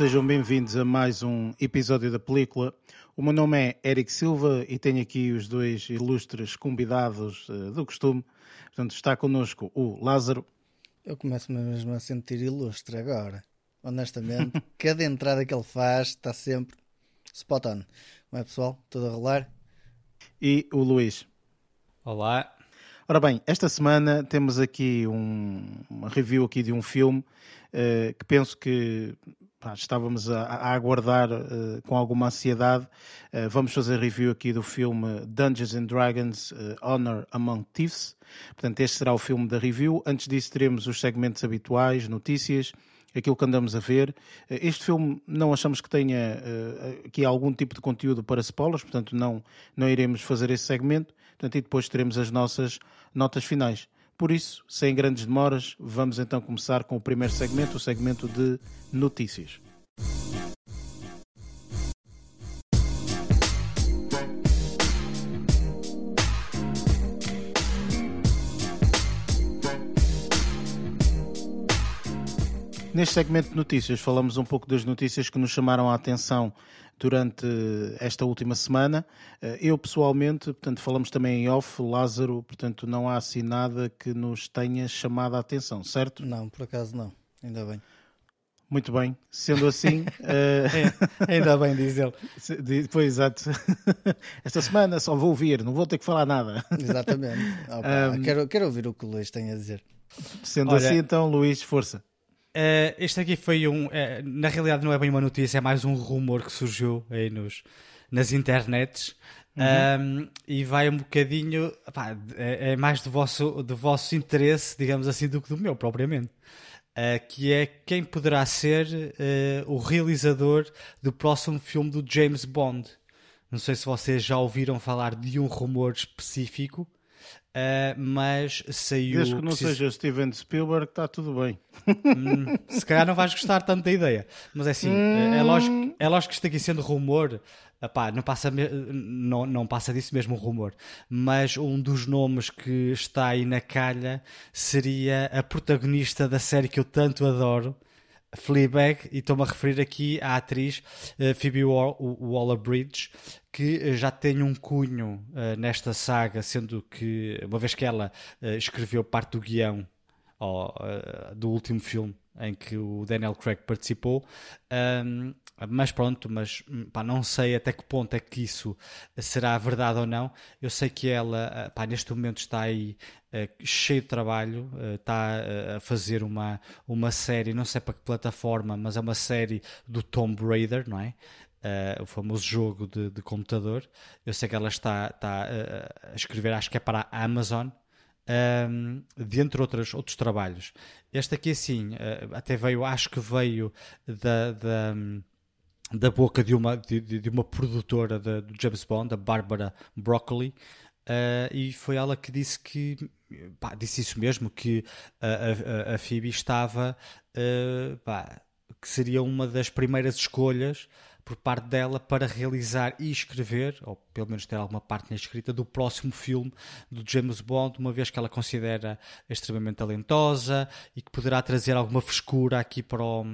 sejam bem-vindos a mais um episódio da película. O meu nome é Eric Silva e tenho aqui os dois ilustres convidados uh, do costume. Portanto, está connosco o Lázaro. Eu começo mesmo a sentir ilustre agora. Honestamente, cada entrada que ele faz está sempre spot on. Não é, pessoal? Tudo a rolar? E o Luís. Olá. Ora bem, esta semana temos aqui um, uma review aqui de um filme uh, que penso que estávamos a, a aguardar uh, com alguma ansiedade. Uh, vamos fazer review aqui do filme Dungeons and Dragons Honor Among Thieves. Portanto, este será o filme da review. Antes disso teremos os segmentos habituais, notícias, aquilo que andamos a ver. Este filme não achamos que tenha aqui algum tipo de conteúdo para spoilers, portanto não, não iremos fazer esse segmento. Portanto, e depois teremos as nossas notas finais. Por isso, sem grandes demoras, vamos então começar com o primeiro segmento, o segmento de notícias. Neste segmento de notícias, falamos um pouco das notícias que nos chamaram a atenção durante esta última semana. Eh, eu pessoalmente, portanto, falamos também em off, Lázaro, portanto, não há assim nada que nos tenha chamado a atenção, certo? Não, por acaso não, ainda bem. Muito bem, sendo assim. uh... ainda bem, diz ele. Pois, exato. Esta semana só vou ouvir, não vou ter que falar nada. Exatamente. Opa, um... quero, quero ouvir o que o Luís tem a dizer. Sendo Olha, assim, então, Luís, força. Uh, este aqui foi um. Uh, na realidade, não é bem uma notícia, é mais um rumor que surgiu aí nos, nas internets. Uhum. Um, e vai um bocadinho. Pá, é, é, mais do vosso, do vosso interesse, digamos assim, do que do meu, propriamente. Uh, que é quem poderá ser o realizador do próximo filme do James Bond. Não sei se vocês já ouviram falar de um rumor específico. Uh, mas saiu. Desde que não preciso... seja Steven Spielberg, está tudo bem. Hum, se calhar não vais gostar tanto da ideia. Mas é assim, hum... é, lógico, é lógico que isto aqui sendo rumor, epá, não, passa, não, não passa disso mesmo rumor. Mas um dos nomes que está aí na calha seria a protagonista da série que eu tanto adoro. Fleabag, e estou-me a referir aqui à atriz uh, Phoebe Waller-Bridge, que já tem um cunho uh, nesta saga, sendo que, uma vez que ela uh, escreveu parte do guião uh, do último filme em que o Daniel Craig participou, um, mas pronto, mas pá, não sei até que ponto é que isso será verdade ou não. Eu sei que ela, pá, neste momento está aí uh, cheio de trabalho, uh, está uh, a fazer uma, uma série, não sei para que plataforma, mas é uma série do Tomb Raider, não é? O famoso jogo de, de, computador. Eu sei que ela está, está a escrever, acho que é para a Amazon, um, ehm, dentre outros, outros trabalhos. Este aqui, assim, até veio, acho que veio da, da, da boca de uma, de, de uma produtora do James Bond, a Barbara Broccoli. e foi ela que disse que pá, disse isso mesmo, que a, a, a Phoebe estava pá, que seria uma das primeiras escolhas por parte dela para realizar e escrever, ou pelo menos ter alguma parte na escrita, do próximo filme do James Bond, uma vez que ela considera extremamente talentosa e que poderá trazer alguma frescura aqui para, o,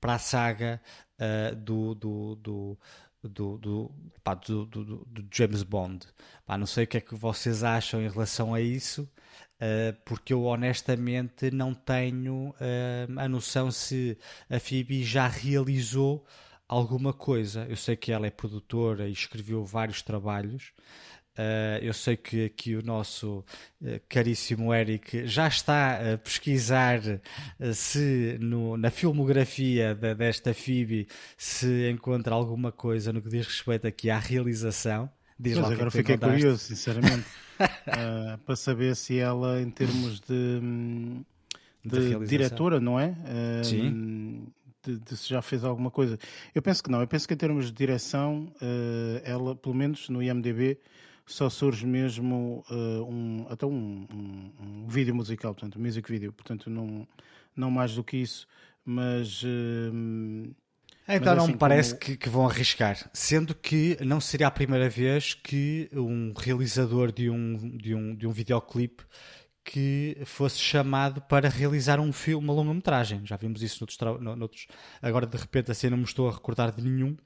para a saga uh, do, do, do do, do, pá, do, do, do, James Bond. Pá, não sei o que é que vocês acham em relação a isso, uh, porque eu honestamente não tenho uh, a noção se a Phoebe já realizou alguma coisa. Eu sei que ela é produtora e escreveu vários trabalhos. Uh, eu sei que aqui o nosso uh, caríssimo Eric já está a pesquisar uh, se no, na filmografia da, desta Phoebe se encontra alguma coisa no que diz respeito aqui à realização. Diz Mas agora fiquei curioso, sinceramente, para saber se ela, em termos de, de, de diretora, não é? Sim de, de, se já fez alguma coisa. Eu penso que não. Eu penso que em termos de direção, ela, pelo menos no IMDB, só surge mesmo uh, um, até um, um, um, vídeo musical, portanto, um music video. Portanto, não, não mais do que isso. Mas. Uh, então não assim, me parece como... que, que, vão arriscar, sendo que não seria a primeira vez que um realizador de um, de um, de um videoclipe que fosse chamado para realizar um filme, uma longa-metragem. Já vimos isso noutros, noutros. Agora, de repente, assim não me estou a recordar de nenhum.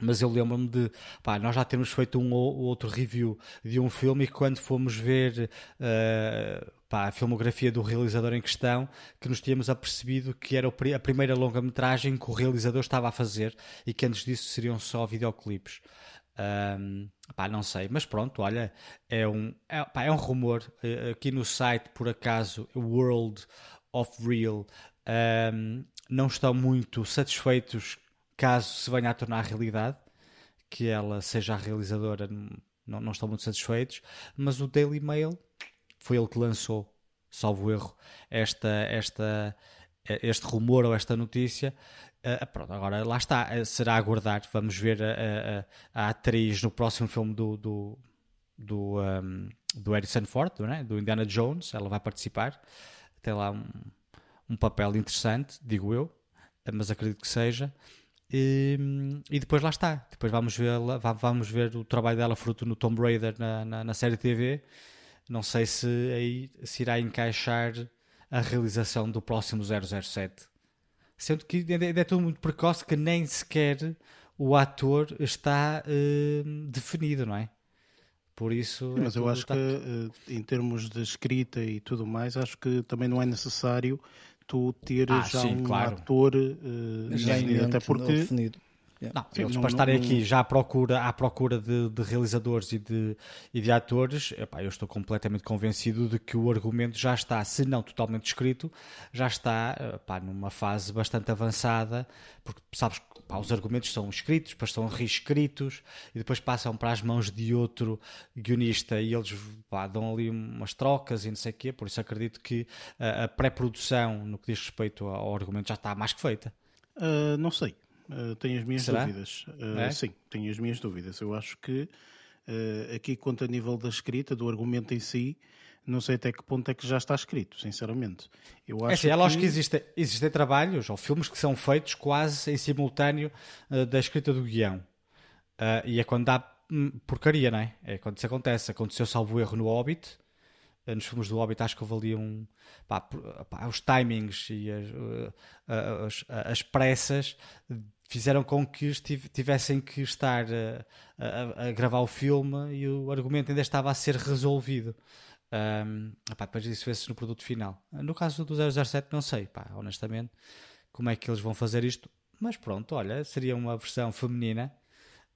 Mas eu lembro-me de, pá, nós já temos feito um ou outro review de um filme e quando fomos ver uh, pá, a filmografia do realizador em questão, que nos tínhamos apercebido que era a primeira longa-metragem que o realizador estava a fazer e que antes disso seriam só videoclipes. Um, pá, não sei, mas pronto, olha, é um, é, pá, é um rumor. Eh, aqui no site, por acaso, World of Real, um, não estão muito satisfeitos caso se venha a tornar realidade, que ela seja a realizadora, não, não estão muito satisfeitos, mas o Daily Mail foi ele que lançou, salvo erro, esta, esta, este rumor ou esta notícia. Uh, pronto, agora lá está, uh, será aguardar. Vamos ver a, a, a, atriz no próximo filme do, do, do, um, do Harrison Ford, é? do Indiana Jones. Ela vai participar. Tem lá um, um papel interessante, digo eu, mas acredito que seja. E, e, depois lá está. Depois vamos ver, vamos ver o trabalho dela fruto no Tomb Raider na, na, na série TV. Não sei se aí se irá encaixar a realização do próximo 007. Sendo que ainda é tudo muito precoce que nem sequer o ator está uh, definido, não é? Por isso. Sim, mas é eu acho que, uh, em termos de escrita e tudo mais, acho que também não é necessário tu ter ah, já sim, um claro. ator uh, já definido, até porque. Definido. Yeah. Não, Sim, eles não, para estarem não, aqui já à procura, à procura de, de realizadores e de, e de atores, epá, eu estou completamente convencido de que o argumento já está, se não totalmente escrito, já está epá, numa fase bastante avançada, porque sabes que os argumentos são escritos, depois são reescritos e depois passam para as mãos de outro guionista e eles epá, dão ali umas trocas e não sei o quê, por isso acredito que a, a pré-produção no que diz respeito ao argumento já está mais que feita. Uh, não sei. Uh, tenho as minhas Será? dúvidas. Uh, é? Sim, tenho as minhas dúvidas. Eu acho que uh, aqui, quanto a nível da escrita, do argumento em si, não sei até que ponto é que já está escrito, sinceramente. Eu é acho é, assim, que... é lógico que existem, existem trabalhos ou filmes que são feitos quase em simultâneo da escrita do guião. e é quando dá hum, porcaria, não é? É quando isso acontece. Aconteceu, salvo erro, no Hobbit nos filmes do Hobbit acho que houve ali um pá, pá, os timings e as, as, as, pressas fizeram com que tivessem que estar a, a, a, gravar o filme e o argumento ainda estava a ser resolvido. Um, pá, depois isso vê-se no produto final. No caso do 007, não sei, pá, honestamente, como é que eles vão fazer isto. Mas pronto, olha, seria uma versão feminina.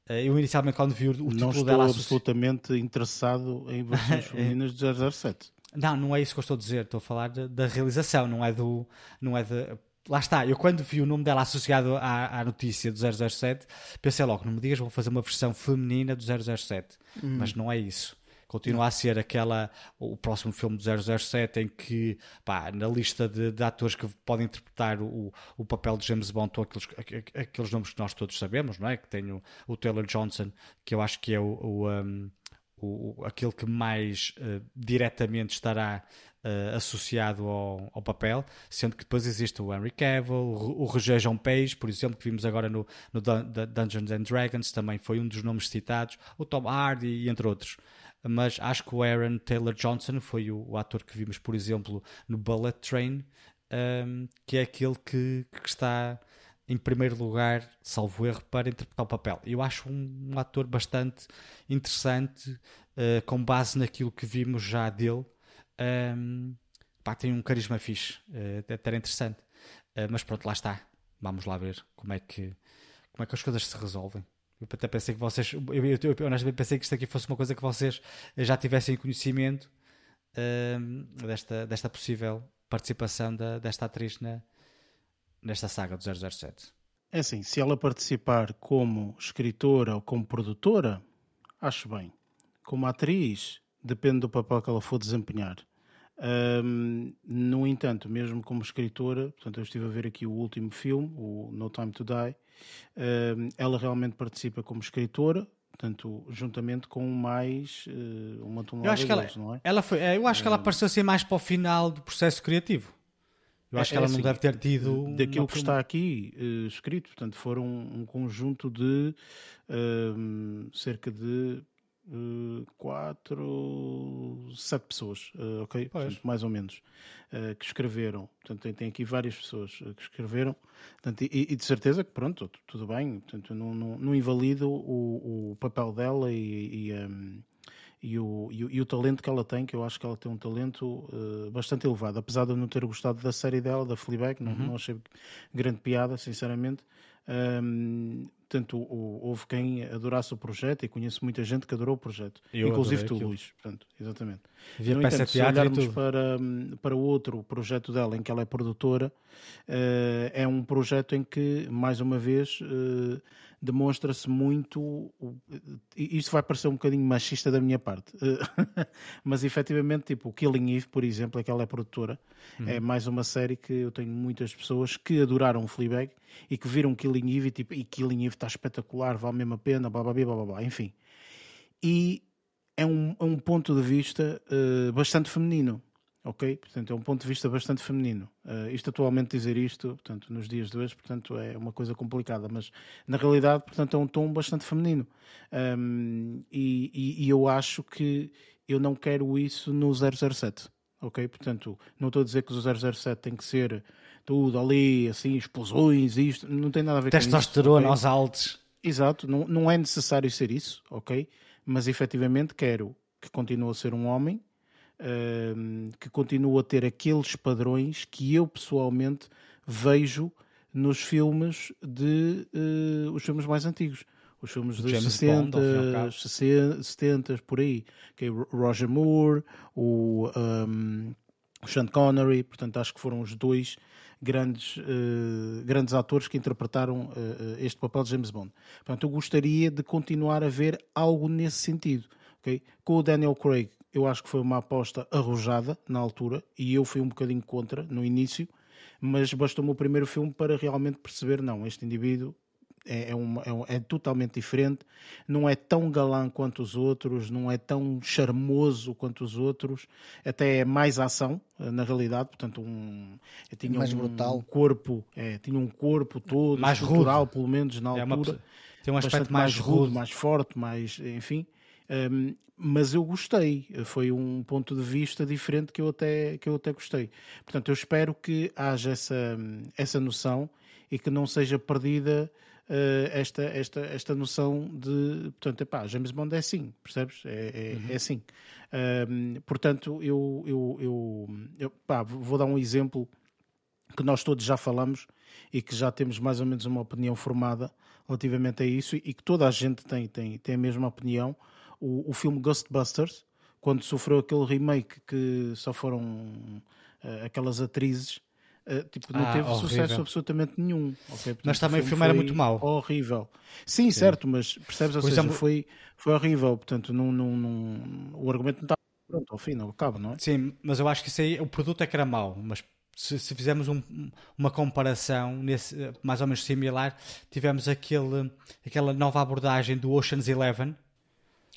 Eh, eu inicialmente, quando vi o, título não estou dela. absolutamente interessado em versões femininas do 007. Não, não é isso que eu estou a dizer. Estou a falar de, da realização, não é do. Não é de, lá está, eu quando vi o nome dela associado à, à notícia do 007, pensei logo, não me digas, vão fazer uma versão feminina do 007. Hum. Mas não é isso. Continua a ser aquela, o próximo filme do 007 em que, pá, na lista de, de atores que podem interpretar o, o papel de James Bond, estão aqueles, aqueles nomes que nós todos sabemos, não é? Que tem o, o Taylor Johnson, que eu acho que é o, o um, o, aquele que mais uh, diretamente estará uh, associado ao, ao, papel, sendo que depois existe o Henry Cavill, o, o Roger John Page, por exemplo, que vimos agora no, no Dungeons and Dragons, também foi um dos nomes citados, o Tom Hardy entre outros. Mas acho que o Aaron Taylor Johnson foi o, o ator que vimos, por exemplo, no Bullet Train, um, ehm, que é aquele que, que está em primeiro lugar, salvo erro, para interpretar o papel. Eu acho um, um ator bastante interessante, uh, com base naquilo que vimos já dele. Um, pá, tem um carisma fixe, uh, até interessante. Uh, mas pronto, lá está. Vamos lá ver como é que, como é que as coisas se resolvem. Eu até pensei que vocês, eu, eu, eu honestamente pensei que isto aqui fosse uma coisa que vocês já tivessem conhecimento uh, desta, desta possível participação da, desta atriz na, nesta saga do 007? É assim, se ela participar como escritora ou como produtora, acho bem. Como atriz, depende do papel que ela for desempenhar. Um, no entanto, mesmo como escritora, portanto, eu estive a ver aqui o último filme, o No Time to Die, um, ela realmente participa como escritora, portanto, juntamente com mais uh, uma tonelada eu acho que ela, deles, não é? Ela foi, eu acho que ela apareceu assim mais para o final do processo criativo. Eu acho é, que ela é assim, não deve ter tido. Daquilo que está aqui uh, escrito, portanto, foram um conjunto de uh, cerca de uh, quatro, sete pessoas, ok? Portanto, mais ou menos, que escreveram. Portanto, tem, tem aqui várias pessoas que escreveram. Portanto, e, e, de certeza que, pronto, tudo bem. Portanto, não, não, não invalido o, o papel dela e, e um, e o, e o, e, o, talento que ela tem, que eu acho que ela tem um talento uh, bastante elevado. Apesar de eu não ter gostado da série dela, da Fleabag, não, uhum. não achei grande piada, sinceramente. Um, portanto, houve quem adorasse o projeto e conheço muita gente que adorou o projeto, eu inclusive tu, aquilo. Luís. Portanto, exatamente. no entanto, se olharmos para, para outro projeto dela, em que ela é produtora, uh, é um projeto em que, mais uma vez, uh, demonstra-se muito. Isto vai parecer um bocadinho machista da minha parte, mas efetivamente, tipo, o Killing Eve, por exemplo, aquela é produtora, uhum. é mais uma série que eu tenho muitas pessoas que adoraram Fleabag e que viram Killing Eve e, tipo, e Killing Eve está espetacular, vale mesmo a pena, blá blá blá blá, blá enfim. E é um, é um ponto de vista uh, bastante feminino ok? Portanto, é um ponto de vista bastante feminino. Uh, isto atualmente dizer isto, portanto, nos dias de hoje, portanto, é uma coisa complicada, mas na realidade, portanto, é um tom bastante feminino. Um, e, e, e, eu acho que eu não quero isso no 007, ok? Portanto, não estou a dizer que o 007 tem que ser tudo ali, assim, explosões, isto, não tem nada a ver com isso. Testosterona aos altos. Exato, não, não é necessário ser isso, ok? Mas efetivamente quero que continue a ser um homem que continua a ter aqueles padrões que eu pessoalmente vejo nos filmes de uh, os filmes mais antigos. Os filmes dos 60, Bond, 70, por aí. Que é Roger Moore, o, um, o Sean Connery, portanto acho que foram os dois grandes, uh, grandes atores que interpretaram uh, este papel de James Bond. Portanto, eu gostaria de continuar a ver algo nesse sentido. Okay? Com o Daniel Craig, eu acho que foi uma aposta arrojada na altura e eu fui um bocadinho contra no início, mas bastou-me o primeiro filme para realmente perceber: não, este indivíduo é, é, uma, é, um, é, totalmente diferente, não é tão galã quanto os outros, não é tão charmoso quanto os outros, até é mais ação, na realidade, portanto, um, tinha mais um brutal. corpo, é, tinha um corpo todo, mais rural, pelo menos na altura. É uma, tem um aspecto mais, mais rude, mais forte, mais, enfim. Um, mas eu gostei, foi um ponto de vista diferente que eu até, que eu até gostei. Portanto, eu espero que haja essa, essa noção e que não seja perdida uh, esta, esta, esta noção de, portanto, epá, James Bond é assim, percebes? É, é, uhum. é assim. Um, portanto, eu, eu, eu, eu pá, vou dar um exemplo que nós todos já falamos e que já temos mais ou menos uma opinião formada relativamente a isso e que toda a gente tem, tem, tem a mesma opinião o, o filme Ghostbusters, quando sofreu aquele remake que só foram uh, aquelas atrizes, uh, tipo, não ah, teve horrível. sucesso absolutamente nenhum. Okay? Portanto, mas também o filme, filme era muito mau. Horrível. Sim, Sim, certo, mas percebes? Ou seja, exemplo... foi, foi horrível. Portanto, não, não, não, o argumento não está pronto ao fim, não acaba, não é? Sim, mas eu acho que isso aí, o produto é que era mau, mas se, se fizermos um, uma comparação nesse, mais ou menos similar, tivemos aquele, aquela nova abordagem do Ocean's Eleven,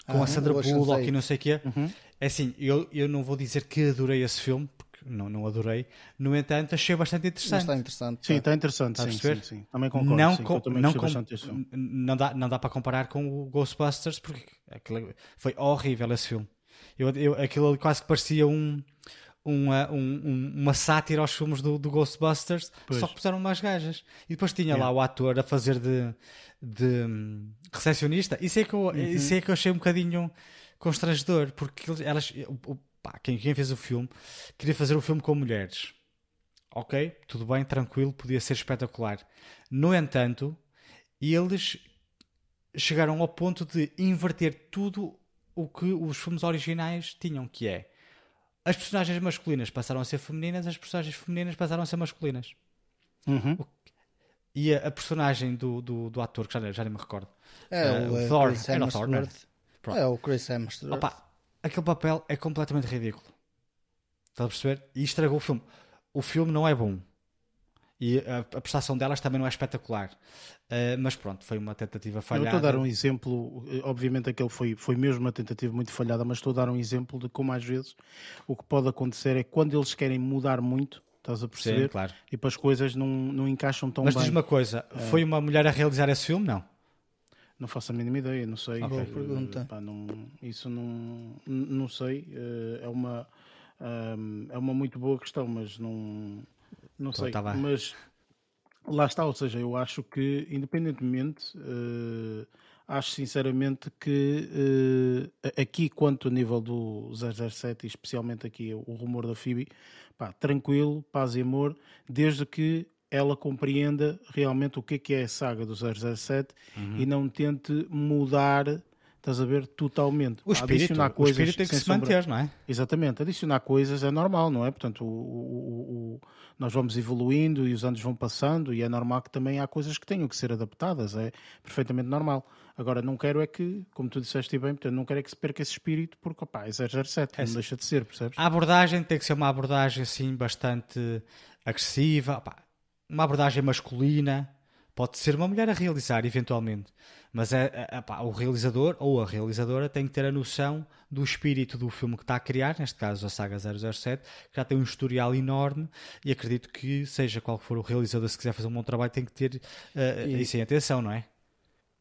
com ah, a Sandra Bullock e não sei o quê. Uhum. É assim, eu, eu não vou dizer que adorei esse filme, porque não, não adorei. No entanto, achei bastante interessante. Está interessante. Sim, está interessante. Sim, sim, sim, Também concordo. Não, sim, com, não, com, não, dá, não dá para comparar com o Ghostbusters, porque aquilo, foi horrível esse filme. Eu, eu, aquilo quase que parecia um, uma, um, uma sátira aos filmes do, do Ghostbusters, pois. só que puseram umas gajas. E depois tinha lá o ator a fazer de, de um, recepcionista. Isso é, que eu, uhum. isso é que eu achei um bocadinho constrangedor, porque elas, pá, quem, quem fez o filme queria fazer o filme com mulheres. Ok, tudo bem, tranquilo, podia ser espetacular. No entanto, eles chegaram ao ponto de inverter tudo o que os filmes originais tinham, que é as personagens masculinas passaram a ser femininas, as personagens femininas passaram a ser masculinas. Uhum. E a, a, personagem do, do, do, ator, que já, já nem me recordo, é, uh, o, Thor, era o Thor, é? é o Chris Hemsworth. Opa, aquele papel é completamente ridículo. Estás a perceber? E estragou o filme. O filme não é bom. E a, a prestação delas também não é espetacular. Uh, mas pronto, foi uma tentativa falhada. Eu estou a dar um exemplo, obviamente aquele foi, foi mesmo uma tentativa muito falhada, mas estou a dar um exemplo de como às vezes o que pode acontecer é quando eles querem mudar muito, estás a perceber? Sim, claro. E para as coisas não, não encaixam tão mas bem. Mas diz uma coisa, foi uma mulher a realizar esse filme? Não. Não faço a mínima ideia, não sei. Boa Eh, pergunta. pá, não, isso não, não sei. eh, É uma, ahm, é uma muito boa questão, mas não, não Pô, sei. tá mas lá está, ou seja, eu acho que, independentemente, eh, acho sinceramente que a- aqui, quanto a nível do 007, e especialmente aqui o rumor da Phoebe, pá, tranquilo, paz e amor, desde que ela compreenda realmente o que é que é a saga do 007 e não tente mudar, estás a ver, totalmente. O espírito, Adicionar o coisas espírito tem que se sombra- manter, não é? Exatamente, adicionar coisas é normal, não é? Portanto, o- o- o- o- nós vamos evoluindo e os anos vão passando e é normal que também há coisas que tenham que ser adaptadas, é perfeitamente normal. Agora, não quero é que, como tu disseste bem, portanto, não quero é que se perca esse espírito porque, opá, é 007, não sim. deixa de ser, percebes? A abordagem tem que ser uma abordagem assim bastante agressiva, pá, uma abordagem masculina. Pode ser uma mulher a realizar, eventualmente, mas é, é- é, pá, o realizador ou a realizadora tem que ter a noção do espírito do filme que está a criar, neste caso a saga 007, que já tem um historial enorme e acredito que, seja qual for o realizador, se quiser fazer um bom trabalho, tem que ter eh, E- isso em atenção, não é?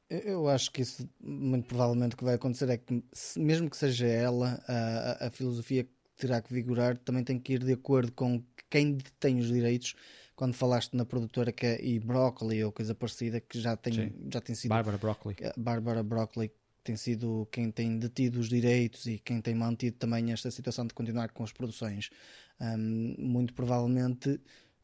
Eu- acho que isso, muito provavelmente, o que vai acontecer é que, mesmo que seja ela, a, a- a filosofia que terá que vigorar também tem que ir de acordo com quem tem os direitos. Quando falaste na produtora que é e Broccoli ou coisa parecida, que já tem, Sim. já tem sido Bárbara Broccoli. a Bárbara Broccoli tem sido quem tem detido os direitos e quem tem mantido também esta situação de continuar com as produções. Hum, muito provavelmente,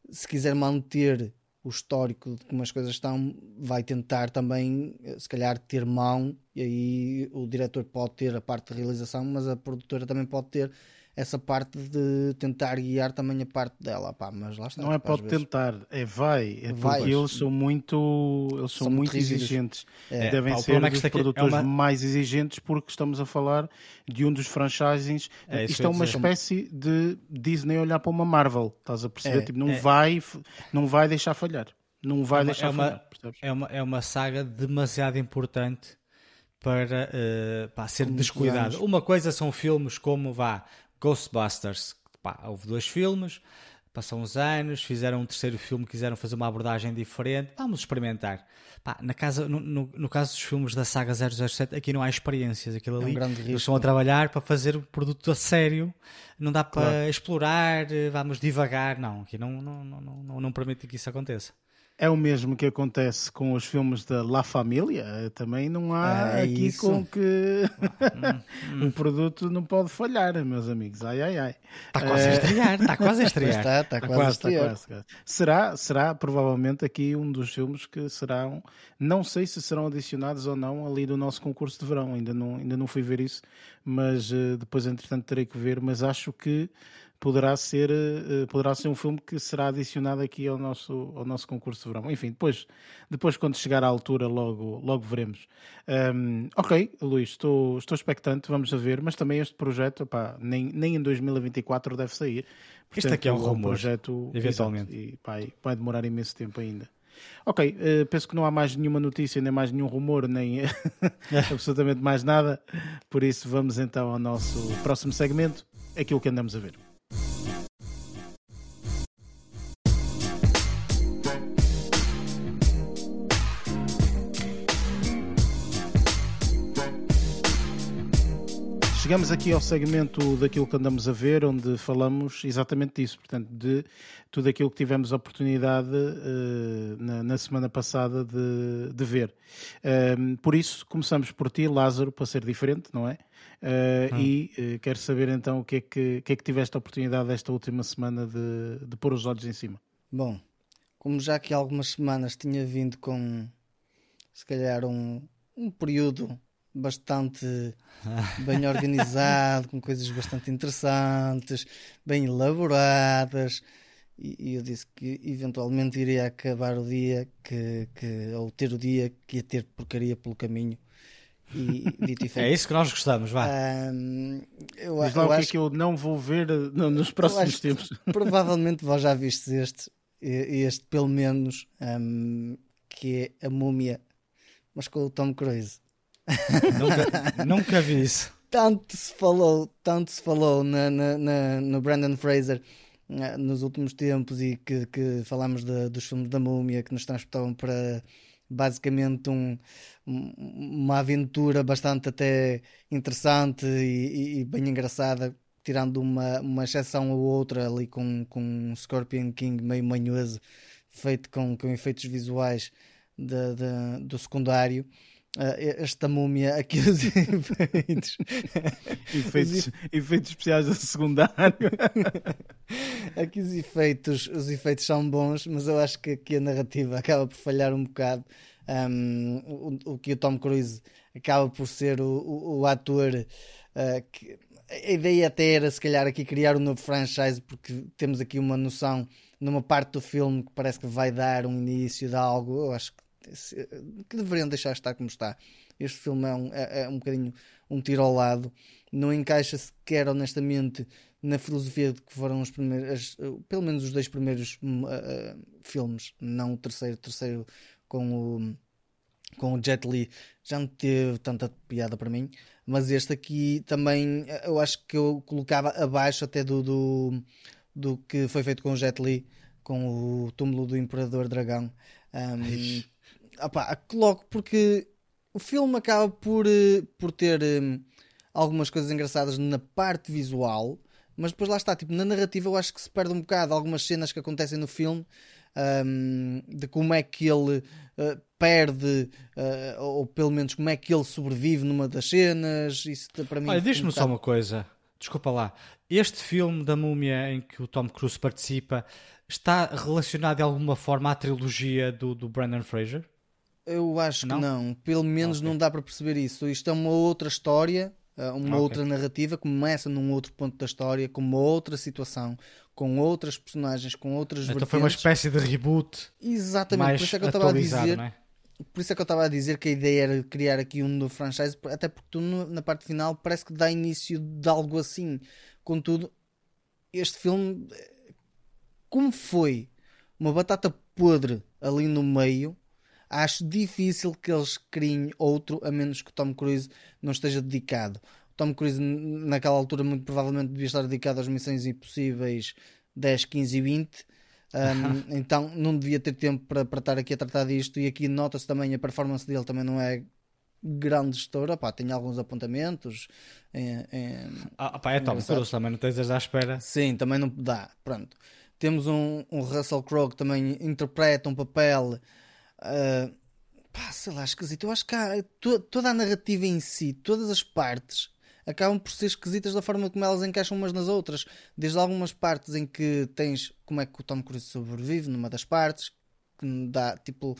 se quiser manter o histórico de como as coisas estão, vai tentar também, eh, se calhar, ter mão. E aí o diretor pode ter a parte de realização, mas a produtora também pode ter essa parte de tentar guiar também a parte dela. Pá, mas lá está. Não é tipo, às pode vezes- tentar, é vai. É Vai. porque eles são muito, eles são, São muito exigentes. É. Devem o ser problema é aqui é produtores uma- mais exigentes porque estamos a falar de um dos franchisings. É Isto é uma dizer. espécie de Disney olhar para uma Marvel. Estás a perceber? É, Tipo, não, é. vai, não vai deixar falhar. Não vai É uma- deixar é uma- falhar. percebes? é uma, é uma saga demasiado importante para eh, pá, ser muitos descuidado. anos. Uma coisa são filmes como vá, Ghostbusters, pá, houve dois filmes, passam uns anos, fizeram um terceiro filme, quiseram fazer uma abordagem diferente, vamos experimentar. Pá, na casa, no, no- no caso dos filmes da saga 007, aqui não há experiências, aquilo um ali. grande eles risco. estão a trabalhar para fazer um produto a sério, não dá para Claro. explorar, eh, vamos devagar, não, aqui não, não, não, não, não permite que isso aconteça. É o mesmo que acontece com os filmes da La Família. Também não há É aqui isso. com que um produto não pode falhar, meus amigos. Ai, ai, ai. Está quase a estrear, está quase a estrear. está, está Está quase, a quase, está estrear. quase, quase. Será, será provavelmente aqui um dos filmes que serão, não sei se serão adicionados ou não ali do nosso concurso de verão, ainda não, ainda não fui ver isso, mas eh, depois entretanto terei que ver, mas acho que poderá ser, eh, poderá ser um filme que será adicionado aqui ao nosso, ao nosso concurso de verão. Enfim, depois, depois quando chegar à altura logo, logo veremos. Ahm, ok, Luís, estou, estou expectante, vamos a ver, mas também este projeto, opá, nem, nem em 2024 deve sair. Isto aqui é um Portanto, rumor, projeto eventualmente. exato, e vai, vai demorar imenso tempo ainda. Ok, eh, penso que não há mais nenhuma notícia, nem mais nenhum rumor, nem absolutamente mais nada. Por isso, vamos então ao nosso próximo segmento, aquilo que andamos a ver. Chegamos aqui ao segmento daquilo que andamos a ver, onde falamos exatamente disso, portanto, de tudo aquilo que tivemos a oportunidade eh, na, na semana passada de, de ver. Ehm, por isso, começamos por ti, Lázaro, para ser diferente, não é? Eh, E eh, quero saber então o que, é que, que é que tiveste a oportunidade esta última semana de, de pôr os olhos em cima. Bom, como já que há algumas semanas tinha vindo com se calhar um, um período bastante bem organizado, com coisas bastante interessantes, bem elaboradas, e, e eu disse que eventualmente iria acabar o dia que, que ou ter o dia que ia ter porcaria pelo caminho. E dito e feito. É isso que nós gostamos, vá. Ahm, eu, Diz lá o que é acho que eu não vou ver eh, no- nos próximos tempos. Provavelmente vós já vistes este, e- este pelo menos, hum, que é a múmia, mas com o Tom Cruise. Nunca, nunca vi isso. Tanto se falou, tanto se falou na, na- na- no Brandon Fraser eh, nos últimos tempos e que, que falámos de- dos filmes da múmia que nos transportavam para, basicamente um, uma aventura bastante até interessante e, e, bem engraçada, tirando uma, uma exceção ou outra ali com, com um Scorpion King meio manhoso, feito com, com efeitos visuais de, de, do secundário. Uh, esta múmia aqui os efeitos efeitos, efeitos especiais do secundário. Aqui os efeitos os efeitos são bons mas eu acho que aqui a narrativa acaba por falhar um bocado. Um, o, o, que o Tom Cruise acaba por ser o, o, o ator uh, que, a ideia até era se calhar aqui criar um novo franchise porque temos aqui uma noção numa parte do filme que parece que vai dar um início de algo. Eu acho que que deveriam deixar estar como está. Este filme é um, é, é um bocadinho um tiro ao lado, não encaixa sequer honestamente na filosofia de que foram os primeiros, pelo menos os dois primeiros uh, uh, filmes, não o terceiro, terceiro com o com o Jet Li já não teve tanta piada para mim, mas este aqui também eu acho que eu colocava abaixo até do, do, do que foi feito com o Jet Li, com o túmulo do Imperador Dragão. Um, Coloco porque o filme acaba por, eh, por ter um, algumas coisas engraçadas na parte visual, mas depois lá está, tipo, na narrativa eu acho que se perde um bocado algumas cenas que acontecem no filme. Um, de como é que ele uh, perde, uh, ou pelo menos como é que ele sobrevive numa das cenas. Isso para mim. Olha, diz-me um só uma coisa, desculpa lá. Este filme da múmia em que o Tom Cruise participa está relacionado de alguma forma à trilogia do, do Brandon Fraser? Eu acho não? que não. Pelo menos okay. não dá para perceber isso. Isto é uma outra história, eh, uma okay. outra narrativa, começa num outro ponto da história, com uma outra situação, com outras personagens, com outras Então vertentes. foi uma espécie de reboot. Exatamente, por isso é que eu estava a dizer. É? Por isso é que eu estava a dizer que a ideia era criar aqui um novo franchise, até porque tu na parte final parece que dá início de algo assim. Contudo, este filme, como foi uma batata podre ali no meio, acho difícil que eles criem outro, a menos que o Tom Cruise não esteja dedicado. O Tom Cruise, naquela altura, muito provavelmente devia estar dedicado às missões impossíveis 10, 15 e 20. Um, então não devia ter tempo para, para estar aqui a tratar disto. E aqui nota-se também a performance dele também não é grande gestora. Pá, tem alguns apontamentos. Em, em, ah, pá, é Tom Cruise também, não tens à espera. Sim, também não dá. Pronto. Temos um, um Russell Crowe que também interpreta um papel Uh, pá, sei lá, esquisito. Eu acho que há, to, toda a narrativa em si, todas as partes, acabam por ser esquisitas da forma como elas encaixam umas nas outras. Desde algumas partes em que tens como é que o Tom Cruise sobrevive numa das partes, que dá tipo.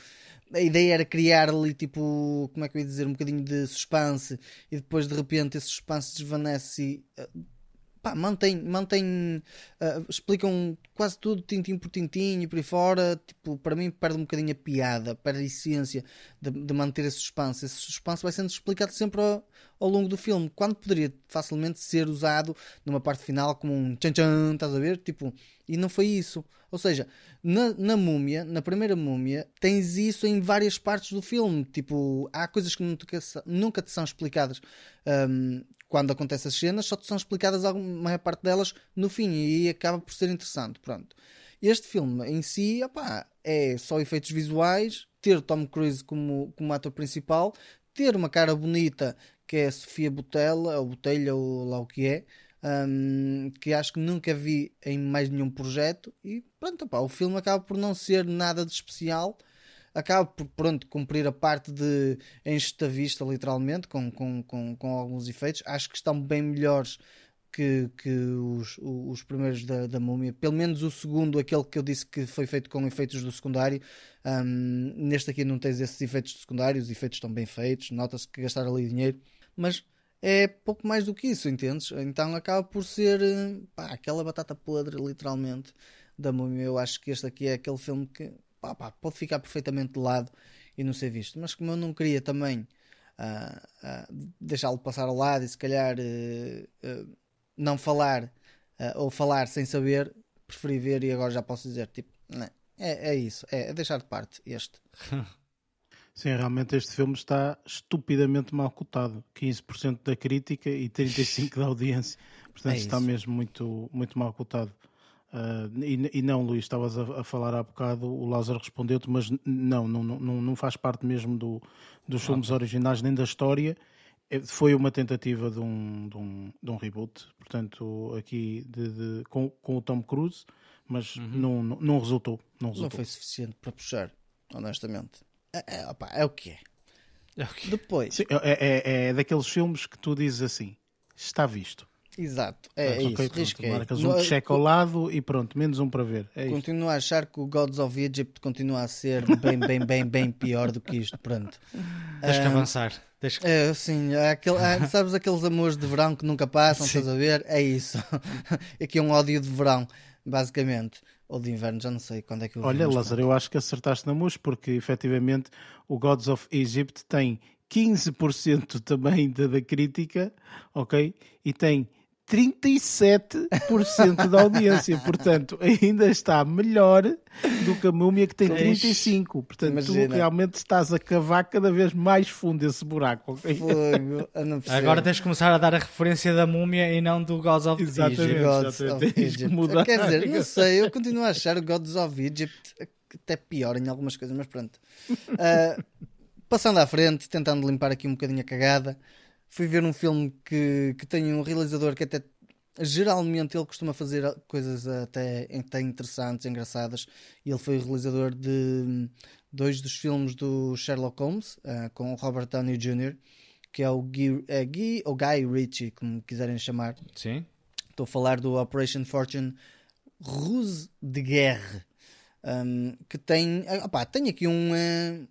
A ideia era criar ali tipo. Como é que eu ia dizer? Um bocadinho de suspense e depois de repente esse suspense desvanece e. Uh, pá, mantém, mantém uh, explicam quase tudo tintim por tintim e por aí fora, tipo, para mim perde um bocadinho a piada, perde a essência de, de manter esse suspense. Esse suspense vai sendo explicado sempre ao, ao, longo do filme, quando poderia facilmente ser usado numa parte final como um tchan tchan, estás a ver? Tipo, e não foi isso. Ou seja, na, na múmia, na primeira múmia, tens isso em várias partes do filme. Tipo, há coisas que nunca, nunca te são explicadas um, quando acontecem as cenas, só são explicadas a maior parte delas no fim e acaba por ser interessante. Pronto. Este filme em si é só efeitos visuais, ter Tom Cruise como, como ator principal, ter uma cara bonita que é a Sofia Botella, ou Botelha, ou lá o que é, um, que acho que nunca vi em mais nenhum projeto, e pronto, o filme acaba por não ser nada de especial acaba por pronto, cumprir a parte de enche a vista, literalmente, com, com, com, com alguns efeitos. Acho que estão bem melhores que, que os, os primeiros da, da múmia, pelo menos o segundo, aquele que eu disse que foi feito com efeitos do secundário. Um, neste aqui não tens esses efeitos secundários, os efeitos estão bem feitos, nota-se que gastaram ali dinheiro, mas é pouco mais do que isso, entendes? Então acaba por ser pá, aquela batata podre, literalmente, da múmia. Eu acho que este aqui é aquele filme que pá, pá, pode ficar perfeitamente de lado e não ser visto. Mas como eu não queria também uh, uh, deixá-lo passar ao lado e se calhar uh, não falar ou falar sem saber, preferi ver e agora já posso dizer, tipo, não, é, é isso, é, é deixar de parte este. Sim, realmente este filme está estupidamente mal cotado. 15% da crítica e 35% da audiência. Portanto, é está mesmo muito, muito mal cotado. Uh, e, e, não, Luís, estavas a, a, falar há bocado, o Lázaro respondeu-te, mas não, não, não, não faz parte mesmo do, dos filmes originais nem da história. É, foi uma tentativa de um, de um, de um reboot, portanto, aqui de, de, com, com o Tom Cruise, mas uhum. não, não, não, resultou, não resultou. Não foi suficiente para puxar, honestamente. É, é, opa, é o que é. é Depois. Sim, é, é, é daqueles filmes que tu dizes assim: está visto. Exato, é, é isso. Pronto, risquei. Marcas um cheque ao lado e pronto, menos um para ver. É continuo a achar que o Gods of Egypt continua a ser bem, bem, bem, bem pior do que isto. Pronto. Tens que avançar. Tens que... É, sim, aquele, sabes aqueles amores de verão que nunca passam, sim. estás a ver? É isso. Aqui é um ódio de verão, basicamente. Ou de inverno, já não sei quando é que eu Olha, Lázaro, eu acho que acertaste na música, porque efetivamente o Gods of Egypt tem 15% também da, da crítica, ok? E tem 37% da audiência. Portanto, ainda está melhor do que a múmia que tem 35%. Portanto, Imagina. tu realmente estás a cavar cada vez mais fundo esse buraco. Okay? Fogo, Agora tens de começar a dar a referência da múmia e não do Gods of exatamente, Egypt. Gods of Egypt. Quer dizer, não sei, eu continuo a achar o Gods of Egypt até pior em algumas coisas, mas pronto. Uh, passando à frente, tentando limpar aqui um bocadinho a cagada fui ver um filme que, que tem um realizador que até geralmente ele costuma fazer coisas até, até interessantes, engraçadas, e ele foi o realizador de dois dos filmes do Sherlock Holmes, uh, com o Robert Downey Jr., que é o Guy, é Guy ou Guy Ritchie, como quiserem chamar. Sim. Estou a falar do Operation Fortune Ruse de Guerre, um, que tem, opa, tem aqui um, uh,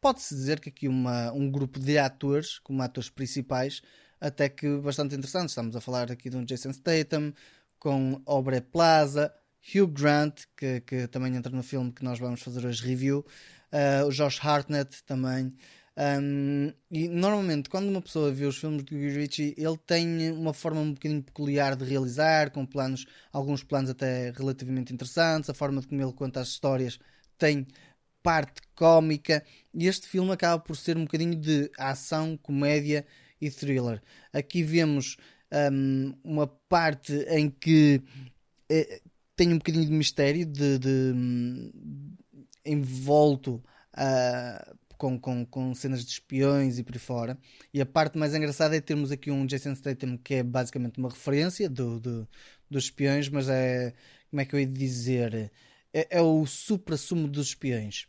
pode-se dizer que aqui uma, um grupo de atores, como atores principais, até que bastante interessantes. Estamos a falar aqui de um Jason Statham, com Aubrey Plaza, Hugh Grant, que, que também entra no filme que nós vamos fazer hoje review, uh, o Josh Hartnett também. Um, e normalmente, quando uma pessoa vê os filmes de Guy Ritchie, ele tem uma forma um bocadinho peculiar de realizar, com planos, alguns planos até relativamente interessantes, a forma de como ele conta as histórias tem parte cómica, e este filme acaba por ser um bocadinho de ação, comédia e thriller. Aqui vemos um, uma parte em que eh, tem um bocadinho de mistério, de, de um, envolto uh, com, com, com cenas de espiões e por aí fora. E a parte mais engraçada é termos aqui um Jason Statham que é basicamente uma referência do, do dos espiões, mas é. Como é que eu ia dizer? É, é o supra-sumo dos espiões.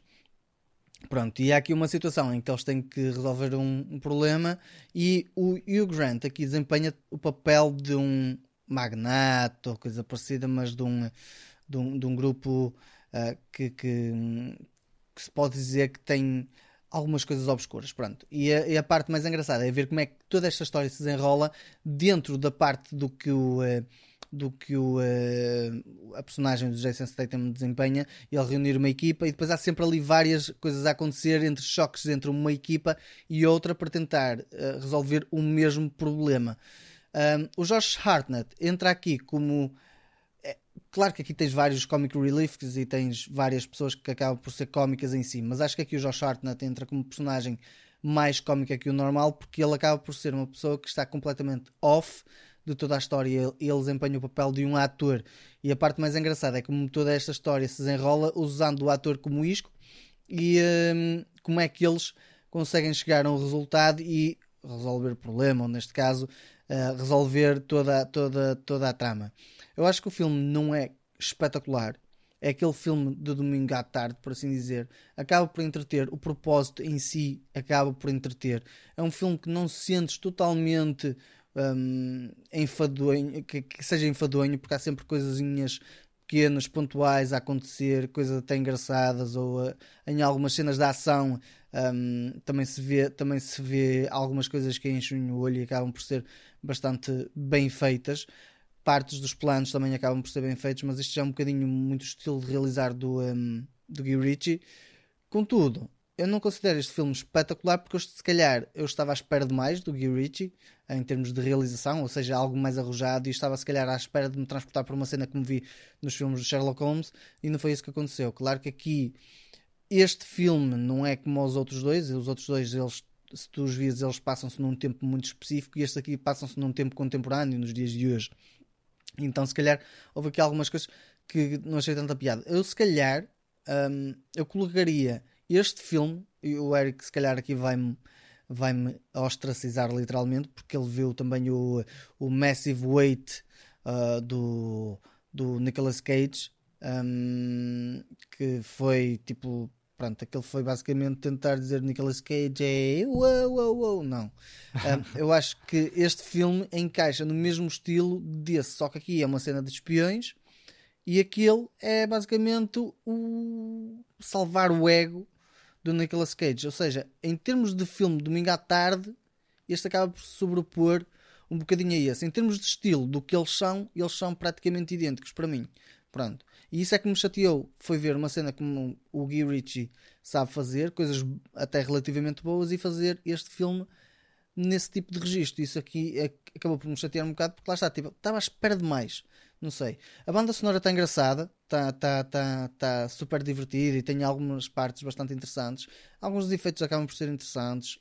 Pronto, e há aqui uma situação em que eles têm que resolver um, um, problema e o Hugh Grant aqui desempenha o papel de um magnate ou coisa parecida, mas de um, de um, de um grupo uh, que, que, que, se pode dizer que tem algumas coisas obscuras. Pronto. E a, e a, parte mais engraçada é ver como é que toda esta história se desenrola dentro da parte do que o. Uh, do que o, uh, a personagem do Jason Statham desempenha, ele reunir uma equipa e depois há sempre ali várias coisas a acontecer entre choques entre uma equipa e outra para tentar uh, resolver o mesmo problema. Um, o Josh Hartnett entra aqui como. É, claro que aqui tens vários comic reliefs e tens várias pessoas que acabam por ser cómicas em si, mas acho que aqui o Josh Hartnett entra como personagem mais cómica que o normal porque ele acaba por ser uma pessoa que está completamente off de toda a história ele, ele desempenha o papel de um ator. E a parte mais engraçada é como toda esta história se desenrola usando o ator como isco e hum, como é que eles conseguem chegar a um resultado e resolver o problema, ou neste caso, uh, resolver toda, toda, toda a trama. Eu acho que o filme não é espetacular. É aquele filme de domingo à tarde, por assim dizer. Acaba por entreter, o propósito em si acaba por entreter. É um filme que não se sentes totalmente um, enfadonho, que, que, seja enfadonho, porque há sempre coisinhas pequenas, pontuais a acontecer, coisas até engraçadas, ou uh, em algumas cenas de ação um, também, se vê, também se vê algumas coisas que enchem o olho e acabam por ser bastante bem feitas. Partes dos planos também acabam por ser bem feitos, mas isto já é um bocadinho muito estilo de realizar do, um, do Guy Ritchie. Contudo, eu não considero este filme espetacular porque se calhar eu estava à espera de mais do Guy Ritchie em termos de realização, ou seja, algo mais arrojado e estava se calhar à espera de me transportar por uma cena que me vi nos filmes de Sherlock Holmes e não foi isso que aconteceu. Claro que aqui este filme não é como os outros dois, os outros dois eles se tu os vias, eles passam-se num tempo muito específico e este aqui passam-se num tempo contemporâneo, nos dias de hoje. Então, se calhar, houve aqui algumas coisas que não achei tanta piada. Eu, se calhar, um, eu colocaria este filme, e o Eric, se calhar, aqui vai-me vai-me ostracizar literalmente, porque ele viu também o, o Massive Weight uh, do, do Nicolas Cage, um, que foi tipo. Pronto, aquele foi basicamente tentar dizer Nicolas Cage é uou, uou, uou. não. Um, eu acho que este filme encaixa no mesmo estilo desse, só que aqui é uma cena de espiões e aquele é basicamente o salvar o ego do Nicolas Cage. Ou seja, em termos de filme domingo à tarde, este acaba por se sobrepor um bocadinho a esse. Em termos de estilo, do que eles são, eles são praticamente idênticos para mim. Pronto. E isso é que me chateou. Foi ver uma cena como o Guy Ritchie sabe fazer, coisas até relativamente boas, e fazer este filme nesse tipo de registro. Isso aqui é, acabou por me chatear um bocado, porque lá está, tipo, estava à espera de mais. Não sei. A banda sonora está engraçada, está tá, tá, tá super divertida e tem algumas partes bastante interessantes. Alguns dos efeitos acabam por ser interessantes.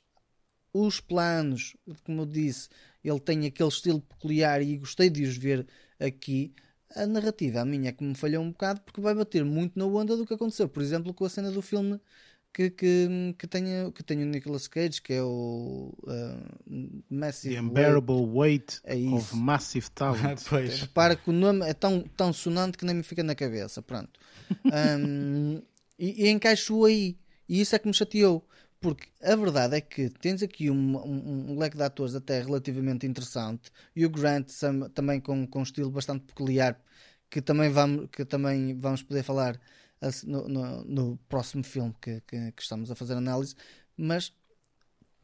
Os planos, como eu disse, ele tem aquele estilo peculiar e gostei de os ver aqui. A narrativa, a minha, é que me falhou um bocado porque vai bater muito na onda do que aconteceu, por exemplo, com a cena do filme que, que, que, tenha, que tenha o Nicolas Cage, que é o uh, Massive The Unbearable Weight, weight é of Massive Talent. pois. Repara que o nome é tão, tão sonante que nem me fica na cabeça. Pronto. Um, e, e encaixou aí. E isso é que me chateou. Porque a verdade é que tens aqui um, um, um leque de atores até relativamente interessante. E o Grant também com, com um estilo bastante peculiar, que também vamos, que também vamos poder falar no, no, no próximo filme que, que, que, estamos a fazer análise, mas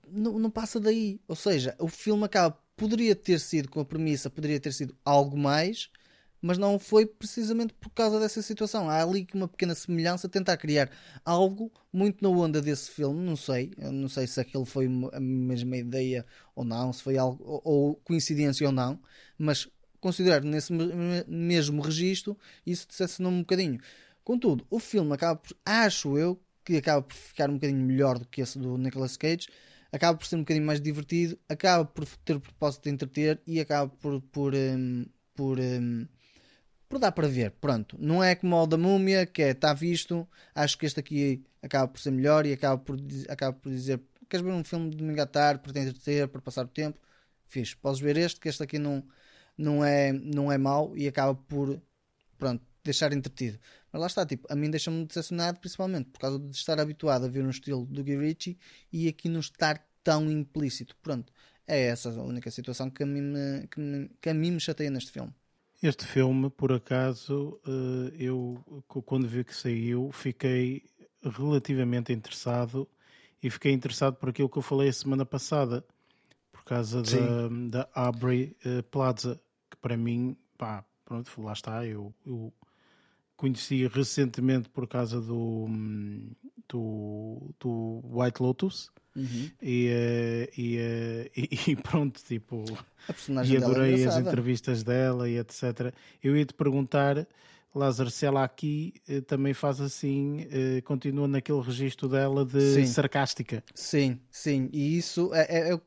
não, não, passa daí. Ou seja, o filme acaba, poderia ter sido com a premissa, poderia ter sido algo mais, mas não foi precisamente por causa dessa situação. Há ali uma pequena semelhança, tentar criar algo muito na onda desse filme. Não sei, eu não sei se aquilo foi a mesma ideia ou não, se foi algo ou, ou coincidência ou não, mas considerar nesse mesmo registro, isso dissesse-se um bocadinho. Contudo, o filme acaba por, acho eu, que acaba por ficar um bocadinho melhor do que esse do Nicolas Cage, acaba por ser um bocadinho mais divertido, acaba por ter o propósito de entreter e acaba por, por, um, por, um, por dar para ver. Pronto, não é como o da Múmia, que é está visto, acho que este aqui acaba por ser melhor e acaba por, acaba por dizer: queres ver um filme de domingo à tarde para te entreter, para passar o tempo? Fiz, podes ver este, que este aqui não, não, é, não é mau e acaba por pronto, deixar entretido. Mas lá está, tipo, a mim deixa-me decepcionado principalmente por causa de estar habituado a ver um estilo do Guy Ritchie e aqui não estar tão implícito. Pronto, é essa a única situação que a mim me, que, me, que a mim me chateia neste filme. Este filme, por acaso, eh, eu quando vi que saiu, fiquei relativamente interessado e fiquei interessado por aquilo que eu falei a semana passada, por causa da, da Aubrey eh, Plaza, que para mim, pá, pronto, lá está, eu, eu conheci recentemente por causa do, do, do White Lotus. Uhum. E, eh, e, eh, e, e, pronto, tipo, e é adorei as entrevistas dela e etc. Eu ia te perguntar, Lázaro, se ela aqui eh, também faz assim, continua naquele registro dela de sim. sarcástica. Sim, sim, e isso é, é, é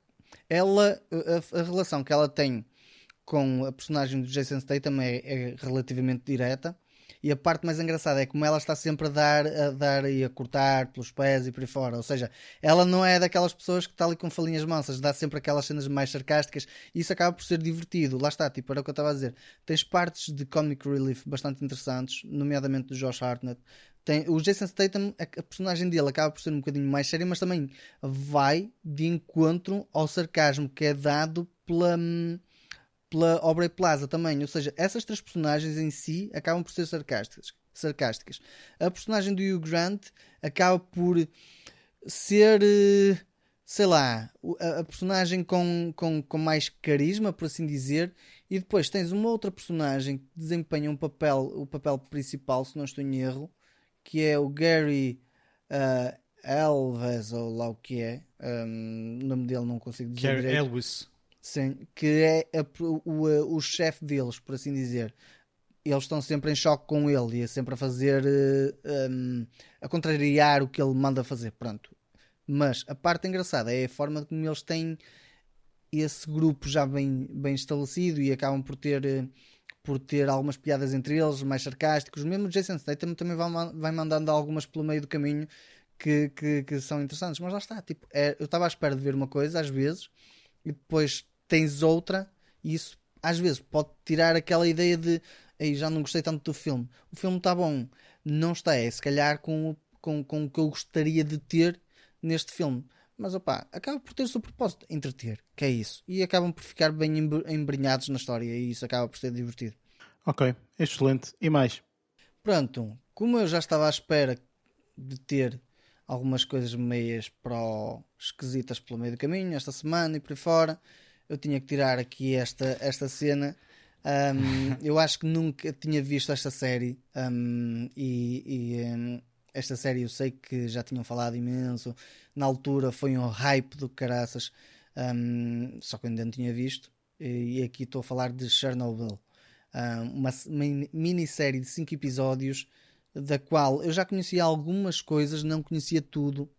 ela, a, a, relação que ela tem com a personagem do Jason Statham é, é relativamente direta e a parte mais engraçada é como ela está sempre a dar, a dar e a cortar pelos pés e por aí fora. Ou seja, ela não é daquelas pessoas que está ali com falinhas mansas, dá sempre aquelas cenas mais sarcásticas e isso acaba por ser divertido. Lá está, tipo, era o que eu estava a dizer. Tens partes de comic relief bastante interessantes, nomeadamente do Josh Hartnett. Tem, o Jason Statham, a, a personagem dele acaba por ser um bocadinho mais séria, mas também vai de encontro ao sarcasmo que é dado pela hum, pela Aubrey Plaza também. Ou seja, essas três personagens em si acabam por ser sarcásticas. sarcásticas. A personagem do Hugh Grant acaba por ser, eh, sei lá, a, personagem com, com, com mais carisma, por assim dizer. E depois tens uma outra personagem que desempenha um papel, o papel principal, se não estou em erro, que é o Gary uh, Elves, ou lá o que é. Um, o nome dele não consigo dizer. Gary. Elvis. Sim, que é a, o, o chefe deles, por assim dizer. Eles estão sempre em choque com ele e é sempre a fazer. Eh, um, a contrariar o que ele manda fazer. Pronto. Mas a parte engraçada é a forma como eles têm esse grupo já bem, bem estabelecido e acabam por ter, por ter algumas piadas entre eles, mais sarcásticos. Mesmo Jason Statham também vai mandando algumas pelo meio do caminho que, que, que são interessantes. Mas lá está, tipo, é, eu estava à espera de ver uma coisa às vezes e depois tens outra e isso às vezes pode tirar aquela ideia de aí já não gostei tanto do filme. O filme está bom, não está, é se calhar com, com, com o que eu gostaria de ter neste filme. Mas opá, acaba por ter o seu propósito, entreter, que é isso. E acabam por ficar bem embrenhados na história e isso acaba por ser divertido. Ok, excelente. E mais? Pronto, como eu já estava à espera de ter algumas coisas meias pro esquisitas pelo meio do caminho esta semana e por aí fora, eu tinha que tirar aqui esta, esta cena. Um, eu acho que nunca tinha visto esta série um, e, e um, esta série eu sei que já tinham falado imenso. Na altura foi um hype do caraças, só que eu ainda não tinha visto. E, aqui estou a falar de Chernobyl, um, uma, uma minissérie de 5 episódios da qual eu já conhecia algumas coisas, não conhecia tudo,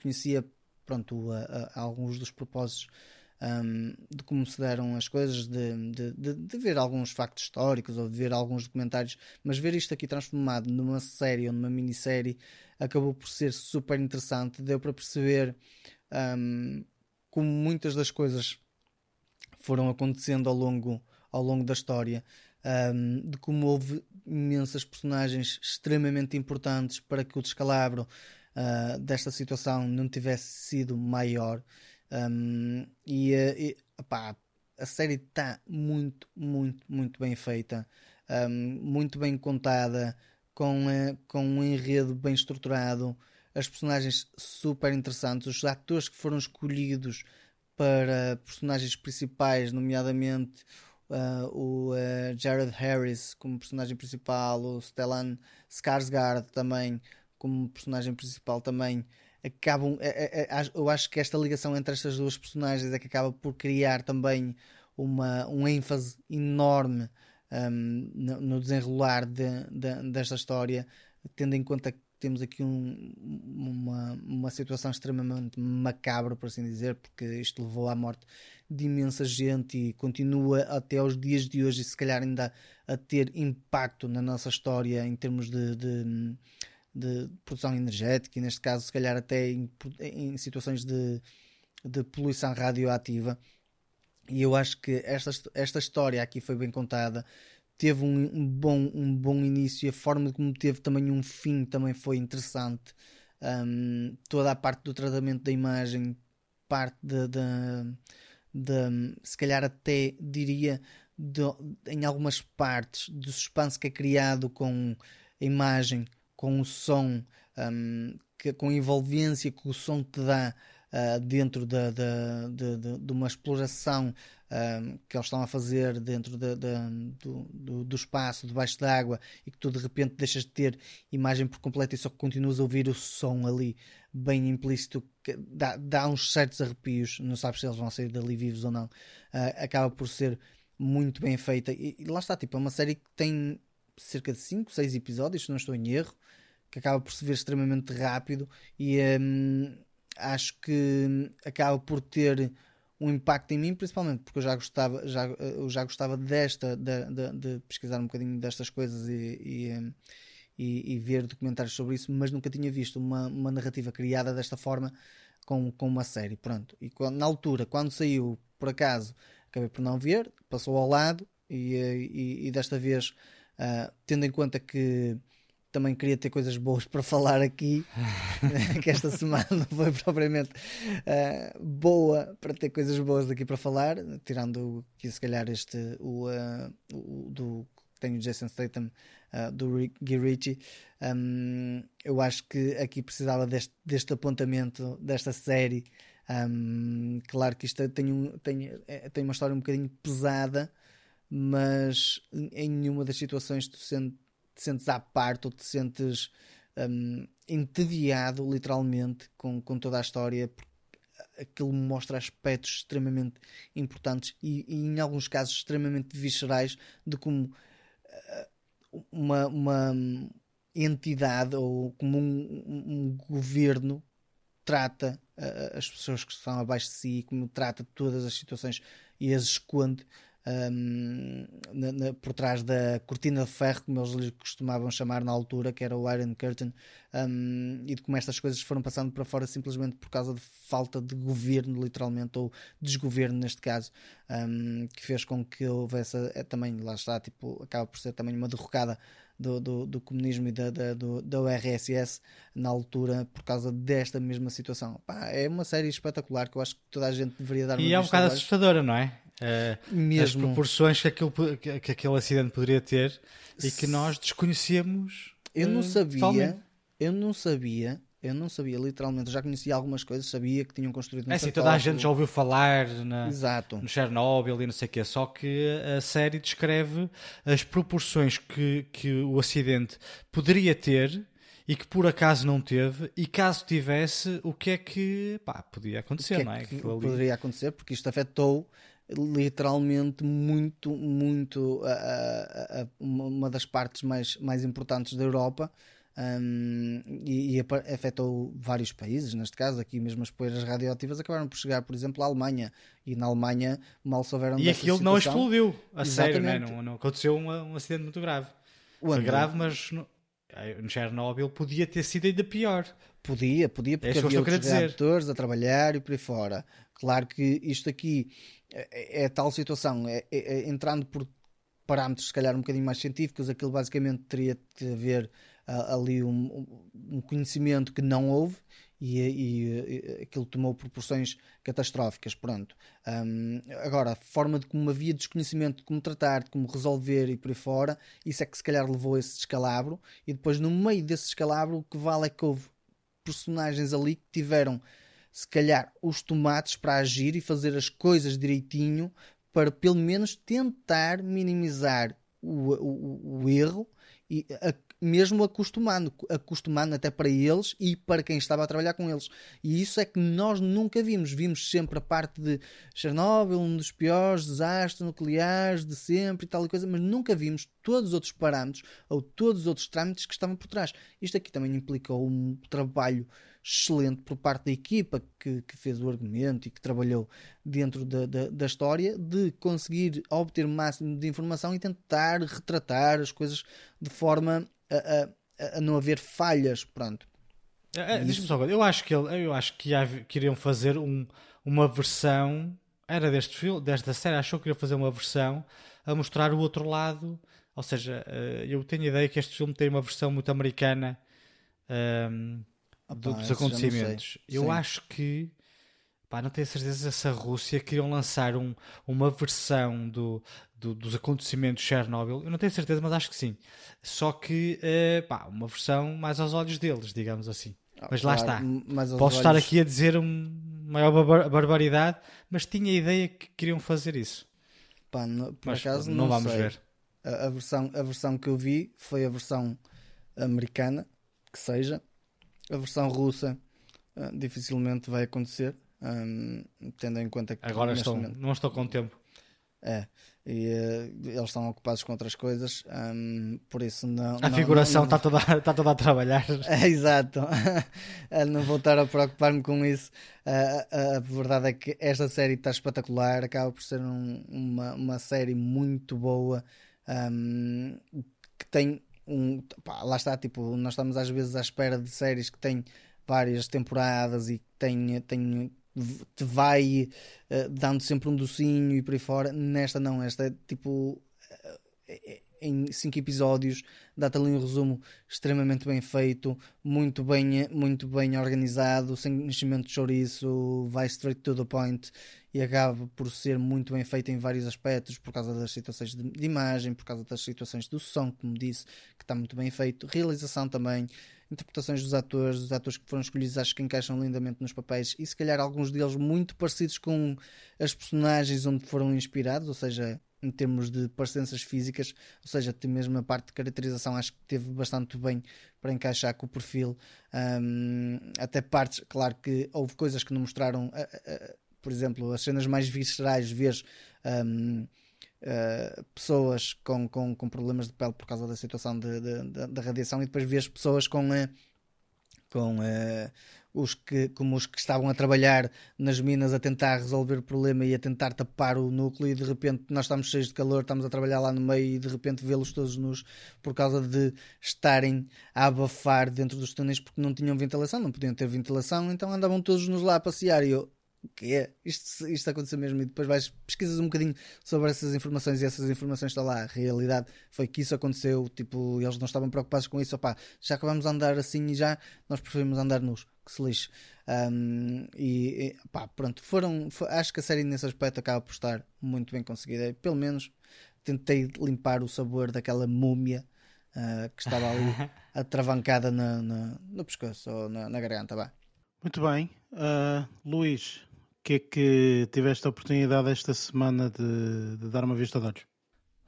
conhecia pronto, a, a, alguns dos propósitos um, de como se deram as coisas, de, de, de, de, ver alguns factos históricos ou de ver alguns documentários, mas ver isto aqui transformado numa série ou numa minissérie acabou por ser super interessante. Deu para perceber um, como muitas das coisas foram acontecendo ao longo, ao longo da história. Um, de como houve imensas personagens extremamente importantes para que o descalabro uh, desta situação não tivesse sido maior. Um, e, eh, e opá, a série está muito, muito, muito bem feita, um, muito bem contada, com, uh, com um enredo bem estruturado, as personagens super interessantes, os atores que foram escolhidos para personagens principais, nomeadamente uh, o uh, Jared Harris como personagem principal, o Stellan Skarsgård também como personagem principal também acabam. É, é, é, eu acho que esta ligação entre estas duas personagens é que acaba por criar também uma, um ênfase enorme um, no, desenrolar de, de, desta história, tendo em conta que temos aqui um, uma, uma situação extremamente macabra, por assim dizer, porque isto levou à morte de imensa gente e continua até aos dias de hoje, e se calhar ainda a ter impacto na nossa história em termos de, de de produção energética e neste caso se calhar até em, em situações de, de poluição radioativa. E eu acho que esta, esta história aqui foi bem contada. Teve um, um, bom, um bom início. A forma como teve também um fim também foi interessante. Um, toda a parte do tratamento da imagem parte de, de, de se calhar até diria de, em algumas partes do suspense que é criado com a imagem com o som, um, que, com a envolvência que o som te dá uh, dentro de, de, de, de, uma exploração um, que eles estão a fazer dentro do, do, do, espaço, debaixo d'água, e que tu de repente deixas de ter imagem por completo e só continuas a ouvir o som ali, bem implícito, que dá, dá uns certos arrepios, não sabes se eles vão sair dali vivos ou não. Uh, acaba por ser muito bem feita. E, e, lá está, tipo, é uma série que tem cerca de 5, 6 episódios, se não estou em erro, que acaba por se ver extremamente rápido e hum, acho que acaba por ter um impacto em mim, principalmente porque eu já gostava, já, eu já gostava desta, de, de, de pesquisar um bocadinho destas coisas e, e, hum, e, e, ver documentários sobre isso, mas nunca tinha visto uma, uma narrativa criada desta forma com, com uma série. Pronto. E na altura, quando saiu, por acaso, acabei por não ver, passou ao lado e, e, e desta vez Uh, tendo em conta que também queria ter coisas boas para falar aqui, que esta semana não foi propriamente uh, boa para ter coisas boas daqui para falar, tirando que se calhar este, o, uh, o do tem o Jason Statham, uh, do Guy Ritchie, um, eu acho que aqui precisava deste, deste apontamento, desta série. Um, claro que isto tem, um, tem, é, tem uma história um bocadinho pesada, mas em nenhuma das situações tu te sentes à parte ou te sentes um, entediado, literalmente, com, com toda a história, porque aquilo mostra aspectos extremamente importantes e, e em alguns casos extremamente viscerais de como uh, uma, uma entidade ou como um, um governo trata uh, as pessoas que estão abaixo de si, como trata todas as situações e as esconde um, na, na, por trás da cortina de ferro, como eles lhe costumavam chamar na altura, que era o Iron Curtain, um, e de como estas coisas foram passando para fora simplesmente por causa de falta de governo, literalmente, ou desgoverno neste caso, um, que fez com que houvesse é, também, lá está, tipo, acaba por ser também uma derrocada do, do, do, comunismo e da, da, do, da URSS na altura por causa desta mesma situação. Pá, é uma série espetacular que eu acho que toda a gente deveria dar uma E é um bocado assustadora, não é? Uh, Mesmo. As proporções que, aquilo, que, que, aquele acidente poderia ter e que nós desconhecíamos. Eu não uh, sabia, totalmente. eu não sabia eu não sabia, literalmente, já conhecia algumas coisas, sabia que tinham construído um É assim, toda a gente já ouviu falar na, Exato. no Chernobyl e não sei o quê, só que a série descreve as proporções que, que o acidente poderia ter e que por acaso não teve, e caso tivesse, o que é que pá, podia acontecer, que é não é? Que poderia acontecer, porque isto afetou literalmente muito, muito a, a, a, uma das partes mais, mais importantes da Europa um, e, e, afetou vários países, neste caso, aqui mesmo as poeiras radioativas acabaram por chegar, por exemplo, à Alemanha, e na Alemanha mal souberam E aquilo situação. não explodiu, a Exatamente. sério, né? não, não aconteceu um, um, acidente muito grave. O Foi grave, mas no, no Chernobyl podia ter sido ainda pior. Podia, podia, porque é havia outros reatores a trabalhar e por aí fora. Claro que isto aqui é, é, é tal situação, é, é, é, entrando por parâmetros se calhar um bocadinho mais científicos, aquilo basicamente teria de haver ali um, um, conhecimento que não houve e, e, e, aquilo tomou proporções catastróficas. Pronto. Um, agora, a forma de como havia desconhecimento de como tratar, de como resolver e por aí fora, isso é que se calhar levou a esse descalabro. E depois, no meio desse descalabro, o que vale é que houve personagens ali que tiveram, se calhar, os tomates para agir e fazer as coisas direitinho para pelo menos tentar minimizar o, o, o erro e a, mesmo acostumando, acostumando até para eles e para quem estava a trabalhar com eles. E isso é que nós nunca vimos. Vimos sempre a parte de Chernobyl, um dos piores desastres nucleares de sempre e tal e coisa, mas nunca vimos todos os outros parâmetros ou todos os outros trâmites que estavam por trás. Isto aqui também implicou um trabalho excelente por parte da equipa que, que fez o argumento e que trabalhou dentro da, da, da, história de conseguir obter o máximo de informação e tentar retratar as coisas de forma a, a, a não haver falhas. Pronto. É, é, Diz-me só, eu acho que eu acho que queriam fazer um, uma versão. Era deste filme, desta série, achou que queriam fazer uma versão a mostrar o outro lado. Ou seja, eh, eu tenho a ideia que este filme tem uma versão muito americana. Um, Opa, dos acontecimentos. Eu Sim. acho que pá, não tenho certeza se a Rússia queriam lançar um, uma versão do, do, dos acontecimentos de Chernobyl. Eu não tenho certeza, mas acho que sim. Só que uh, pá, uma versão mais aos olhos deles, digamos assim. Ah, mas claro, lá está. Posso olhos... estar aqui a dizer uma maior bar barbaridade, mas tinha a ideia que queriam fazer isso. Pá, no, por mas, acaso não, não vamos sei. ver. A, a, versão, a versão que eu vi foi a versão americana, que seja a versão russa uh, dificilmente vai acontecer, um, tendo em conta que agora estão, momento... não estou com tempo. É, e uh, eles estão ocupados com outras coisas, um, por isso não. A não, figuração está, toda, está toda a trabalhar. É, exato, não vou estar a preocupar-me com isso. Uh, a verdade é que esta série está espetacular, acaba por ser um, uma, uma série muito boa um, que tem um, pá, lá está, tipo, nós estamos às vezes à espera de séries que têm várias temporadas e que têm, têm te vai uh, dando sempre um docinho e por aí fora. Nesta não, esta é tipo em cinco episódios, dá-te ali um resumo extremamente bem feito, muito bem, muito bem organizado, sem enchimento de chouriço, vai straight to the point e acaba por ser muito bem feito em vários aspectos, por causa das situações de, de imagem, por causa das situações do som, como disse, que está muito bem feito, realização também, interpretações dos atores, os atores que foram escolhidos acho que encaixam lindamente nos papéis. E se calhar alguns deles muito parecidos com as personagens onde foram inspirados, ou seja, em termos de parecenças físicas, ou seja, tem mesmo a parte de caracterização, acho que teve bastante bem para encaixar com o perfil. Um, até partes, claro que houve coisas que não mostraram, uh, uh, por exemplo, as cenas mais viscerais, vês um, uh, pessoas com, com, com, problemas de pele por causa da situação da radiação e depois vês pessoas com com uh, os que, como os que estavam a trabalhar nas minas a tentar resolver o problema e a tentar tapar o núcleo e de repente nós estamos cheios de calor, estamos a trabalhar lá no meio e de repente vê-los todos nus por causa de estarem a abafar dentro dos túneis porque não tinham ventilação, não podiam ter ventilação, então andavam todos nos lá a passear e eu o que é? Isto, isto aconteceu mesmo e depois vais pesquisas um bocadinho sobre essas informações e essas informações estão lá. A realidade foi que isso aconteceu, tipo, eles não estavam preocupados com isso, opá, já acabamos de andar assim e já nós preferimos andar nus, que se lixe. Um, e, e pá, pronto, foram, foi, acho que a série nesse aspecto acaba por estar muito bem conseguida. Pelo menos tentei limpar o sabor daquela múmia uh, que estava ali atravancada na, na, no pescoço ou na, na garganta. Vá. Muito bem, uh, Luís, que é que tiveste a oportunidade esta semana de, de dar uma vista de olhos?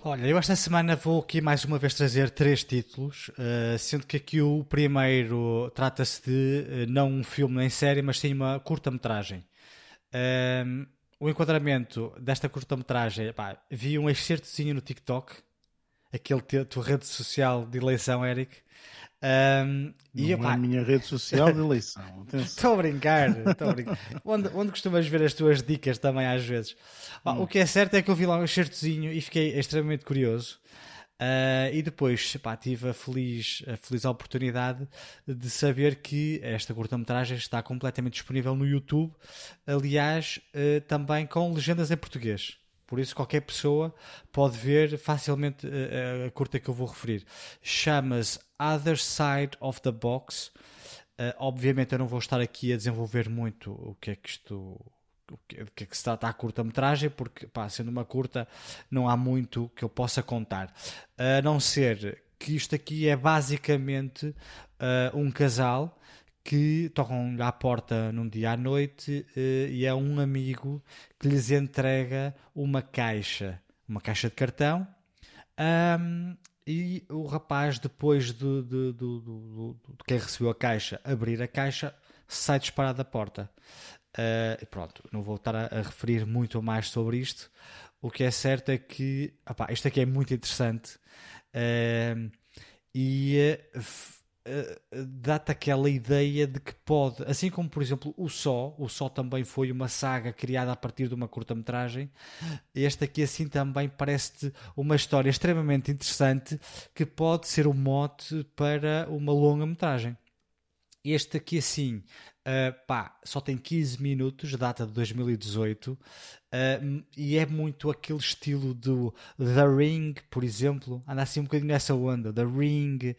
Olha, eu esta semana vou aqui mais uma vez trazer três títulos, uh, sendo que aqui o primeiro trata-se de uh, não um filme nem série, mas sim uma curta-metragem. Uh, o enquadramento desta curta-metragem, vi um excertozinho no TikTok, aquele tua rede social de eleição, Eric, um, e, é a minha rede social de eleição. Estou a brincar, estou a brincar. onde, onde costumas ver as tuas dicas também às vezes? Hum. O que é certo é que eu vi lá um certozinho e fiquei extremamente curioso. Uh, e depois pá, tive a feliz, a feliz oportunidade de saber que esta curta-metragem está completamente disponível no YouTube, aliás, uh, também com legendas em português. Por isso, qualquer pessoa pode ver facilmente a, a curta que eu vou referir. Chama-se Other Side of the Box. Uh, obviamente, eu não vou estar aqui a desenvolver muito o que é que isto. O que, que é que se trata a curta-metragem, porque, pá, sendo uma curta, não há muito que eu possa contar. A não ser que isto aqui é basicamente uh, um casal que tocam-lhe à porta num dia à noite uh, e é um amigo que lhes entrega uma caixa, uma caixa de cartão. Um, e o rapaz, depois de, de, de, de, quem recebeu a caixa abrir a caixa, sai disparado da porta. Uh, pronto, não vou estar a, a, referir muito mais sobre isto. O que é certo é que isto aqui é muito interessante uh, e uh, eh, dá-te aquela ideia de que pode, assim como por exemplo o Só, o Só também foi uma saga criada a partir de uma curta-metragem, este aqui assim também parece-te uma história extremamente interessante que pode ser o um mote para uma longa-metragem. Este aqui assim, uh, pá, só tem 15 minutos, data de 2018, uh, eh, e é muito aquele estilo do The Ring, por exemplo, anda assim um bocadinho nessa onda, The Ring,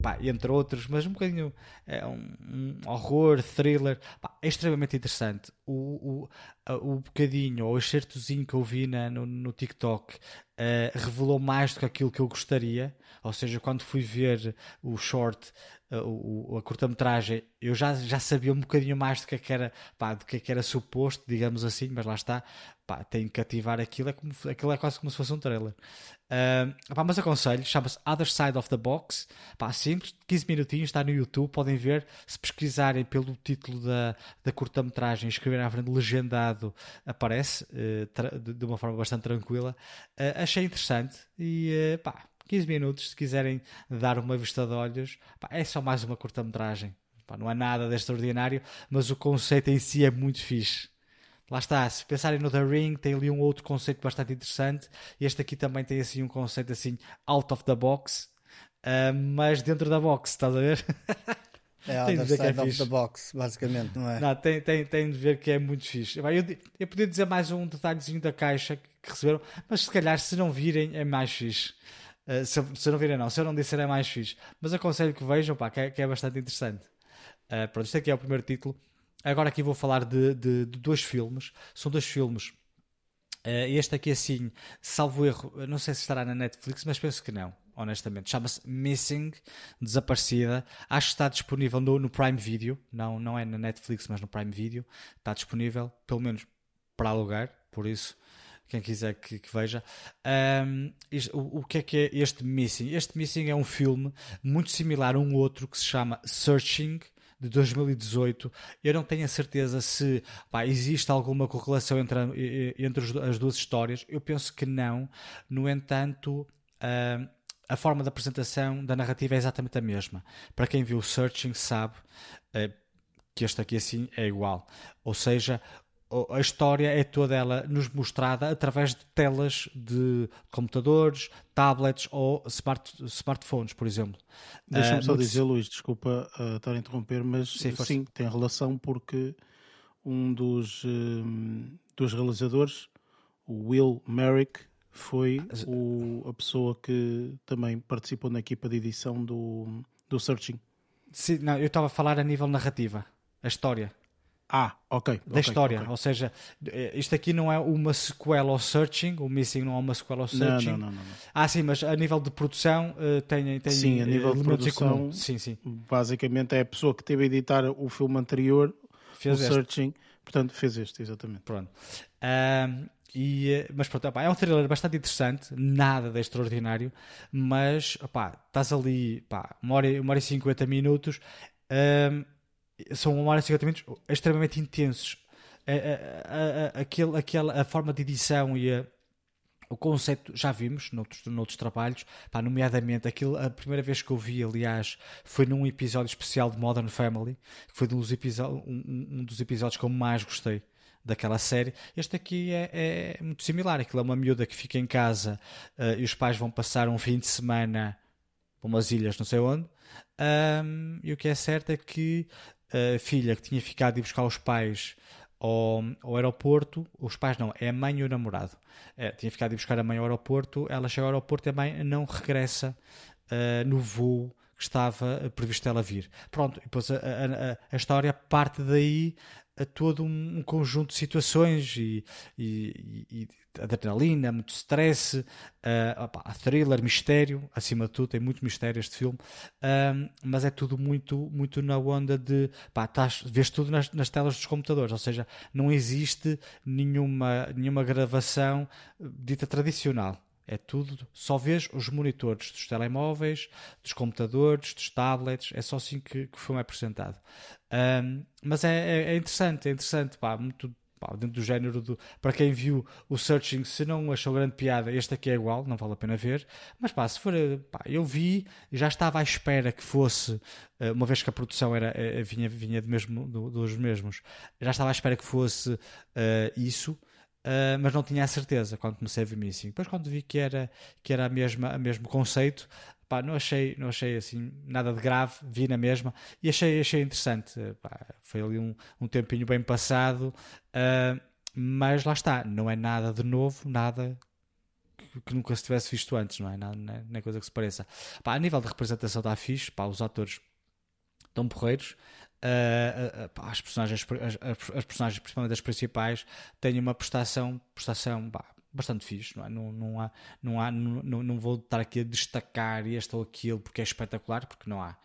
pá, entre outros, mas um bocadinho é um, um horror, thriller, pá, é extremamente interessante. O, o, o bocadinho, ou o excertozinho que eu vi na, no, no TikTok uh, revelou mais do que aquilo que eu gostaria. Ou seja, quando fui ver o short, o, a curta-metragem, eu já, já sabia um bocadinho mais do que, é que era, pá, do que, é que era suposto, digamos assim, mas lá está, pá, tem que cativar aquilo, é como, aquilo é quase como se fosse um trailer. Uh, pá, mas aconselho, chama-se Other Side of the Box, pá, simples, 15 minutinhos, está no YouTube, podem ver, se pesquisarem pelo título da, da curta-metragem escreverem à frente legendado, aparece uh, de, uma forma bastante tranquila. Uh, achei interessante e pá, 15 minutos, se quiserem dar uma vista de olhos, pá, é só mais uma curta-metragem. Não é nada de extraordinário, mas o conceito em si é muito fixe. Lá está, se pensarem no The Ring, tem ali um outro conceito bastante interessante. Este aqui também tem assim um conceito assim out of the box, uh, mas dentro da box, estás a ver? É tem de ver que é the box, basicamente, não é? Não, tem, tem, tem de ver que é muito fixe. Eu, eu podia dizer mais um detalhezinho da caixa que receberam, mas se calhar se não virem é mais fixe. Uh, se, se, não virem, não. Se eu não disser, é mais fixe. Mas aconselho que vejam, pá, que é, que é bastante interessante. Uh, pronto, este aqui é o primeiro título. Agora aqui vou falar de, de, de dois filmes. São dois filmes. Uh, este aqui, assim, salvo erro, não sei se estará na Netflix, mas penso que não, honestamente. Chama-se Missing, Desaparecida. Acho que está disponível no, no, Prime Video. Não, não é na Netflix, mas no Prime Video. Está disponível, pelo menos para alugar, por isso quem quiser que, que veja. Um, isto, o, o, que é que é este Missing? Este Missing é um filme muito similar a um outro que se chama Searching, de 2018. Eu não tenho a certeza se pá, existe alguma correlação entre, entre as duas histórias. Eu penso que não. No entanto, a forma de apresentação da narrativa é exatamente a mesma. Para quem viu Searching sabe uh, que este aqui assim é igual. Ou seja, a história é toda ela nos mostrada através de telas de computadores, tablets ou smart, smartphones, por exemplo. Deixa-me uh, só dizer, Luís, desculpa uh, estar a interromper, mas sim, sim, tem relação porque um dos, um, dos realizadores, o Will Merrick, foi o, a pessoa que também participou na equipa de edição do, do Searching. Sim, não, eu estava a falar a nível narrativa, a história. Ah, ok. Da okay, história. Okay. Ou seja, eh, isto aqui não é uma sequela ao Searching, o Missing não é uma sequela ao Searching. Não, não, não, não. Ah, sim, mas a nível de produção uh, tem, tem Sim, a nível de produção, sim, sim. basicamente é a pessoa que teve a editar o filme anterior, fez o este. Searching, portanto fez este, exatamente. Pronto. Um, e, eh, mas pronto, opa, é um thriller bastante interessante, nada de extraordinário, mas opa, estás ali opa, uma, hora, uma hora e cinquenta minutos. Um, são uma hora e 50 minutos extremamente intensos. A, a, a, aquele, aquela, a forma de edição e a, o conceito já vimos noutros, noutros trabalhos, pá, nomeadamente aquilo, a primeira vez que eu vi, aliás, foi num episódio especial de Modern Family, que foi um dos, um, um dos episódios que eu mais gostei daquela série. Este aqui é, é, muito similar. Aquilo é uma miúda que fica em casa uh, e os pais vão passar um fim de semana para umas ilhas, não sei onde. Um, e o que é certo é que filha que tinha ficado de buscar os pais ao, ao, aeroporto, os pais não, é a mãe e o namorado. É, tinha ficado de buscar a mãe ao aeroporto, ela chega ao aeroporto e a mãe não regressa uh, no voo que estava previsto ela vir. Pronto, depois a, a, a, história parte daí a todo um, conjunto de situações e, e, e adrenalina, muito stress, uh, thriller, mistério, acima de tudo, tem muito mistério este filme, uh, mas é tudo muito, muito na onda de pá, vês tudo nas, nas, telas dos computadores, ou seja, não existe nenhuma, nenhuma gravação dita tradicional. É tudo, só vês os monitores dos telemóveis, dos computadores, dos tablets, é só assim que, que é apresentado. Um, mas é, é, é, interessante, é interessante, pá, muito, pá, dentro do género do. Para quem viu o Searching, se não achou grande piada, este aqui é igual, não vale a pena ver. Mas pá, se for. Pá, eu vi, já estava à espera que fosse, eh, uma vez que a produção era, eh, vinha, vinha do mesmo, do, dos mesmos, já estava à espera que fosse uh, isso. Uh, mas não tinha a certeza quando comecei a ver Missing. Depois, quando vi que era, que era a mesma, o mesmo conceito, pá, não achei, não achei assim nada de grave, vi na mesma e achei, achei interessante. Pá, foi ali um, um tempinho bem passado, uh, mas lá está, não é nada de novo, nada que, nunca se tivesse visto antes, não é? Nada, não é coisa que se pareça. Pá, a nível de representação está fixe, pá, os atores estão porreiros. Uh, uh, as, personagens, as, as, personagens, principalmente as principais, têm uma prestação, prestação bah, bastante fixe. Não, é? não, não, há, não, há, não, não vou estar aqui a destacar este ou aquilo porque é espetacular, porque não há.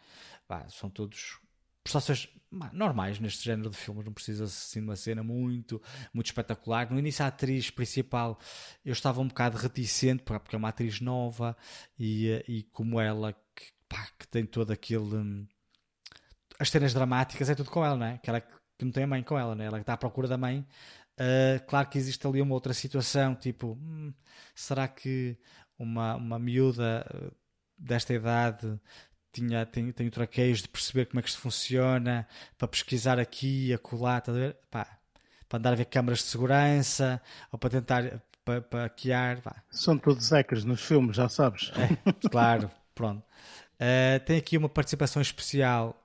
Bah, são todos prestações normais neste género de filmes, não precisa assim de uma cena muito, muito espetacular. No início, a atriz principal eu estava um bocado reticente porque é uma atriz nova e, e como ela que, pá, que tem todo aquele. As cenas dramáticas é tudo com ela, não é? Que ela que não tem a mãe com ela, né? ela está à procura da mãe. Uh, claro que existe ali uma outra situação, tipo, hum, será que uma, uma miúda ah, desta idade tinha, tem, tem o traquejo de perceber como é que isto funciona, para pesquisar aqui e acolá, tá a ver? Pá, para andar a ver câmaras de segurança, ou para tentar para, para hackear. Pá. São todos hackers nos filmes, já sabes. É, claro, pronto. Uh, tem aqui uma participação especial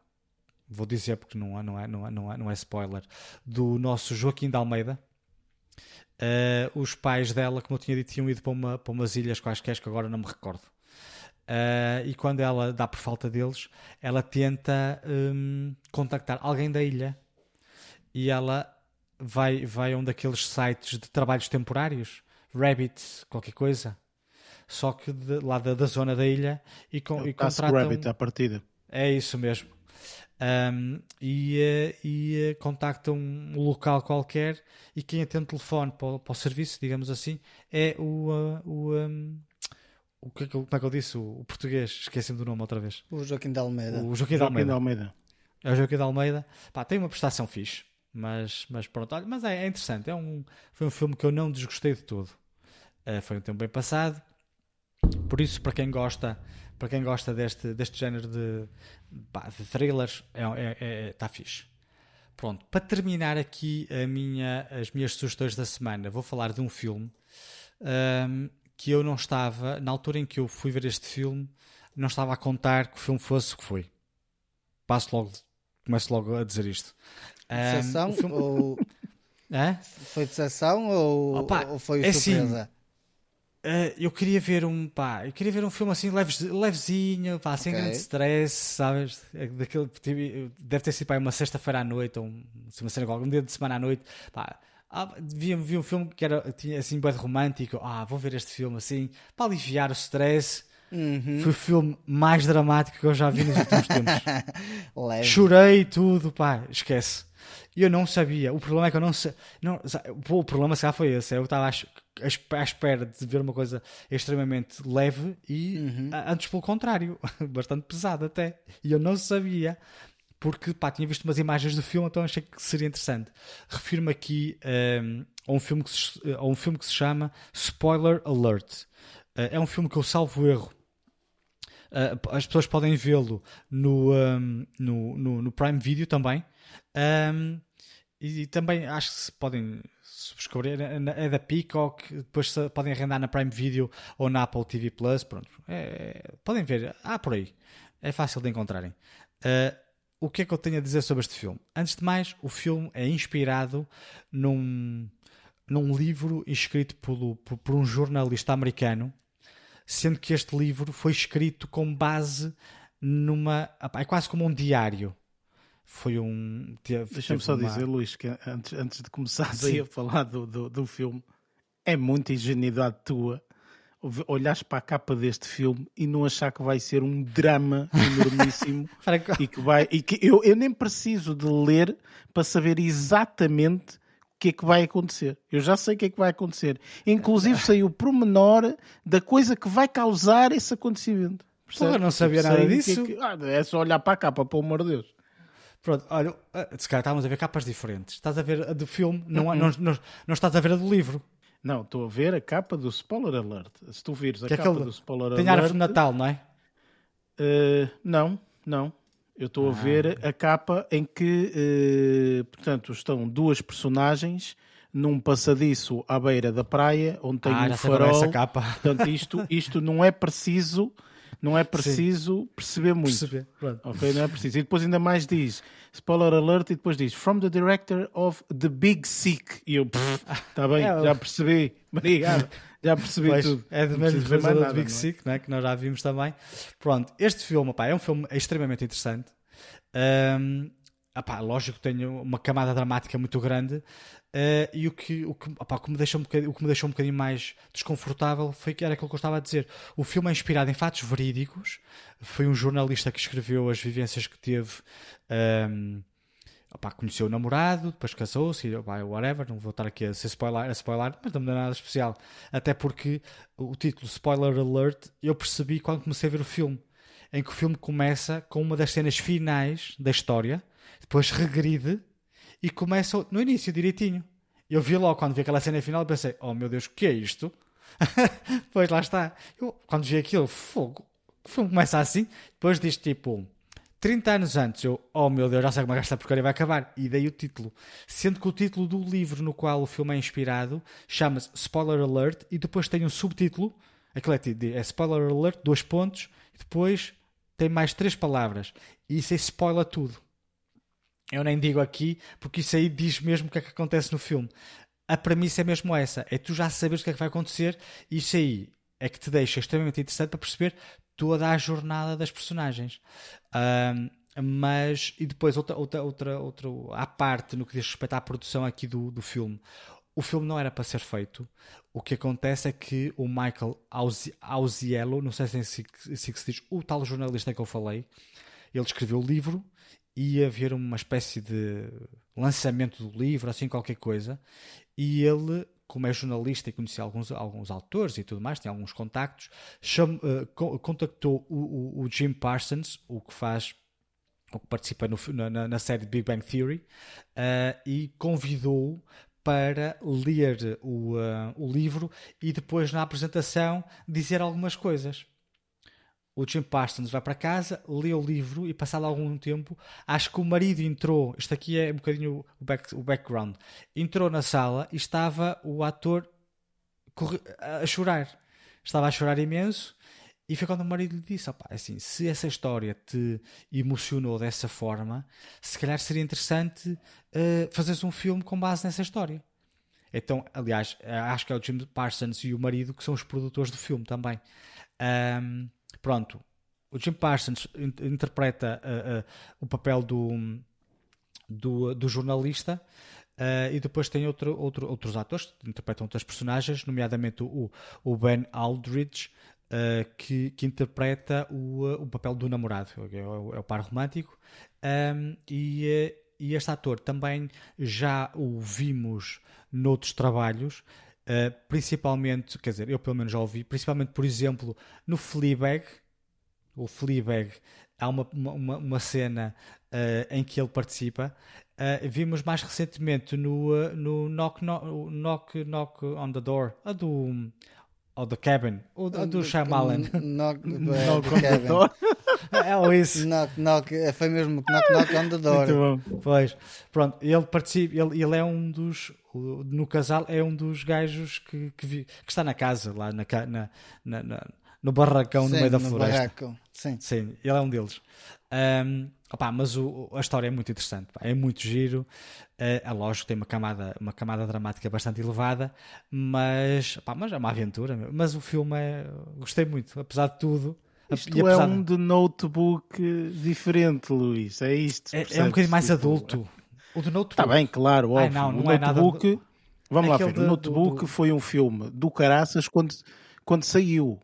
vou dizer porque não, é, não, é, não, é, não, é, não é spoiler, do nosso Joaquim de Almeida. Uh, os pais dela, como eu tinha dito, tinham ido para, uma, para umas ilhas quaisquer que agora não me recordo. Uh, e quando ela dá por falta deles, ela tenta um, contactar alguém da ilha e ela vai, vai a um daqueles sites de trabalhos temporários, Rabbit, qualquer coisa, só que de, lá da, da, zona da ilha e, com, e contrata. Rabbit à partida. É isso mesmo um, e, eh, e uh, contacta um local qualquer e quem atende o telefone para o, para o serviço, digamos assim, é o, uh, o, um, o que, como é que eu disse? O, o português, esqueci-me do nome outra vez. O Joaquim de Almeida. O Joaquim de Almeida. de Almeida. É o Joaquim de Almeida. Pá, tem uma prestação fixe, mas, mas pronto, olha, mas é, é, interessante. É um, foi um filme que eu não desgostei de todo. Uh, foi um tempo bem passado. Por isso, para quem gosta, para quem gosta deste, deste género de, pá, de thrillers, é, é, é, tá fixe. Pronto, para terminar aqui a minha, as minhas sugestões da semana, vou falar de um filme um, que eu não estava, na altura em que eu fui ver este filme, não estava a contar que o filme fosse o que foi. Passo logo, começo logo a dizer isto. Um, filme... ou... Hã? Foi decepção ou, Opa, ou foi é surpresa? Assim, Uh, eu queria ver um pá, eu queria ver um filme assim leves, levezinho, pá, sem okay. grande stress, sabes? É daquele, deve ter sido pá, uma sexta-feira à noite ou um, uma cena, um dia de semana à noite, pá, ah, vi, vi um filme que era tinha assim bem romântico, ah, vou ver este filme assim, para aliviar o stress. Uhum. Foi o filme mais dramático que eu já vi nos últimos tempos. Chorei tudo, pá, esquece. E eu não sabia. O problema é que eu não sei. Não, o problema se foi esse. Eu estava à espera de ver uma coisa extremamente leve e uhum. antes pelo contrário, bastante pesada até. E eu não sabia porque pá, tinha visto umas imagens do filme, então achei que seria interessante. Refiro-me aqui um, a, um filme que se, a um filme que se chama Spoiler Alert. Uh, é um filme que eu salvo erro. Uh, as pessoas podem vê-lo no, um, no, no, no, Prime Video também. Um, e, e também acho que se podem subscrever, é, é da Peacock, depois podem arrendar na Prime Video ou na Apple TV Plus, pronto. É, podem ver, ah, por aí. É fácil de encontrarem. Uh, o que é que eu tenho a dizer sobre este filme? Antes de mais, o filme é inspirado num, num livro escrito por, por, por um jornalista americano, sendo que este livro foi escrito com base numa. É quase como um diário foi um. Deixa-me só uma... dizer, Luís, que antes, antes de começar a falar do, do, do, filme, é muita ingenuidade tua olhares para a capa deste filme e não achar que vai ser um drama enormíssimo e que vai. E que eu, eu nem preciso de ler para saber exatamente o que é que vai acontecer. Eu já sei o que é que vai acontecer. Inclusive sei o pormenor da coisa que vai causar esse acontecimento. Porra, não sabia nada disso. Que é, que... Ah, é só olhar para a capa, pelo amor de Deus. Pronto, olha, eh, se calhar estávamos a ver capas diferentes. Estás a ver a do filme, não, uhum. não, não, não estás a ver a do livro. Não, estou a ver a capa do Spoiler Alert. Se tu vires a que capa é do Spoiler tem Alert. Tem árvore de Natal, não é? Uh, não, não. Eu estou ah. a ver a capa em que, uh, portanto, estão duas personagens num passadiço à beira da praia, onde tem ah, um farol. Essa capa. Portanto, isto, isto não é preciso não é preciso Sim. perceber muito. Perceber. Ok, não é preciso. E depois ainda mais diz, spoiler alert, e depois diz, from the director of The Big Sick. E eu, está bem, é, já percebi. Obrigado. Já percebi pois, tudo. É do mesmo realizador do Big não é? Sick, né, que nós já vimos também. Pronto, este filme é um filme extremamente interessante. Um, Epá, lógico que tem uma camada dramática muito grande uh, e o que, o, que, epá, o, que me deixou um o que me deixou um bocadinho mais desconfortável foi que era aquilo que eu estava a dizer. O filme é inspirado em fatos verídicos. Foi um jornalista que escreveu as vivências que teve. Um, ehm, conheceu o namorado, depois casou-se, whatever. Não vou estar aqui a ser spoiler, a spoiler mas não me dá nada especial. Até porque o título Spoiler Alert eu percebi quando comecei a ver o filme. Em que o filme começa com uma das cenas finais da história depois regride e começa no início direitinho. Eu vi logo quando vi aquela cena final pensei, oh meu Deus, o que é isto? pois lá está. Eu, quando vi aquilo, fogo, o filme começa assim, depois diz tipo 30 anos antes, eu, oh meu Deus, já sei como é que esta porcaria vai acabar. E dei o título. Sendo que o título do livro no qual o filme é inspirado chama-se Spoiler Alert e depois tem um subtítulo, aquilo é, é Spoiler Alert, dois pontos, e depois tem mais três palavras. E isso é spoiler tudo. Eu nem digo aqui, porque isso aí diz mesmo o que é que acontece no filme. A premissa é mesmo essa: é tu já saberes o que é que vai acontecer, e isso aí é que te deixa extremamente interessante para perceber toda a jornada das personagens. Um, mas, e depois, outra, outra, outra, outra, à parte, no que diz respeito à produção aqui do, do filme, o filme não era para ser feito. O que acontece é que o Michael Auziello, não sei se é assim que se diz, o tal jornalista que eu falei, ele escreveu o livro ia haver uma espécie de lançamento do livro, assim qualquer coisa, e ele, como é jornalista e conhecia alguns, alguns autores e tudo mais, tinha alguns contactos, cham, uh, contactou o, o, o, Jim Parsons, o que faz o que participa no, na, na, série Big Bang Theory, uh, e convidou-o para ler o, uh, o livro e depois na apresentação dizer algumas coisas. O Jim Parsons vai para casa, lê o livro e passado algum tempo, acho que o marido entrou, isto aqui é um bocadinho o, back, o background, entrou na sala e estava o ator a chorar. Estava a chorar imenso e foi quando o marido lhe disse: assim, se essa história te emocionou dessa forma, se calhar seria interessante uh, fazeres um filme com base nessa história. Então, aliás, acho que é o Jim Parsons e o marido que são os produtores do filme também. Um, pronto, o Jim Parsons interpreta uh, uh, o papel do, do, do jornalista. Uh, e depois tem outro, outro, outros atores que interpretam outras personagens, nomeadamente o, o Ben Aldridge, que, que, interpreta o, o papel do namorado, é o, é o par romântico, um, e, e este ator também já o vimos noutros trabalhos, principalmente, quer dizer, eu pelo menos já o vi, principalmente, por exemplo, no Fleabag, o Fleabag, há uma, uma, uma cena em que ele participa, Uh, vimos mais recentemente no, no knock, knock, knock, knock on the Door, a do ou The Cabin, o do, Shyamalan. Knock, knock on the Door. É ou isso. Knock, knock, é, foi mesmo Knock, knock on the door. Muito bom. Pois, pronto, ele participa, ele, ele é um dos, no casal, é um dos gajos que, que, vi, que está na casa, lá na, na, na no barracão Sim, no meio da floresta. Barraco. Sim. Sim, ele é um deles. Um, opa, mas o, a história é muito interessante, é muito giro. Uh, é lógico, tem uma camada, uma camada dramática bastante elevada, mas, opa, mas é uma aventura. Mas o filme é. Gostei muito, apesar de tudo. Isto é um de notebook diferente, Luís. É isto. É, é um bocadinho mais tipo, adulto. O de notebook. Está bem, claro, óbvio. Ai, não, não o é notebook. Nada... Vamos lá ver. O notebook do, do... foi um filme do caraças quando, quando saiu.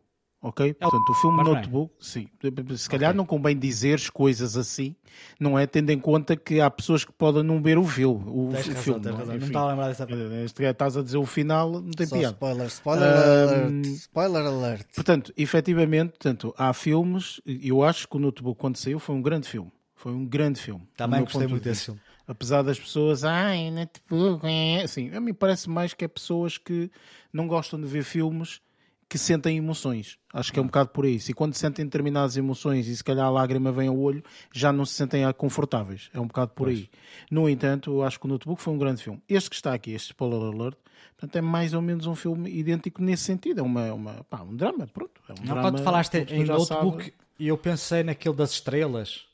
Ok? É Portanto, o filme Mas Notebook, sim. Se calhar okay. não convém dizeres coisas assim, não é? Tendo em conta que há pessoas que podem não ver o filme. O, razão, filme não, razão. não estava a lembrar dessa parte. Este estás a dizer o final, não tem Só piada. Spoiler, spoiler um, alert. Spoiler alert. Portanto, efetivamente, portanto, há filmes, eu acho que o Notebook, quando saiu, foi um grande filme. Foi um grande filme. Também gostei muito desse filme. Apesar das pessoas, ai, Notebook, é assim, a mim parece mais que é pessoas que não gostam de ver filmes que sentem emoções. Acho que é um bocado por isso. E quando sentem determinadas emoções e se calhar a lágrima vem ao olho, já não se sentem confortáveis. É um bocado por pois. aí. No entanto, acho que o Notebook foi um grande filme. Este que está aqui, este Spoiler Alert, portanto, é mais ou menos um filme idêntico nesse sentido. É uma, uma pá, um drama, pronto. É um não, drama, quando falaste em Notebook, e eu pensei naquele das estrelas.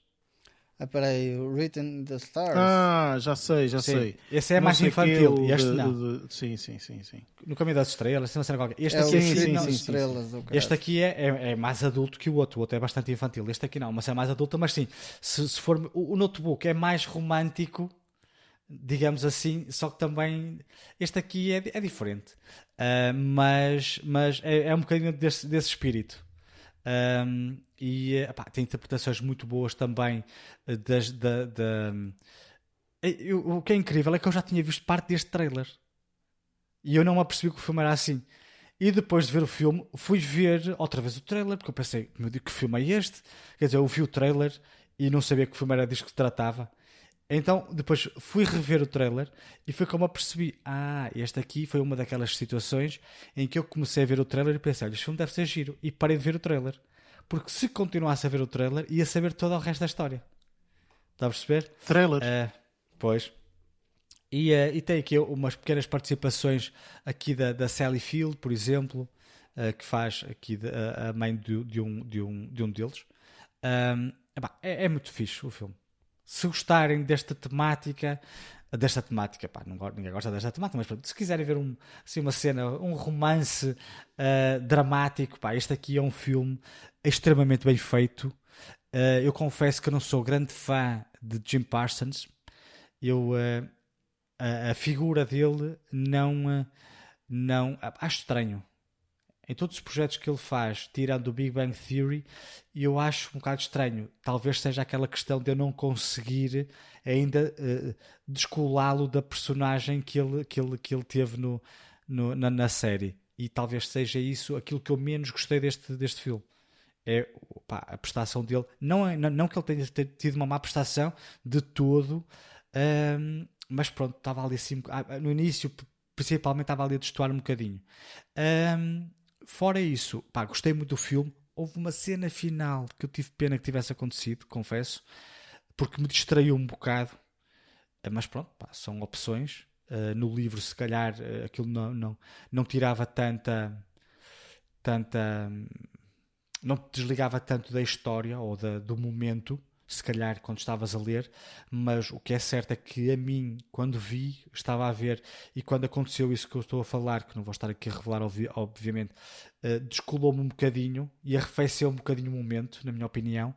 Ah, peraí, Written the Stars. Ah, já sei, já sim. sei. Esse é não mais infantil, e este não. De, de, sim, sim, sim, sim. No Caminho das Estrelas, se não sei qualquer. Este é aqui, o sim, sim, sim, estrelas, este aqui é, é, é, mais adulto que o outro. O outro é bastante infantil. Este aqui não, mas é mais adulto. Mas sim, se, se for o, o notebook é mais romântico, digamos assim, só que também este aqui é, é diferente. Uh, mas mas é, é um bocadinho desse, desse espírito. Um, e epá, tem interpretações muito boas também eh, das, da, da... o que é incrível é que eu já tinha visto parte deste trailer e eu não me apercebi que o filme era assim. E depois de ver o filme, fui ver outra vez o trailer, porque eu pensei, meu Deus, que filme é este? Quer dizer, eu vi o trailer e não sabia que filme era disso que se tratava. Então, depois fui rever o trailer e foi como eu percebi: ah, este aqui foi uma daquelas situações em que eu comecei a ver o trailer e pensei: este filme deve ser giro. E parei de ver o trailer. Porque se continuasse a ver o trailer, ia saber todo o resto da história. Está a perceber? Trailer. Uh, pois. E, uh, e tem aqui umas pequenas participações aqui da, da Sally Field, por exemplo, uh, que faz aqui de, a mãe de, de, um, de, um, de um deles. Um, é, é muito fixe o filme se gostarem desta temática, desta temática, pá, não, ninguém gosta desta temática, mas pronto, se quiserem ver um, assim, uma cena, um romance uh, dramático, pá, este aqui é um filme extremamente bem feito. Uh, eu confesso que não sou grande fã de Jim Parsons. Eu, uh, a, a, figura dele não, não acho estranho em todos os projetos que ele faz, tirando o Big Bang Theory, eu acho um bocado estranho. Talvez seja aquela questão de eu não conseguir ainda uh, descolá-lo da personagem que ele, que ele, que ele teve no, no na, na, série. E talvez seja isso aquilo que eu menos gostei deste, deste filme. É opa, a prestação dele. Não, é, não, não que ele tenha tido uma má prestação de todo, um, mas pronto, estava ali assim, ah, no início, principalmente estava ali a destoar um bocadinho. Um, fora isso, pá, gostei muito do filme. Houve uma cena final que eu tive pena que tivesse acontecido, confesso, porque me distraiu um bocado. Ah, mas pronto, pá, são opções. Uh, no livro, se calhar, uh, aquilo não, não, não tirava tanta. tanta. não te desligava tanto da história ou da, do momento se calhar quando estavas a ler, mas o que é certo é que a mim, quando vi, estava a ver, e quando aconteceu isso que eu estou a falar, que não vou estar aqui a revelar, obviamente, uh, descolou-me um bocadinho e arrefeceu um bocadinho o momento, na minha opinião.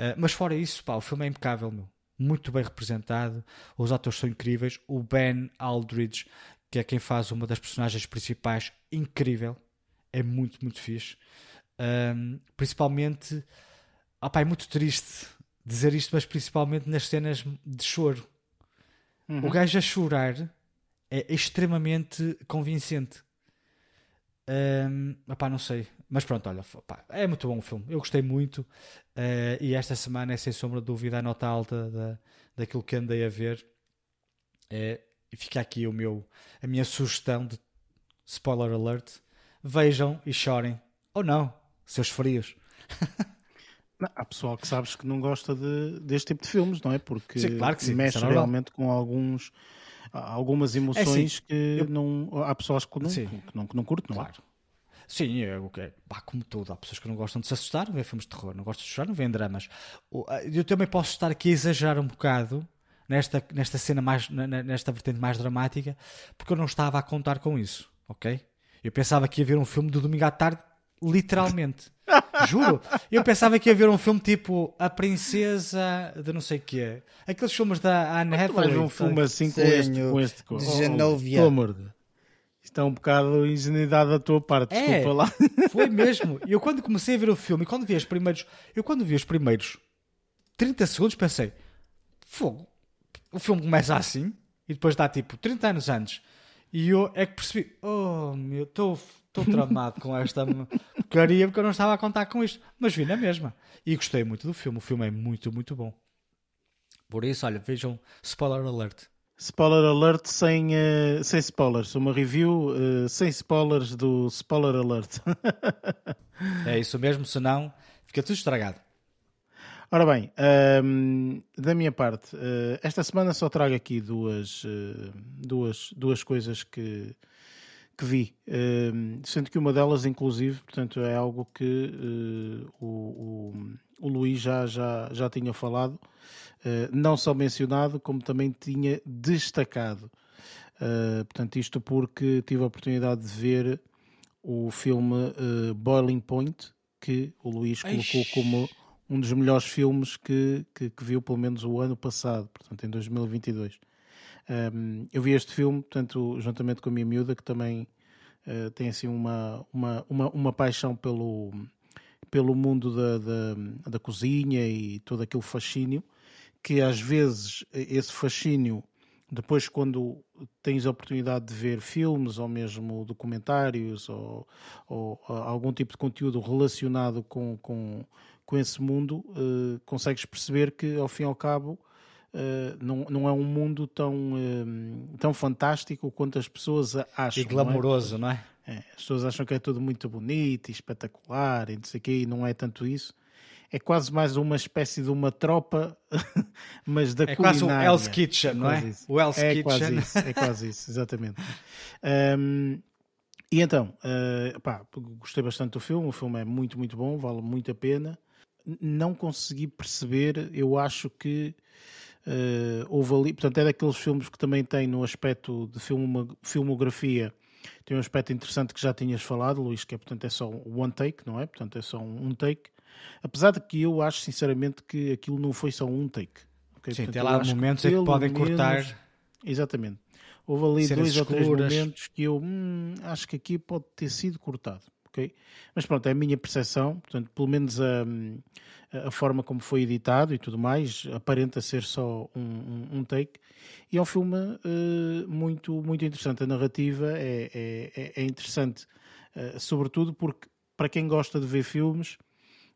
Uh, mas fora isso, pá, o filme é impecável, meu. Muito bem representado, os atores são incríveis. O Ben Aldridge, que é quem faz uma das personagens principais, incrível. É muito, muito fixe. Um, principalmente, opa, é muito triste dizer isto, mas principalmente nas cenas de choro. Uhum. O gajo a chorar é extremamente convincente. Um, opá, não sei. Mas pronto, olha, opá, é muito bom o filme. Eu gostei muito. Uh, e esta semana é sem sombra de dúvida a nota alta da, daquilo que andei a ver. É, e fica aqui o meu, a minha sugestão de spoiler alert. Vejam e chorem. Ou não, seus frios. Não, há pessoal que sabes que não gosta de, deste tipo de filmes, não é? Porque sim, claro que sim, mexe é realmente com alguns, algumas emoções é, que eu... não. Há pessoas que não, que não, que não curtem, não é? claro. Sim, é, okay. Bah, como tudo, há pessoas que não gostam de se assustar, não vêem filmes de terror, não gostam de chorar, não vêem dramas. Eu também posso estar aqui a exagerar um bocado nesta, nesta cena mais, nesta vertente mais dramática, porque eu não estava a contar com isso, ok? Eu pensava que ia ver um filme do domingo à tarde, literalmente. Juro. Eu pensava que ia ver um filme tipo A Princesa de não sei o quê. Aqueles filmes da Anne Hathaway. um filme assim com este, com este com... De Genovia. Oh, amor Isto é um bocado ingenuidade da tua parte, é, desculpa lá. Foi mesmo. Eu quando comecei a ver o filme, e quando vi os primeiros, eu quando vi os primeiros 30 segundos pensei, fogo, o filme começa assim, e depois dá tipo 30 anos antes. E eu é que percebi, oh meu, estou estou tramado com esta porcaria porque eu não estava a contar com isto. Mas vi na mesma. E gostei muito do filme. O filme é muito, muito bom. Por isso, olha, vejam Spoiler Alert. Spoiler Alert sem, uh, sem spoilers. Uma review uh, sem spoilers do Spoiler Alert. é isso mesmo, senão fica tudo estragado. Ora bem, um, ehm, da minha parte, uh, esta semana só trago aqui duas, duas, duas coisas que, que vi, uh, sendo que uma delas, inclusive, portanto, é algo que uh, o, o, o, Luís já, já, já tinha falado, uh, não só mencionado, como também tinha destacado. Eh, portanto, isto porque tive a oportunidade de ver o filme Boiling Point, que o Luís colocou como um dos melhores filmes que, que, que, viu pelo menos o ano passado, portanto em 2022. Um, eu vi este filme, portanto, juntamente com a minha miúda, que também uh, tem assim uma, uma, uma, uma, paixão pelo, pelo mundo da, da, da, cozinha e todo aquele fascínio, que às vezes esse fascínio, depois quando tens a oportunidade de ver filmes ou mesmo documentários ou, ou algum tipo de conteúdo relacionado com, com, com esse mundo, uh, consegues perceber que ao fim e ao cabo Uh, não, não é um mundo tão, uh, tão fantástico quanto as pessoas acham. E glamouroso, não é? Não é? é? As pessoas acham que é tudo muito bonito e espetacular e não sei o quê, e não é tanto isso. É quase mais uma espécie de uma tropa, mas da é culinária. É quase o Hell's Kitchen, não é? Isso. O Hell's é Kitchen. Quase isso, é quase isso, exatamente. Um, e então, uh, pá, gostei bastante do filme, o filme é muito, muito bom, vale muito a pena. Não consegui perceber, eu acho que Uh, houve ali, portanto, é daqueles filmes que também tem no aspecto de filmografia, tem um aspecto interessante que já tinhas falado, Luís, que é, portanto, é só one take, não é? Portanto, é só um take. Apesar de que eu acho, sinceramente, que aquilo não foi só um take. Okay? Sim, portanto, tem lá momentos em que podem menos... cortar. Exatamente. Houve ali dois escuras. ou três momentos que eu hum, acho que aqui pode ter sido cortado. Mas pronto, é a minha percepção, portanto, pelo menos a, a forma como foi editado e tudo mais, aparenta ser só um, um, um take. E é um filme uh, muito, muito interessante. A narrativa é, é, é, é interessante, uh, sobretudo porque, para quem gosta de ver filmes,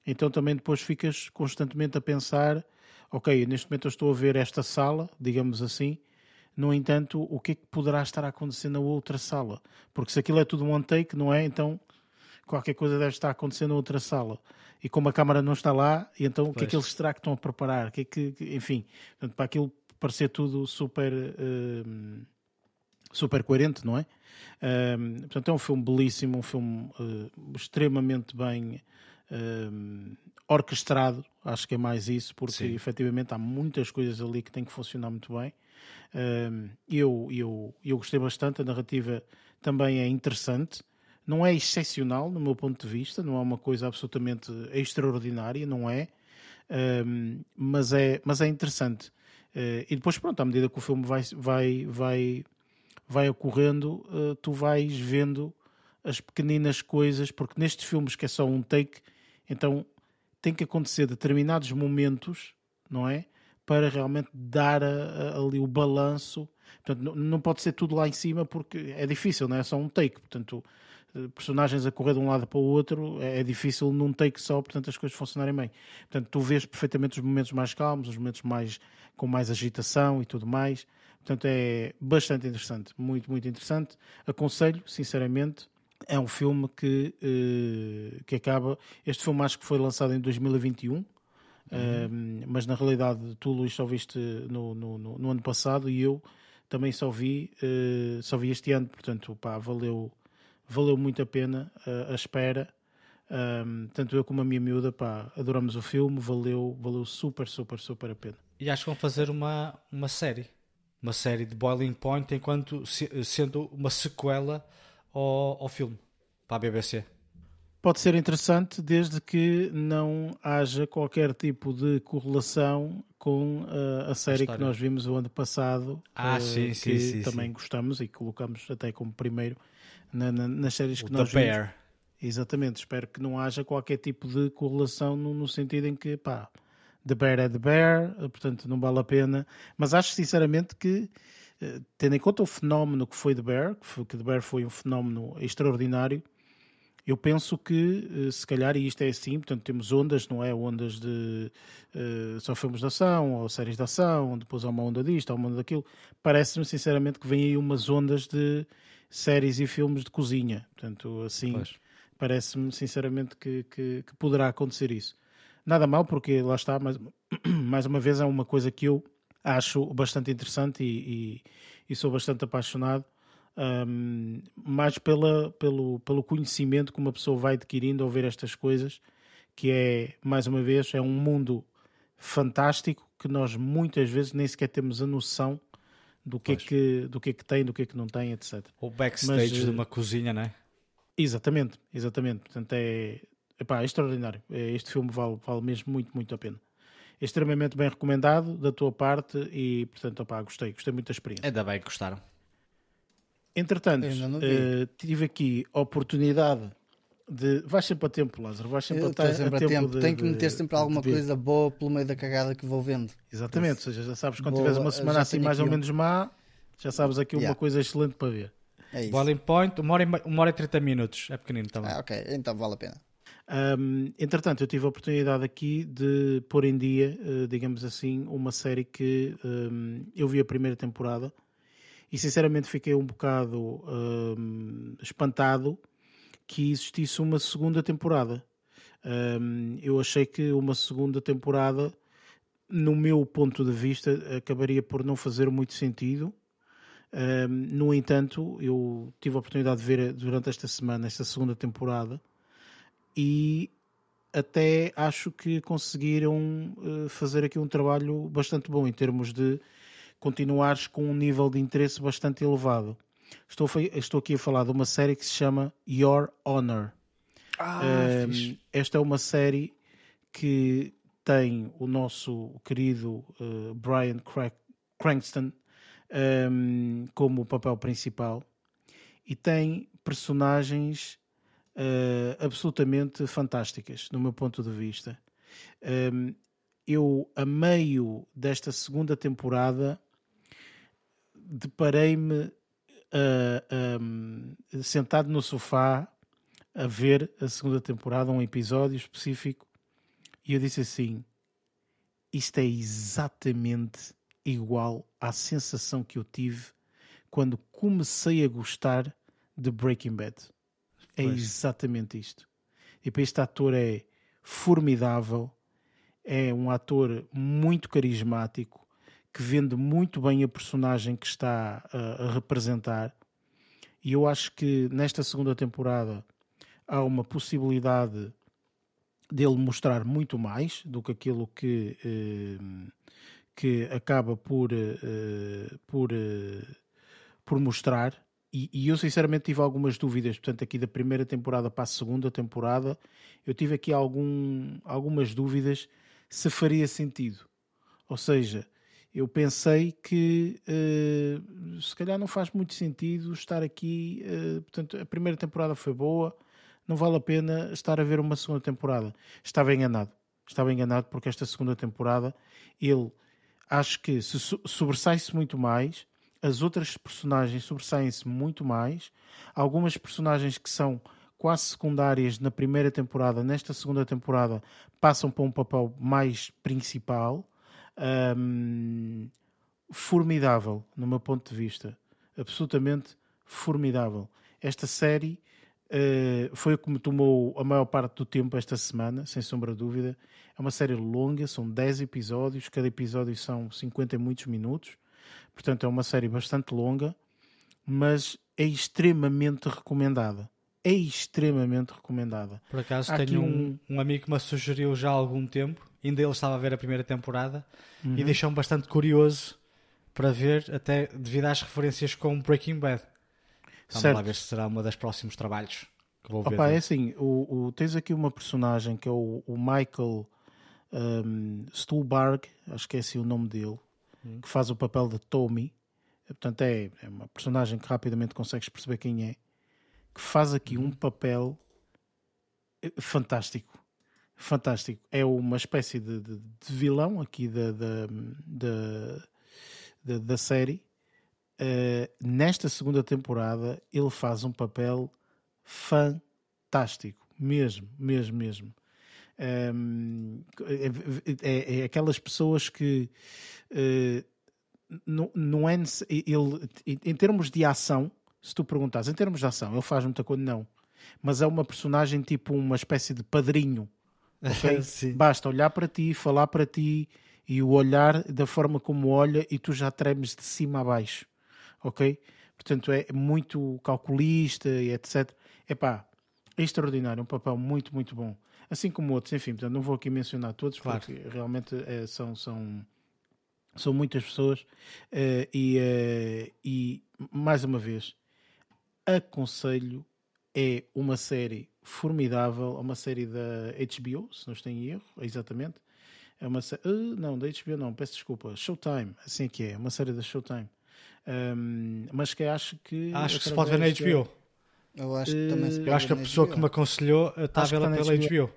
então também depois ficas constantemente a pensar: ok, neste momento eu estou a ver esta sala, digamos assim, No entanto, o que é que poderá estar a acontecer na outra sala? Porque se aquilo é tudo one take, não é? Então qualquer coisa deve estar acontecendo na outra sala. E como a câmara não está lá, então pois. o que é que eles será que estão a preparar? Que é que, enfim, portanto, para aquilo parecer tudo super, uh, super coerente, não é? Uh, portanto, é um filme belíssimo, um filme uh, extremamente bem orquestrado, acho que é mais isso, porque Sim. efetivamente há muitas coisas ali que têm que funcionar muito bem. eu, eu, eu gostei bastante, a narrativa também é interessante não é excepcional no meu ponto de vista, não é uma coisa absolutamente extraordinária, não é, um, mas é, mas é interessante. Uh, e depois, pronto, à medida que o filme vai, vai, vai, vai ocorrendo, uh, tu vais vendo as pequeninas coisas, porque nestes filmes que é só um take, então tem que acontecer determinados momentos, não é? Para realmente dar a, a, ali o balanço. Portanto, não, não pode ser tudo lá em cima porque é difícil, não é? É só um take. Portanto, personagens a correr de um lado para o outro, é, é, difícil num take só, portanto as coisas funcionarem bem. Portanto, tu vês perfeitamente os momentos mais calmos, os momentos mais com mais agitação e tudo mais. Portanto, é bastante interessante, muito, muito interessante. Aconselho, sinceramente, é um filme que, uh, que acaba. Este filme acho que foi lançado em 2021. Uhum. Uh, mas na realidade tu Luís só viste no, no, no, no ano passado e eu também só vi uh, só vi este ano portanto pá, valeu valeu muito a pena a, espera. Um, tanto eu como a minha miúda, pá, adoramos o filme, valeu, valeu super, super, super a pena. E acho que vão fazer uma, uma série, uma série de Boiling Point, enquanto sendo uma sequela ao, ao filme para a BBC. Pode ser interessante desde que não haja qualquer tipo de correlação com uh, a série a que nós vimos o ano passado, ah, uh, sim, que sim, sim, também gostamos e colocamos até como primeiro na, na, nas séries o que nós The vimos. Bear. Exatamente, espero que não haja qualquer tipo de correlação no, no, sentido em que, pá, The Bear é The Bear, portanto não vale a pena. Mas acho sinceramente que, eh, tendo em conta o fenómeno que foi The Bear, que, foi, que The Bear foi um fenómeno extraordinário, eu penso que, eh, se calhar, e isto é assim, portanto, temos ondas, não é? Ondas de uh, só filmes de ação ou séries de ação, depois há uma onda disto, há uma onda daquilo. Parece-me, sinceramente, que vem aí umas ondas de séries e filmes de cozinha. Portanto, assim, parece-me sinceramente que, que, que, poderá acontecer isso. Nada mal, porque lá está, mas mais uma vez é uma coisa que eu acho bastante interessante e, e, e sou bastante apaixonado. Um, mais pela, pelo, pelo conhecimento que uma pessoa vai adquirindo ao ver estas coisas, que é, mais uma vez, é um mundo fantástico que nós muitas vezes nem sequer temos a noção do que, é que, do que é que tem, do que é que não tem, etc. O backstage Mas, de uma cozinha, não é? Exatamente, exatamente. Portanto, é, epá, é extraordinário. É, este filme vale, vale mesmo muito, muito a pena. É extremamente bem recomendado da tua parte e, portanto, opá, gostei, gostei muito da experiência. Ainda bem que gostaram. Entretanto, uh, tive aqui a oportunidade de. Vais sempre a tempo, Lázaro. Vais sempre, a, sempre a, tempo. tempo. De, Tenho que meter sempre alguma coisa boa pelo meio da cagada que vou vendo. Exatamente, ou seja, já sabes quando boa, tiveres uma semana assim mais ou menos má, já sabes aqui yeah. uma coisa excelente para ver. É isso. Boiling Point, uma hora, e, uma hora e 30 minutos. É pequenino também. Ah, ok, então vale a pena. Um, entretanto, eu tive a oportunidade aqui de pôr em dia, uh, digamos assim, uma série que um, eu vi a primeira temporada e sinceramente fiquei um bocado um, espantado que existisse uma segunda temporada. Um, eu achei que uma segunda temporada, no meu ponto de vista, acabaria por não fazer muito sentido. Um, no entanto, eu tive a oportunidade de ver durante esta semana esta segunda temporada e até acho que conseguiram uh, fazer aqui um trabalho bastante bom em termos de continuares com um nível de interesse bastante elevado. Estou, estou aqui a falar de uma série que se chama Your Honor. Ah, um, esta é uma série que tem o nosso querido uh, Brian Cranston um, como papel principal e tem personagens uh, absolutamente fantásticas, no meu ponto de vista. Um, eu, a meio desta segunda temporada, deparei-me uh, sentado no sofá a ver a segunda temporada, um episódio específico, e eu disse assim: isto é exatamente igual à sensação que eu tive quando comecei a gostar de Breaking Bad. É Pois. exatamente isto. E para este ator é formidável, é um ator muito carismático, que vende muito bem a personagem que está a, a representar. E eu acho que nesta segunda temporada há uma possibilidade dele mostrar muito mais do que aquilo que, eh, que acaba por, eh, por, eh, por mostrar. E, e eu sinceramente tive algumas dúvidas, portanto, aqui da primeira temporada para a segunda temporada, eu tive aqui algum, algumas dúvidas se faria sentido. Ou seja, eu pensei que eh, se calhar não faz muito sentido estar aqui. eh, portanto, a primeira temporada foi boa, não vale a pena estar a ver uma segunda temporada. Estava enganado. Estava enganado porque esta segunda temporada ele acho que se so- sobressai-se muito mais, as outras personagens sobressaem-se muito mais. Algumas personagens que são quase secundárias na primeira temporada, nesta segunda temporada, passam para um papel mais principal. Ahm, formidável, no meu ponto de vista. Absolutamente formidável. Esta série eh, foi o que me tomou a maior parte do tempo esta semana, sem sombra de dúvida. É uma série longa, são 10 episódios, cada episódio são 50 e muitos minutos. Portanto, é uma série bastante longa, mas é extremamente recomendada. É extremamente recomendada. Por acaso Há tenho um, um- amigo que me sugeriu já há algum tempo, ainda ele estava a ver a primeira temporada Uhum. e deixou-me bastante curioso para ver, até devido às referências com Breaking Bad. Vamos Certo. lá ver se será uma das próximos trabalhos que vou ver. Opa, é assim, o, o- tens aqui uma personagem que é o, o Michael um, Stuhlbarg, acho que é assim o nome dele, que faz o papel de Tommy. Portanto, é, é uma personagem que rapidamente consegues perceber quem é, que faz aqui um papel eh, fantástico. Fantástico. É uma espécie de, de- de vilão aqui da, da, da, da, série. Eh, nesta segunda temporada, ele faz um papel fantástico, mesmo, mesmo, mesmo. Um, é, é aquelas pessoas que eh, não, não é ele em termos de ação, se tu perguntares em termos de ação, ele faz muita coisa, não, mas é uma personagem tipo uma espécie de padrinho. ok? Sim. Basta olhar para ti, falar para ti e o olhar da forma como olha e tu já tremes de cima a baixo, ok? Portanto, é muito calculista e etc. Epá, é extraordinário, um papel muito, muito bom. Assim como outros, enfim, portanto, não vou aqui mencionar todos, Claro. porque realmente eh, são, são, são muitas pessoas. eh, e, eh, e, mais uma vez, aconselho, é uma série formidável, é uma série da HBO, se não estou em erro, exatamente. É uma sé- Ah, não, da HBO não, peço desculpa, Showtime, assim é que é, uma série da Showtime. Ahm, mas que acho que. Acho que se pode ver na HBO. Eu acho que também se Eh, Eu acho que a pode pessoa na que me aconselhou eh, está a vê-la pela na HBO.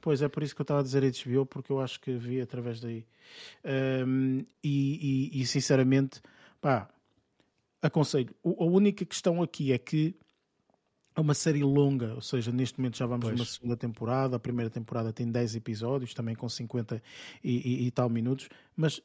Pois é, por isso que eu estava a dizer HBO, porque eu acho que vi através daí. Ahm, e, e- e, sinceramente, pá, aconselho. O- a única questão aqui é que é uma série longa, ou seja, neste momento já vamos Pois. numa segunda temporada. A primeira temporada tem 10 episódios, também com 50 e, e- e tal minutos, mas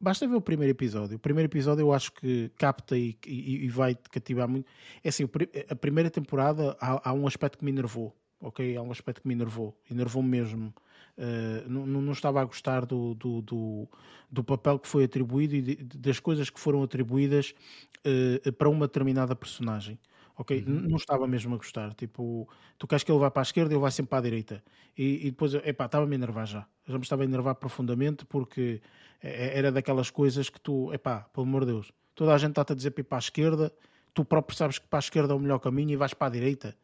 basta ver o primeiro episódio. O primeiro episódio eu acho que capta e, e- e vai te cativar muito. É assim, a primeira temporada há, há um aspecto que me enervou, ok? Há um aspecto que me enervou, enervou mesmo. Uh, não, não estava a gostar do, do, do, do papel que foi atribuído e de- das coisas que foram atribuídas uh, para uma determinada personagem. Ok? N- Não estava mesmo a gostar. Tipo, tu queres que ele vá para a esquerda e ele vai sempre para a direita. E, e depois, epá, estava-me a enervar já. Já me estava a enervar profundamente porque é- era daquelas coisas que tu, epá, pelo amor de Deus, toda a gente está-te a dizer para ir para a esquerda, tu próprio sabes que para a esquerda é o melhor caminho e vais para a direita.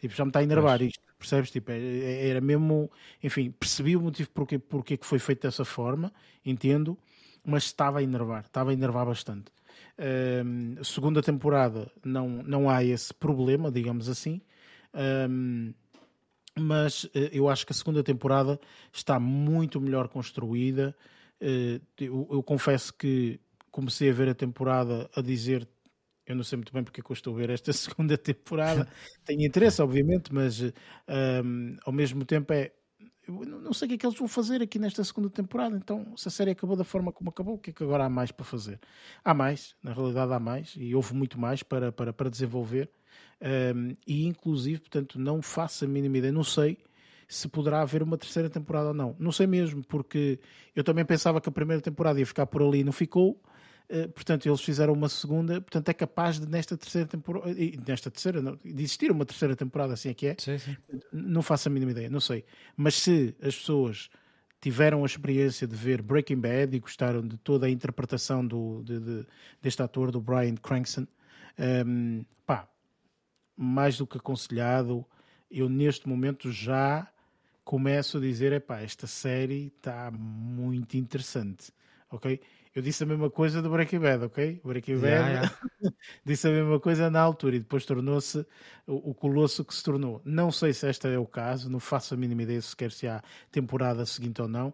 Tipo, já me está a enervar isto, percebes? Tipo, é- é- era mesmo, enfim, percebi o motivo porque, porque que foi feito dessa forma, entendo, mas estava a enervar, estava a enervar bastante. Ahm, segunda temporada não, não há esse problema, digamos assim. Ahm, mas eh, eu acho que a segunda temporada está muito melhor construída. Eh, eu, eu confesso que comecei a ver a temporada a dizer. Eu não sei muito bem porque é eu estou a ver esta segunda temporada. Tenho interesse, obviamente, mas ahm, ao mesmo tempo é. não sei o que é que eles vão fazer aqui nesta segunda temporada. Então, se a série acabou da forma como acabou, o que é que agora há mais para fazer? Há mais, na realidade há mais, e houve muito mais para, para, para desenvolver. Um, e inclusive, portanto, não faço a mínima ideia, não sei se poderá haver uma terceira temporada ou não. Não sei mesmo, porque eu também pensava que a primeira temporada ia ficar por ali e não ficou. Uh, portanto, eles fizeram uma segunda, portanto, é capaz de nesta terceira temporada, nesta terceira, não, de existir uma terceira temporada, assim é que é. Sim, sim. Não faço a mínima ideia, não sei. Mas se as pessoas tiveram a experiência de ver Breaking Bad e gostaram de toda a interpretação do, de, de, deste ator, do Brian Cranston, um, ehm, pá, mais do que aconselhado, eu neste momento já começo a dizer, epá, esta série está muito interessante, ok? Eu disse a mesma coisa do Breaking Bad, ok? Breaking Bad yeah, yeah. disse a mesma coisa na altura e depois tornou-se o, o, colosso que se tornou. Não sei se este é o caso, não faço a mínima ideia sequer se há temporada seguinte ou não,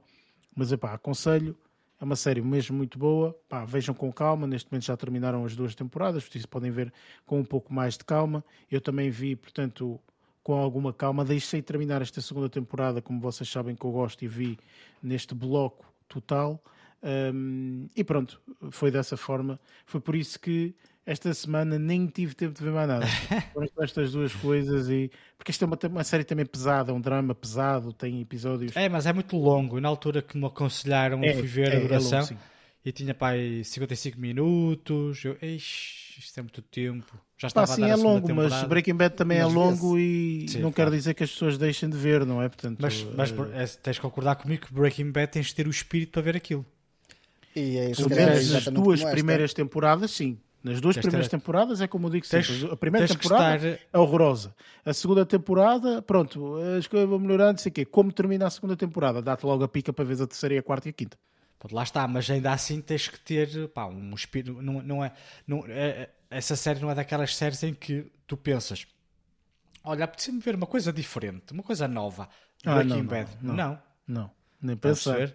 mas epá, aconselho, é uma série mesmo muito boa, pá, vejam com calma, neste momento já terminaram as duas temporadas, por isso podem ver com um pouco mais de calma. Eu também vi, portanto, com alguma calma, deixei terminar esta segunda temporada, como vocês sabem que eu gosto e vi neste bloco total. Um, e pronto, foi dessa forma. Foi por isso que esta semana nem tive tempo de ver mais nada. Foram estas duas coisas e porque esta é uma, uma, série também pesada, um drama pesado, tem episódios. É, mas é muito longo. Na altura que me aconselharam é, a viver é, a duração. É longo, e tinha pai 55 minutos. Eu, Eixe, isto é muito tempo. Já estava Pá, sim, é longo, mas Breaking Bad também é mas é longo e sim, não claro. quer dizer que as pessoas deixem de ver, não é? Portanto, mas, mas é, tens que concordar comigo que Breaking Bad tens de ter o espírito para ver aquilo. E é isso Pelo menos nas duas primeiras temporadas, sim. Nas duas tens primeiras ter... temporadas é como eu digo sempre. a primeira temporada estar... é horrorosa. A segunda temporada, pronto, as coisas vão melhorando, não sei o quê. Como termina a segunda temporada? Dá-te logo a pica para ver a terceira, a quarta e a quinta. Pronto, lá está, mas ainda assim tens que ter pá, um espírito. Não, não é, não, é, essa série não é daquelas séries em que tu pensas: olha, apetece-me ver uma coisa diferente, uma coisa nova. Ah, Breaking não, Bad. Não, não, não, nem pensar.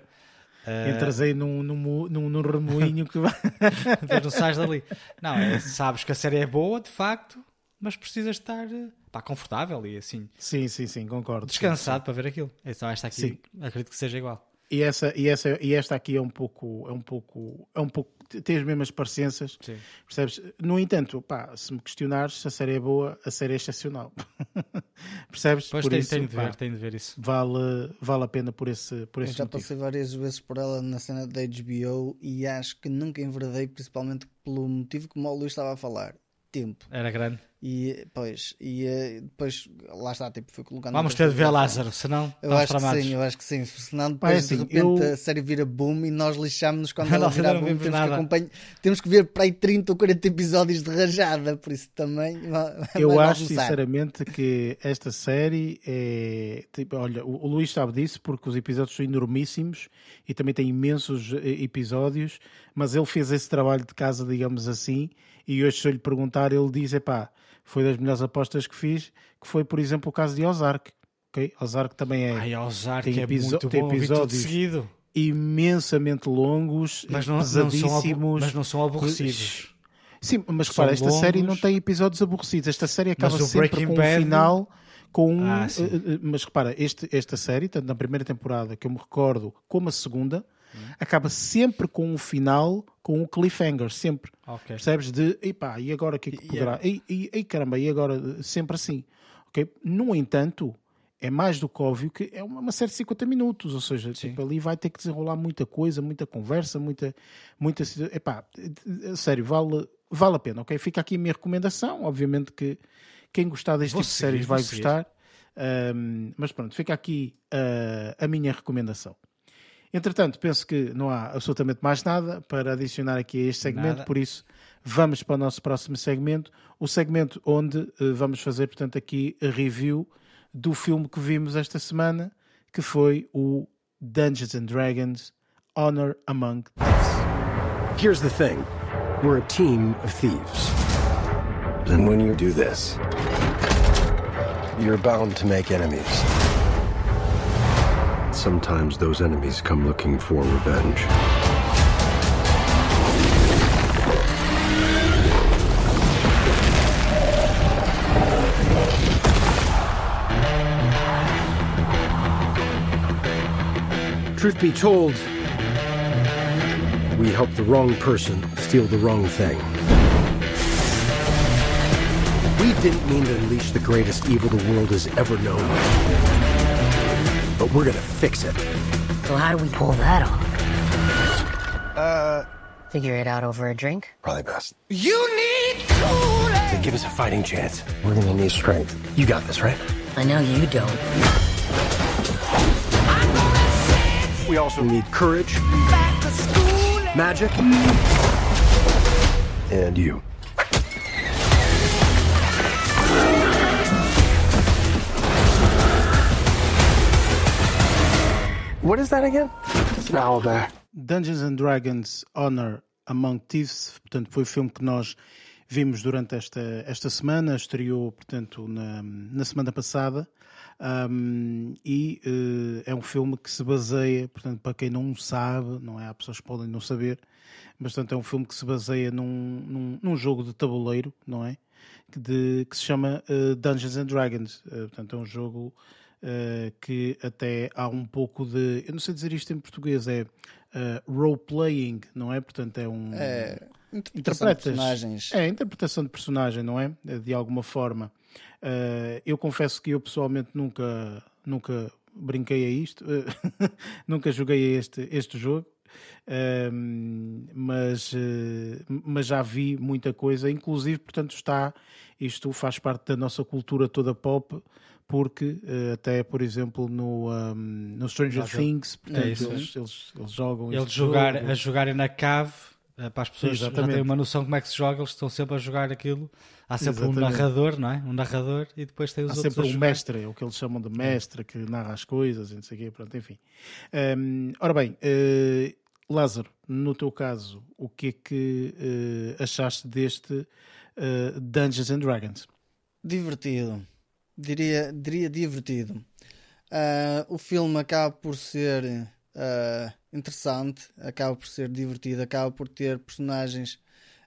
Uh... Entras aí num, num, num, num remoinho que vai. não sais dali. Não, é, sabes que a série é boa, de facto, mas precisas estar pá, confortável e assim. Sim, sim, sim, concordo. Descansado sim, sim. para ver aquilo. Então, esta aqui, sim. acredito que seja igual. E, essa, e, essa, e esta aqui é um pouco, é um pouco, é um pouco, tem as mesmas parecenças, Sim. percebes? No entanto, pá, se me questionares se a série é boa, a série é excepcional. percebes? Pois por tem, isso, tem de ver, tem de ver isso. Vale, vale a pena por esse, por esse Eu já motivo. passei várias vezes por ela na cena da HBO e acho que nunca enverdei, principalmente pelo motivo como o Luís estava a falar. Tempo. Era grande. E, pois, e eh, depois, lá está, tipo, fui colocando. Vamos ter de ver Lázaro, senão. Eu acho tramados. que sim, eu acho que sim. Senão, depois assim, de repente eu... a série vira boom e nós lixámos-nos quando ela vira boom. Temos que, acompanhar, temos que ver para aí 30 ou 40 episódios de rajada, por isso também. Eu acho sinceramente que esta série é. Tipo, olha, o, o Luís sabe disso porque os episódios são enormíssimos e também tem imensos eh, episódios, mas ele fez esse trabalho de casa, digamos assim, e hoje se eu lhe perguntar, ele diz: é pá foi das melhores apostas que fiz, que foi, por exemplo, o caso de Ozark. Okay? Ozark também é. Ai, Ozark tem, é muito tem bom, episódios seguido. imensamente longos, mas não, pesadíssimos. Não são, mas não são aborrecidos. Sim, mas repara, esta longos. série não tem episódios aborrecidos. Esta série acaba sempre com Bad... um final com um, ah, uh, mas repara, este, esta série, tanto na primeira temporada que eu me recordo, como a segunda, acaba sempre com um final com um cliffhanger, sempre. Okay. Percebes? De, epá, e agora o que é que poderá? Yeah. E, e, e, caramba, e agora? Sempre assim. Okay? No entanto, é mais do que óbvio que é uma, série de 50 minutos, ou seja, tipo, ali vai ter que desenrolar muita coisa, muita conversa, muita. muita epá, sério, vale, vale a pena, ok? Fica aqui a minha recomendação. Obviamente que quem gostar deste tipo de séries vai gostar. Um, mas pronto, fica aqui uh, a minha recomendação. Entretanto, penso que não há absolutamente mais nada para adicionar aqui a este segmento, nada. por isso vamos para o nosso próximo segmento, o segmento onde uh, vamos fazer, portanto, aqui a review do filme que vimos esta semana, que foi o Dungeons and Dragons Honor Among Thieves. Here's the thing. We're a team of thieves. And when you do this, you're bound to make enemies. Sometimes those enemies come looking for revenge. Truth be told, we helped the wrong person steal the wrong thing. We didn't mean to unleash the greatest evil the world has ever known. But we're gonna fix it. So how do we pull that off? Uh, figure it out over a drink. Probably best. You need Kool-Aid. To give us a fighting chance, we're gonna need strength. You got this, right? I know you don't. We also need courage, Back to school. magic, and you. What is that again? It's an owl bear. Dungeons and Dragons Honor Among Thieves, portanto, foi o filme que nós vimos durante esta, esta semana, estreou, portanto, na, na semana passada. Um, e uh, é um filme que se baseia, portanto, para quem não sabe, não é? Há pessoas que podem não saber, mas portanto, é um filme que se baseia num, num, num jogo de tabuleiro, não é? De, que se chama uh, Dungeons and Dragons. Uh, portanto, é um jogo que até há um pouco de. Eu não sei dizer isto em português, é role-playing, não é? Portanto, é um. É, interpretação de personagens. É, interpretação de personagem, não é? De alguma forma. Eu confesso que eu pessoalmente nunca, nunca brinquei a isto, nunca joguei a este, este jogo, uh, mas, uh, mas já vi muita coisa, inclusive, portanto, está, isto faz parte da nossa cultura toda pop, porque até, por exemplo, no, um, no Stranger Things, portanto, é eles, eles, eles, jogam Eles jogar, a jogarem na cave para as pessoas Exatamente. já terem uma noção de como é que se joga, eles estão sempre a jogar aquilo. Há sempre Exatamente. um narrador, não é? Um narrador e depois tem os Há outros. sempre um mestre, o que eles chamam de mestre, que narra as coisas e não sei o quê, pronto, enfim. Um, ora bem, uh, Lázaro, no teu caso, o que é que uh, achaste deste uh, Dungeons and Dragons? Divertido. Diria, diria divertido. o filme acaba por ser interessante, acaba por ser divertido, acaba por ter personagens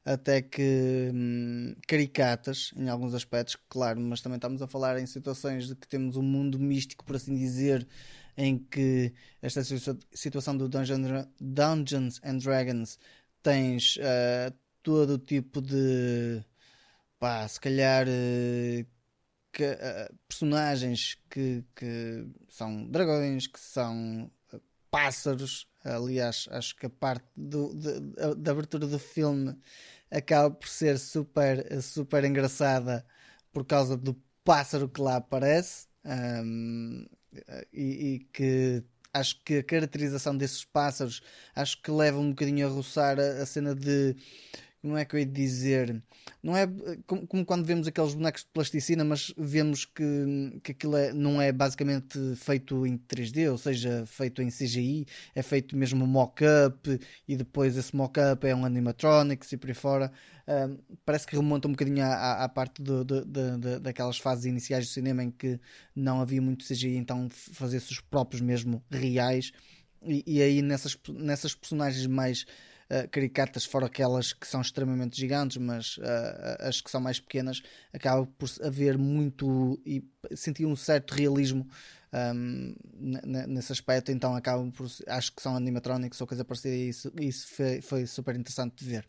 até que hum, caricatas em alguns aspectos, claro, mas também estamos a falar em situações de que temos um mundo místico, por assim dizer, em que esta situação do Dungeon, Dungeons and Dragons tens uh, todo o tipo de pá, se calhar uh, que, uh, personagens que, que são dragões, que são pássaros. Aliás, acho que a parte do, de, da abertura do filme acaba por ser super, super engraçada por causa do pássaro que lá aparece um, e, e, que acho que a caracterização desses pássaros acho que leva um bocadinho a roçar a, a cena de como é que eu ia dizer? Não é como, como, quando vemos aqueles bonecos de plasticina, mas vemos que, que aquilo é, não é basicamente feito em 3D, ou seja, feito em CGI, é feito mesmo mock-up e depois esse mock-up é um animatronics e por aí fora. Um, parece que remonta um bocadinho à, à parte do, do, do, daquelas fases iniciais do cinema em que não havia muito CGI, então fazia-se os próprios mesmo reais. E, e aí nessas, nessas personagens mais uh, caricatas, fora aquelas que são extremamente gigantes, mas uh, as que são mais pequenas, acaba por haver muito e sentir um certo realismo um, nesse aspecto, então acabam por acho que são animatronics ou coisa parecida, e isso, isso foi, foi super interessante de ver.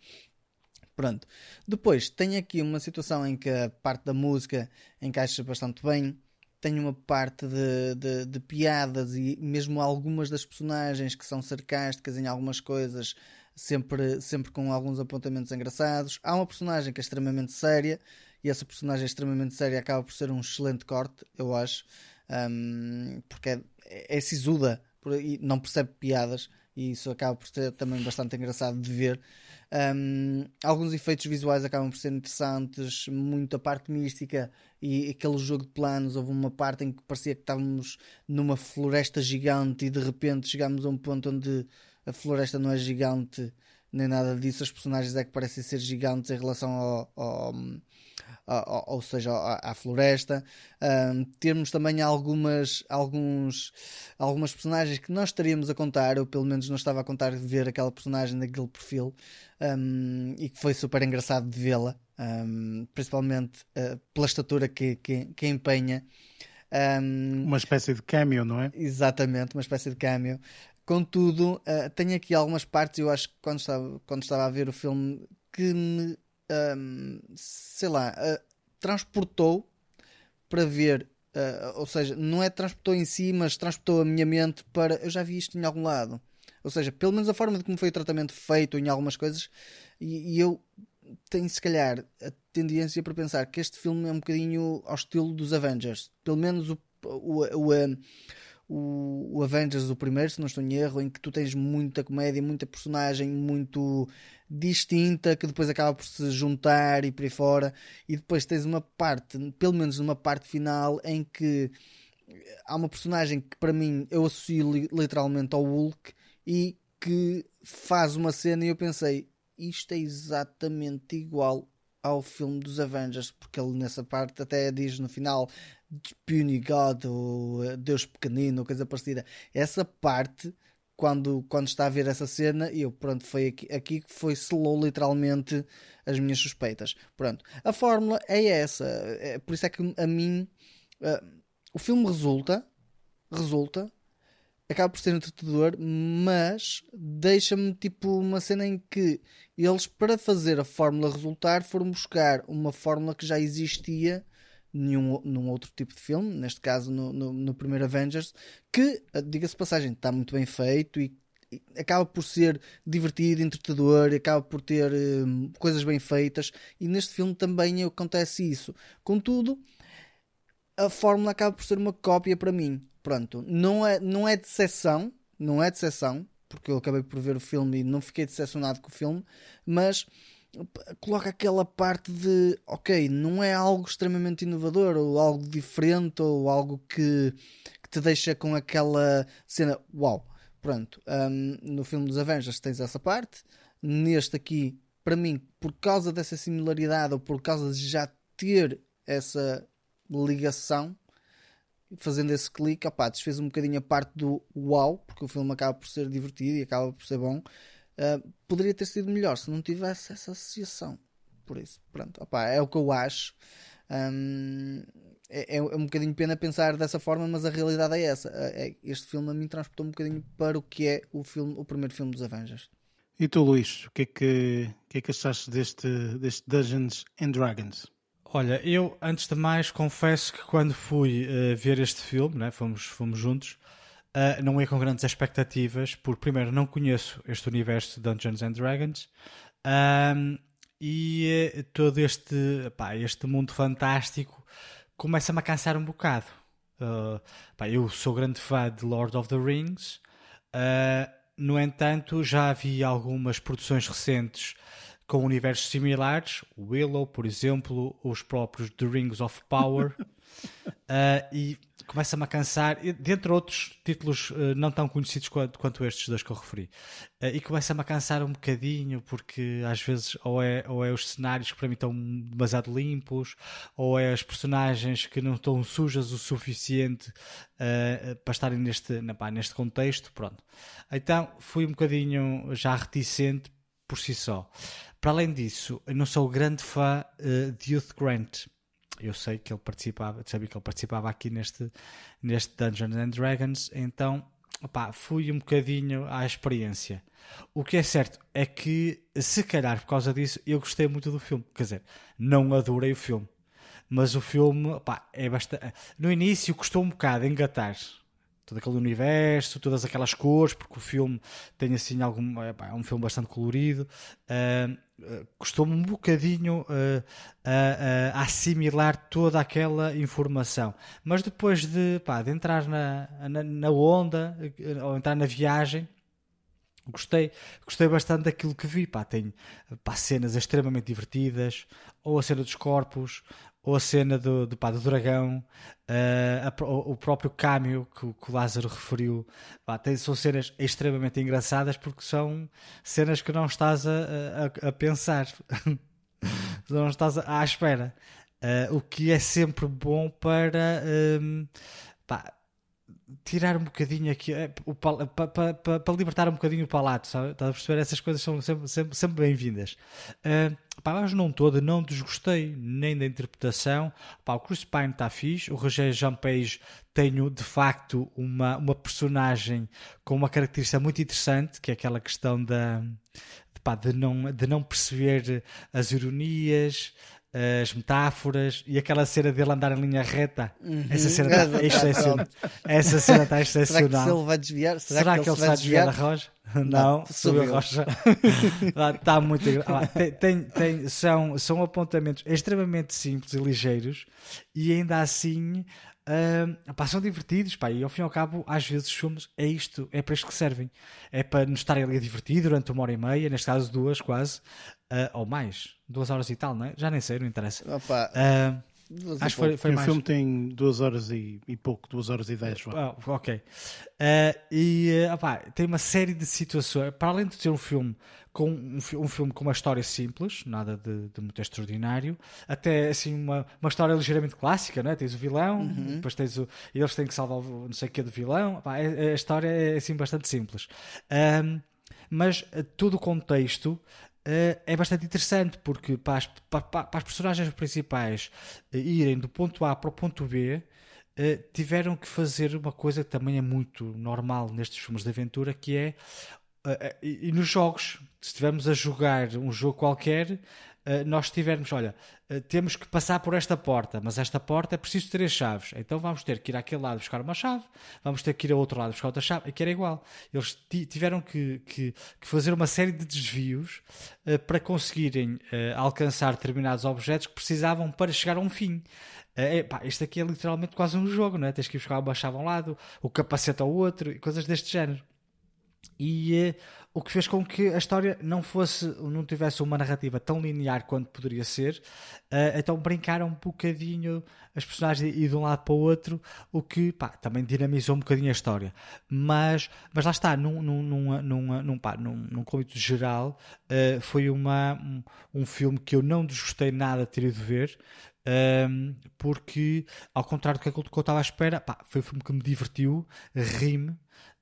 Pronto. Depois tem aqui uma situação em que a parte da música encaixa bastante bem. Tem uma parte de, de, de, piadas e mesmo algumas das personagens que são sarcásticas em algumas coisas sempre, sempre com alguns apontamentos engraçados. Há uma personagem que é extremamente séria e essa personagem é extremamente séria acaba por ser um excelente corte, eu acho, um, porque é, é sisuda e não percebe piadas e isso acaba por ser também bastante engraçado de ver. Um, alguns efeitos visuais acabam por ser interessantes, muita parte mística e aquele jogo de planos. Houve uma parte em que parecia que estávamos numa floresta gigante e de repente chegámos a um ponto onde a floresta não é gigante nem nada disso, os personagens é que parecem ser gigantes em relação ao, ao, ao, ou seja, à, à floresta. Um, temos também algumas, alguns, algumas personagens que nós estaríamos a contar, ou pelo menos não estava a contar ver aquela personagem naquele perfil, um, e que foi super engraçado de vê-la, um, principalmente uh, pela estatura que, que, que empenha. uma espécie de cameo, não é? Exatamente, uma espécie de cameo contudo, uh, tenho aqui algumas partes, eu acho que quando estava, quando estava a ver o filme, que me, um, sei lá, uh, transportou para ver. Uh, ou seja, não é transportou em si, mas transportou a minha mente para. Eu já vi isto em algum lado. Ou seja, pelo menos a forma de como foi o tratamento feito em algumas coisas, e, e eu tenho se calhar a tendência para pensar que este filme é um bocadinho ao estilo dos Avengers. Pelo menos o, o, o, o, o Avengers, o primeiro, se não estou em erro, em que tu tens muita comédia, muita personagem muito distinta que depois acaba por se juntar e por aí fora, e depois tens uma parte, pelo menos uma parte final, em que há uma personagem que para mim eu associo literalmente ao Hulk e que faz uma cena e eu pensei isto é exatamente igual ao filme dos Avengers, porque ele nessa parte até diz no final Puny God ou eh, Deus pequenino coisa parecida. Essa parte, quando, quando está a ver essa cena, eu pronto, foi aqui, aqui que foi selou literalmente as minhas suspeitas. Pronto, a fórmula é essa, é, por isso é que a mim uh, o filme resulta, resulta, acaba por ser entretador, mas deixa-me tipo uma cena em que eles, para fazer a fórmula resultar, foram buscar uma fórmula que já existia num outro tipo de filme, neste caso no, no, no primeiro Avengers, que, diga-se passagem, está muito bem feito e, e, acaba por ser divertido, entretador, acaba por ter hum, coisas bem feitas, e neste filme também acontece isso. Contudo, a fórmula acaba por ser uma cópia para mim pronto, não é, não é de decepção, não é de decepção, porque eu acabei por ver o filme e não fiquei decepcionado com o filme, mas coloca aquela parte de ok, não é algo extremamente inovador ou algo diferente ou algo que, que te deixa com aquela cena uau. Pronto, um, no filme dos Avengers tens essa parte, neste aqui, para mim, por causa dessa similaridade ou por causa de já ter essa ligação, fazendo esse clique, opá, desfez um bocadinho a parte do uau, porque o filme acaba por ser divertido e acaba por ser bom. Uh, poderia ter sido melhor se não tivesse essa associação. Por isso, pronto, opá, é o que eu acho. Um, é, é, um bocadinho pena pensar dessa forma, mas a realidade é essa. É, este filme a mim transportou um bocadinho para o que é o, filme, o primeiro filme dos Avengers. E tu, Luís, o que é que, que, é que achaste deste, deste Dungeons and Dragons? Olha, eu antes de mais confesso que quando fui uh, ver este filme, né, fomos, fomos juntos, uh, não ia com grandes expectativas, porque primeiro não conheço este universo de Dungeons and Dragons um, e uh, todo este, pá, este mundo fantástico começa-me a cansar um bocado. Pá, eu sou grande fã de Lord of the Rings, no entanto, já vi algumas produções recentes com universos similares, Willow, por exemplo, os próprios The Rings of Power, uh, e começa-me a cansar, dentre outros títulos uh, não tão conhecidos quanto, quanto, estes dois que eu referi, uh, e começa-me a cansar um bocadinho, porque às vezes ou é, ou é os cenários que para mim estão demasiado limpos, ou é as personagens que não estão sujas o suficiente para estarem neste, na, pá, neste contexto, pronto. Então fui um bocadinho já reticente por si só. Para além disso, eu não sou grande fã uh, de Youth Grant. Eu sei que ele participava, sabia que ele participava aqui neste, neste Dungeons and Dragons, então opá, fui um bocadinho à experiência. O que é certo é que, se calhar por causa disso, eu gostei muito do filme. Quer dizer, não adorei o filme, mas o filme opá, é bastante. No início custou um bocado engatar todo aquele universo, todas aquelas cores, porque o filme tem assim algum. É, é um filme bastante colorido. Uh, Custou-me um bocadinho uh, a, a, assimilar toda aquela informação, mas depois de, pá, de entrar na, na, na onda ou entrar na viagem, Gostei, gostei bastante daquilo que vi. Pá, tem pá, cenas extremamente divertidas, ou a cena dos corpos, ou a cena do, do, pá, do dragão, uh, a, o, próprio cameo que, que, o Lázaro referiu, pá, tem, são cenas extremamente engraçadas porque são cenas que não estás a, a, a pensar, não estás à espera. Uh, o que é sempre bom para um, pá, tirar um bocadinho aqui, para libertar um bocadinho o palato, sabe? Estás a perceber? Essas coisas são sempre, sempre, sempre bem-vindas. Uh, pá, mas não todo, não desgostei nem da interpretação. Pá, o Chris Pine está fixe, o Roger Jean Page tem de facto uma, uma personagem com uma característica muito interessante, que é aquela questão da, de, pá, de, não, de não perceber as ironias, as metáforas e aquela cena dele andar em linha reta. Uhum. Essa cena está excepcional. Essa cena está excepcional. Será que ele vai desviar? Será, Será que, que, ele vai desviar da rocha? Não, não subiu a rocha. está muito tem, tem, tem, são, são apontamentos extremamente simples e ligeiros e ainda assim uh, pá, são divertidos, pá, e ao fim e ao cabo, às vezes os filmes é isto, é para isto que servem. É para nos estarem ali a divertir durante uma hora e meia, neste caso duas quase, ou mais, duas horas e tal, não é? Já nem sei, não interessa. Opa. Uh, Acho que foi, foi o mais... filme tem duas horas e, e pouco, duas horas e dez. Oh, ok. Uh, e uh, tem uma série de situações. Para além de ser um filme com um, um filme com uma história simples, nada de, de, muito extraordinário, até assim uma, uma história ligeiramente clássica, não é? Tens o vilão, uhum. depois tens o. E eles têm que salvar o não sei o que do vilão. A, a, história é assim bastante simples. Um, mas todo o contexto Uh, é bastante interessante porque para as, para, para as personagens principais uh, irem do ponto A para o ponto B uh, tiveram que fazer uma coisa que também é muito normal nestes filmes de aventura que é e, e, nos jogos se estivermos a jogar um jogo qualquer eh, nós tivermos, olha, uh, temos que passar por esta porta, mas esta porta é preciso três chaves, então vamos ter que ir àquele lado buscar uma chave, vamos ter que ir ao outro lado buscar outra chave, aqui era igual. Eles tiveram que, que, que, fazer uma série de desvios uh, para conseguirem alcançar determinados objetos que precisavam para chegar a um fim. Pá, isto aqui é literalmente quase um jogo, não é? Tens que ir buscar uma chave a um lado, o capacete ao outro coisas deste género. E o que fez com que a história não fosse, não tivesse uma narrativa tão linear quanto poderia ser. Uh, então brincaram um bocadinho as personagens e de um lado para o outro, o que pá, também dinamizou um bocadinho a história. Mas, mas lá está, num, num, num, num, num, pá, num, num geral, uh, foi uma, um, um, filme que eu não desgostei nada de ter ido ver. Um, porque, ao contrário do que eu estava à espera, pá, foi um filme que me divertiu, ri-me,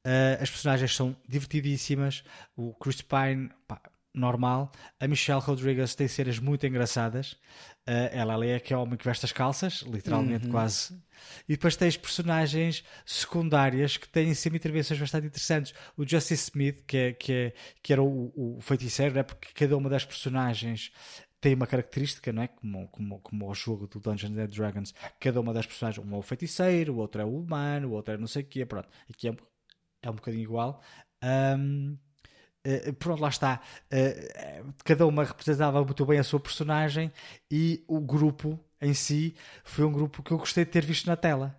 Uh, as personagens são divertidíssimas. O Chris Pine, pá, normal. A Michelle Rodriguez tem cenas muito engraçadas. Uh, ela, é aquele homem que veste as calças, literalmente uhum. quase. E depois tens personagens secundárias que têm sempre intervenções bastante interessantes. O Justice Smith, que, é, que, é, que era o, o feiticeiro, né? porque cada uma das personagens tem uma característica, não é? Como, como, como o jogo do Dungeons and Dragons, cada uma das personagens, um é o feiticeiro, o outro é o humano, o outro é não sei o quê, pronto. Aqui é é um bocadinho igual. Um, Uh, pronto, lá está. Uh, cada uma representava muito bem a sua personagem e o grupo em si foi um grupo que eu gostei de ter visto na tela.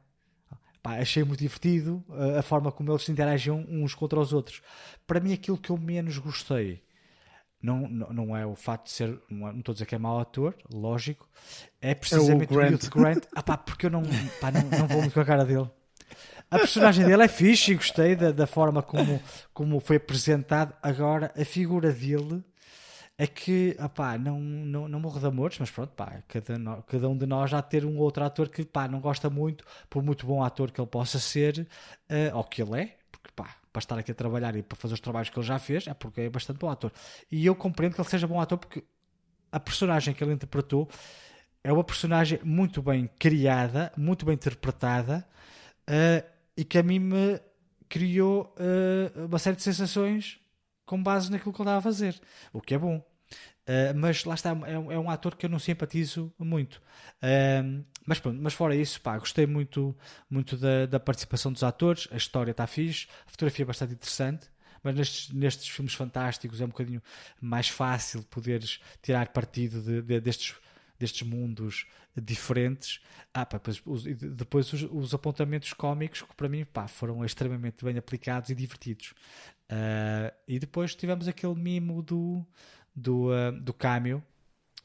Pá, achei muito divertido uh, a forma como eles interagiam uns contra os outros. Para mim, aquilo que eu menos gostei não, não, não é o facto de ser. Não, é, não estou a dizer que é mau ator, lógico, é precisamente é o, Grant. o Grant. Ah, pá, porque eu não, pá, não, não vou muito com a cara dele. A personagem dele é fixe e gostei da, da forma como, como foi apresentado. Agora, a figura dele é que, opá, não, não, não morro de amores, mas pronto, pá, cada, cada um de nós já ter um outro ator que, pá, não gosta muito, por muito bom ator que ele possa ser, uh, ou que ele é, porque, pá, para estar aqui a trabalhar e para fazer os trabalhos que ele já fez, é porque é bastante bom ator. E eu compreendo que ele seja bom ator porque a personagem que ele interpretou é uma personagem muito bem criada, muito bem interpretada, uh, e que a mim me criou uh, uma série de sensações com base naquilo que ele estava a fazer, o que é bom. Uh, mas lá está, é um, é um, ator que eu não simpatizo muito. Uh, mas pronto, mas fora isso, pá, gostei muito, muito da, da, participação dos atores, a história está fixe, a fotografia é bastante interessante. Mas nestes, nestes filmes fantásticos é um bocadinho mais fácil poderes tirar partido de, de, destes destes mundos diferentes. Ah, pá, depois, os, depois os, os, apontamentos cómicos que para mim pá, foram extremamente bem aplicados e divertidos. Uh, e depois tivemos aquele mimo do, do, uh, do Cameo,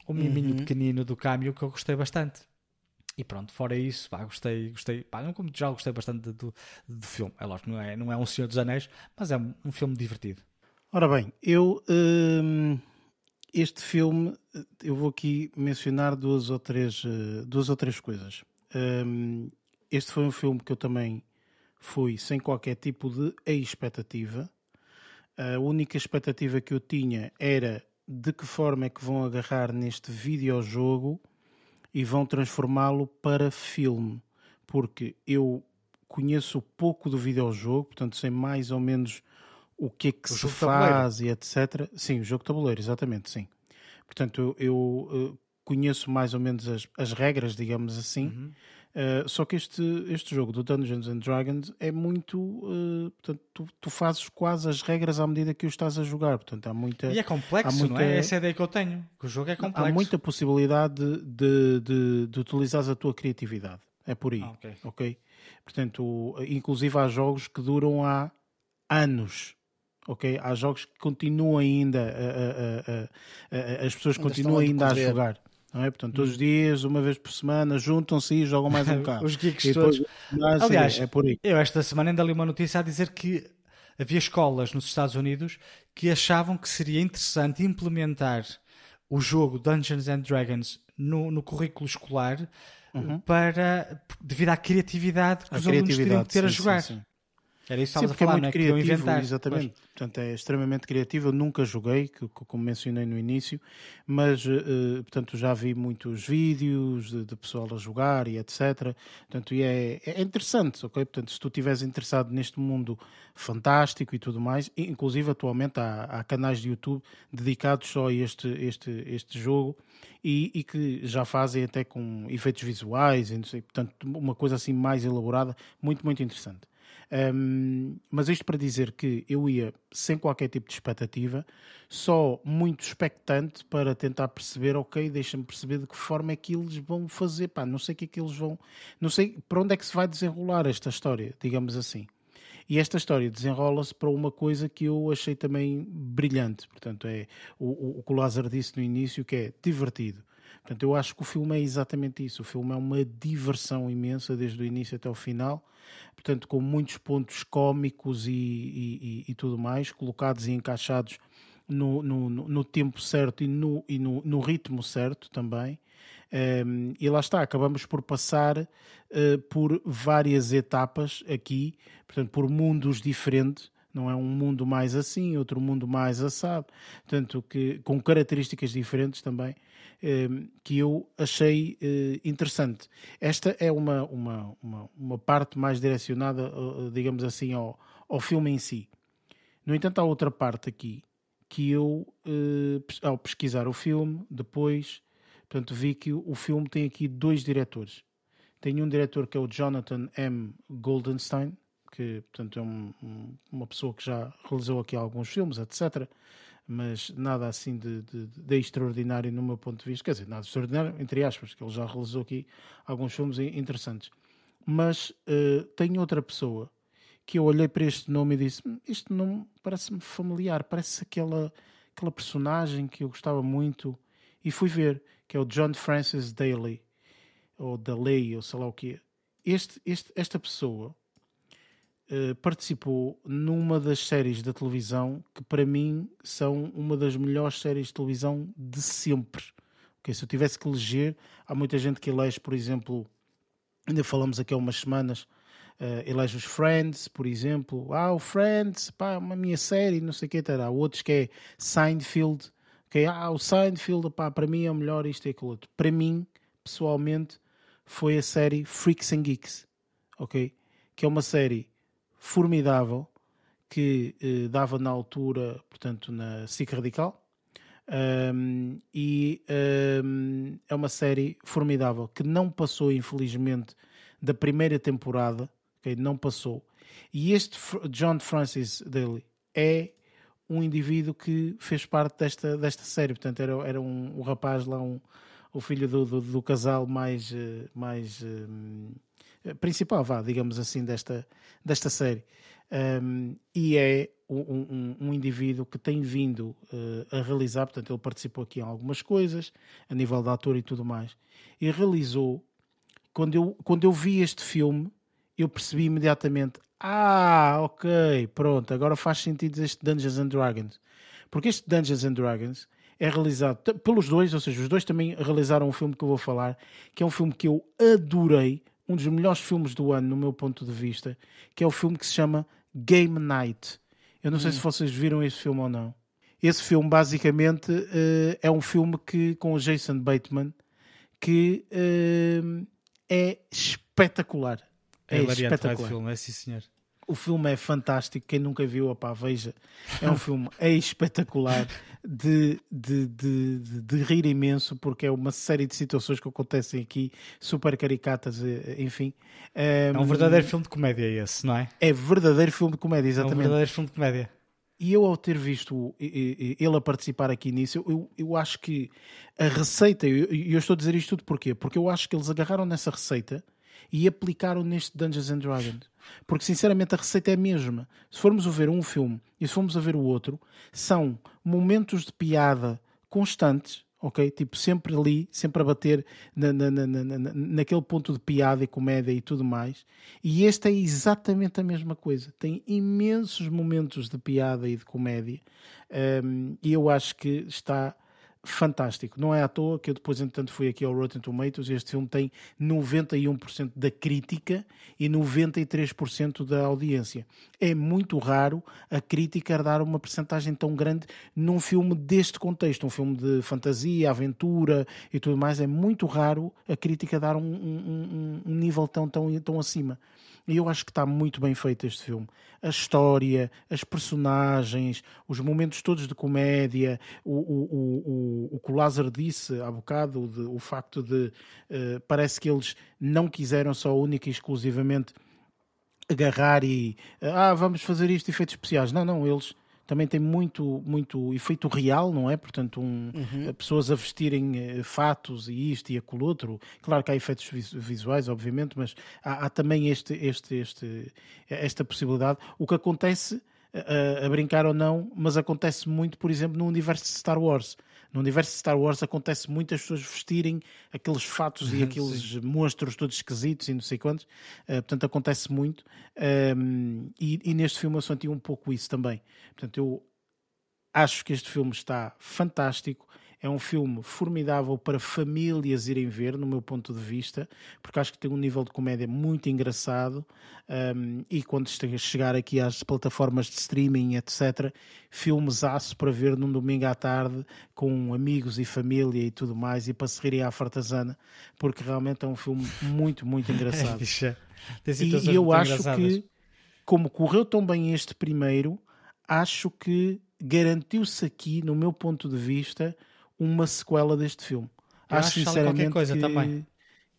o miminho uhum. pequenino do Cameo que eu gostei bastante. E pronto, fora isso, pá, gostei, gostei, pá, não como já gostei bastante do, do filme. É lógico, não é, não é um Senhor dos Anéis, mas é um, um filme divertido. Ora bem, eu hum, este filme, eu vou aqui mencionar duas ou três, eh, duas ou três coisas. Este foi um filme que eu também fui sem qualquer tipo de expectativa. A única expectativa que eu tinha era de que forma é que vão agarrar neste videojogo e vão transformá-lo para filme. Porque eu conheço pouco do videojogo, portanto sei mais ou menos o que é que O se de tabuleiro. faz e etc. Sim, o jogo de tabuleiro, exatamente, sim. Portanto, eu, eu, eh, conheço mais ou menos as, as regras, digamos assim. Uhum. Uh, só que este, este jogo do Dungeons and Dragons é muito. uh, portanto, tu, tu fazes quase as regras à medida que o estás a jogar. Portanto, há muita. E é complexo, muita- não é? Essa é a ideia que eu tenho. Que o jogo é complexo. Há muita possibilidade de, de, de, de utilizares a tua criatividade. É por aí. Ah, ok. ok? Portanto, inclusive há jogos que duram há anos. Ok? Há jogos que continuam ainda, a- a- a- a- a- as pessoas Ainda continuam a ainda a jogar. Não é? Portanto, todos os dias, uma vez por semana, juntam-se e jogam mais um bocado. Os geeks E todos. Sim, Aliás, é por aí. Eu esta semana ainda li uma notícia a dizer que havia escolas nos Estados Unidos que achavam que seria interessante implementar o jogo Dungeons and Dragons no, no currículo escolar para devido à criatividade que Uhum. A os alunos teriam que ter a sim, jogar. sim, sim. Era isso que a é falar, muito é? Que iam criativo, exatamente. Portanto, é extremamente criativo. Eu nunca joguei, que- como mencionei no início, mas eh, eh, portanto, já vi muitos vídeos de, de pessoal a jogar e etc. Portanto, e é, é interessante, ok? Portanto, se tu estiveres interessado neste mundo fantástico e tudo mais, inclusive atualmente há, há canais de YouTube dedicados só a este, este, este jogo e, e que já fazem até com efeitos visuais, e não sei, portanto, uma coisa assim mais elaborada, muito, muito interessante. Um, mas isto para dizer que eu ia sem qualquer tipo de expectativa, só muito expectante para tentar perceber, ok, deixa-me perceber de que forma é que eles vão fazer, pá, não sei o que é que eles vão, não sei para onde é que se vai desenrolar esta história, digamos assim. E esta história desenrola-se para uma coisa que eu achei também brilhante. Portanto, é o, o, o que o Lázaro disse no início, que é divertido. Portanto, eu acho que o filme é exatamente isso. O filme é uma diversão imensa desde o início até o final. Portanto, com muitos pontos cómicos e, e, e- e tudo mais, colocados e encaixados no, no, no- tempo certo e no, e no, no ritmo certo também. Um, e lá está, acabamos por passar uh, por várias etapas aqui, portanto, por mundos diferentes. Não é um mundo mais assim, outro mundo mais assado, portanto, que, com características diferentes também, que eu achei uh, interessante. Esta é uma, uma, uma, uma parte mais direcionada, uh, digamos assim, ao, ao filme em si. No entanto, há outra parte aqui que eu, eh, ao pesquisar o filme, depois, portanto, vi que o filme tem aqui dois diretores. Tem um diretor que é o Jonathan M. Goldenstein, que, portanto, é um- uma pessoa que já realizou aqui alguns filmes, etc. Mas nada assim de, de- de extraordinário no meu ponto de vista. Quer dizer, nada extraordinário, entre aspas, que ele já realizou aqui alguns filmes in- interessantes. Mas eh, tem outra pessoa que eu olhei para este nome e disse: "Hum, Isto não parece-me familiar, parece aquela, aquela personagem que eu gostava muito. E fui ver, que é o John Francis Daly, ou Daley, ou sei lá o que Este, este, esta pessoa eh, participou numa das séries da televisão que, para mim, são uma das melhores séries de televisão de sempre. Ok, Se eu tivesse que eleger, há muita gente que elege, por exemplo, ainda falamos aqui há umas semanas, eh, elege os Friends, por exemplo. Ah, o Friends, pá, uma minha série, não sei o que, terá. Outros que é Seinfeld, que ah, o Seinfeld, pá, para mim é o melhor isto e aquilo outro. Para mim, pessoalmente, foi a série Freaks and Geeks, ok? Que é uma série formidável que eh, dava na altura, portanto, na SIC Radical. Um, e um, é uma série formidável que não passou, infelizmente, da primeira temporada. ok? Não passou. E este John Francis Daly é um indivíduo que fez parte desta, desta série. Portanto, era, era um, um rapaz lá, um, o filho do, do, do casal mais, eh, mais eh, principal, vá, digamos assim, desta, desta série. Um, e é um, um- um indivíduo que tem vindo eh, a realizar, portanto, ele participou aqui em algumas coisas, a nível de ator e tudo mais, e realizou. Quando eu, quando eu vi este filme, eu percebi imediatamente: ah, ok, pronto, agora faz sentido este Dungeons and Dragons. Porque este Dungeons and Dragons é realizado pelos dois, ou seja, os dois também realizaram um filme que eu vou falar, que é um filme que eu adorei, um dos melhores filmes do ano, no meu ponto de vista, que é o filme que se chama Game Night. Eu não sei se vocês viram esse filme ou não. Esse filme, basicamente, eh, é um filme que, com o Jason Bateman que eh, é espetacular. É, É, espetacular. filme, é sim senhor. O filme é fantástico. Quem nunca viu, opá, veja. É um filme é espetacular de, de, de, de, de rir imenso, porque é uma série de situações que acontecem aqui, super caricatas, eh, enfim. É um verdadeiro filme de comédia esse, não é? É verdadeiro filme de comédia, É um exatamente. verdadeiro filme de comédia. E eu, ao ter visto e- e- ele a participar aqui nisso, eu, eu acho que a receita, e eu, eu estou a dizer isto tudo porquê? Porque eu acho que eles agarraram nessa receita e aplicaram neste Dungeons and Dragons. Porque, sinceramente, a receita é a mesma. Se formos a ver um filme e se formos a ver o outro, são momentos de piada constantes, ok? Tipo, sempre ali, sempre a bater na, na- na- na- na- naquele ponto de piada e comédia e tudo mais. E este é exatamente a mesma coisa. Tem imensos momentos de piada e de comédia. Um, e eu acho que está fantástico. Não é à toa que eu depois, entretanto, fui aqui ao Rotten Tomatoes e este filme tem 91% da crítica e 93% da audiência. É muito raro a crítica dar uma percentagem tão grande num filme deste contexto, um filme de fantasia, aventura e tudo mais. É muito raro a crítica dar um, um- um- nível tão, tão, tão acima. E eu acho que está muito bem feito este filme. A história, as personagens, os momentos todos de comédia, o, o, o, o, que o Lázaro disse há bocado, de- o facto de eh, parece que eles não quiseram só única e exclusivamente agarrar e ah, vamos fazer isto efeitos especiais. Não, não, eles também têm muito, muito efeito real, não é? Portanto, um, pessoas a vestirem eh, fatos e isto e aquilo outro. Claro que há efeitos vis- visuais, obviamente, mas há, há também este, este, este, esta possibilidade. O que acontece, a, a brincar ou não, mas acontece muito, por exemplo, no universo de Star Wars. No universo de Star Wars acontece muito as pessoas vestirem aqueles fatos e aqueles monstros todos esquisitos e não sei quantos. Uh, portanto, acontece muito. Um, e, e neste filme eu senti um pouco isso também. Portanto, eu acho que este filme está fantástico. É um filme formidável para famílias irem ver, no meu ponto de vista, porque acho que tem um nível de comédia muito engraçado. um, e quando chegar aqui às plataformas de streaming, etc., filmes aço para ver num domingo à tarde com amigos e família e tudo mais, e para se rirem à fartazana, porque realmente é um filme muito, muito engraçado. Tem E, e eu acho engraçadas. que, como correu tão bem este primeiro, acho que garantiu-se aqui, no meu ponto de vista, uma sequela deste filme. Eu acho acho sinceramente coisa que, também.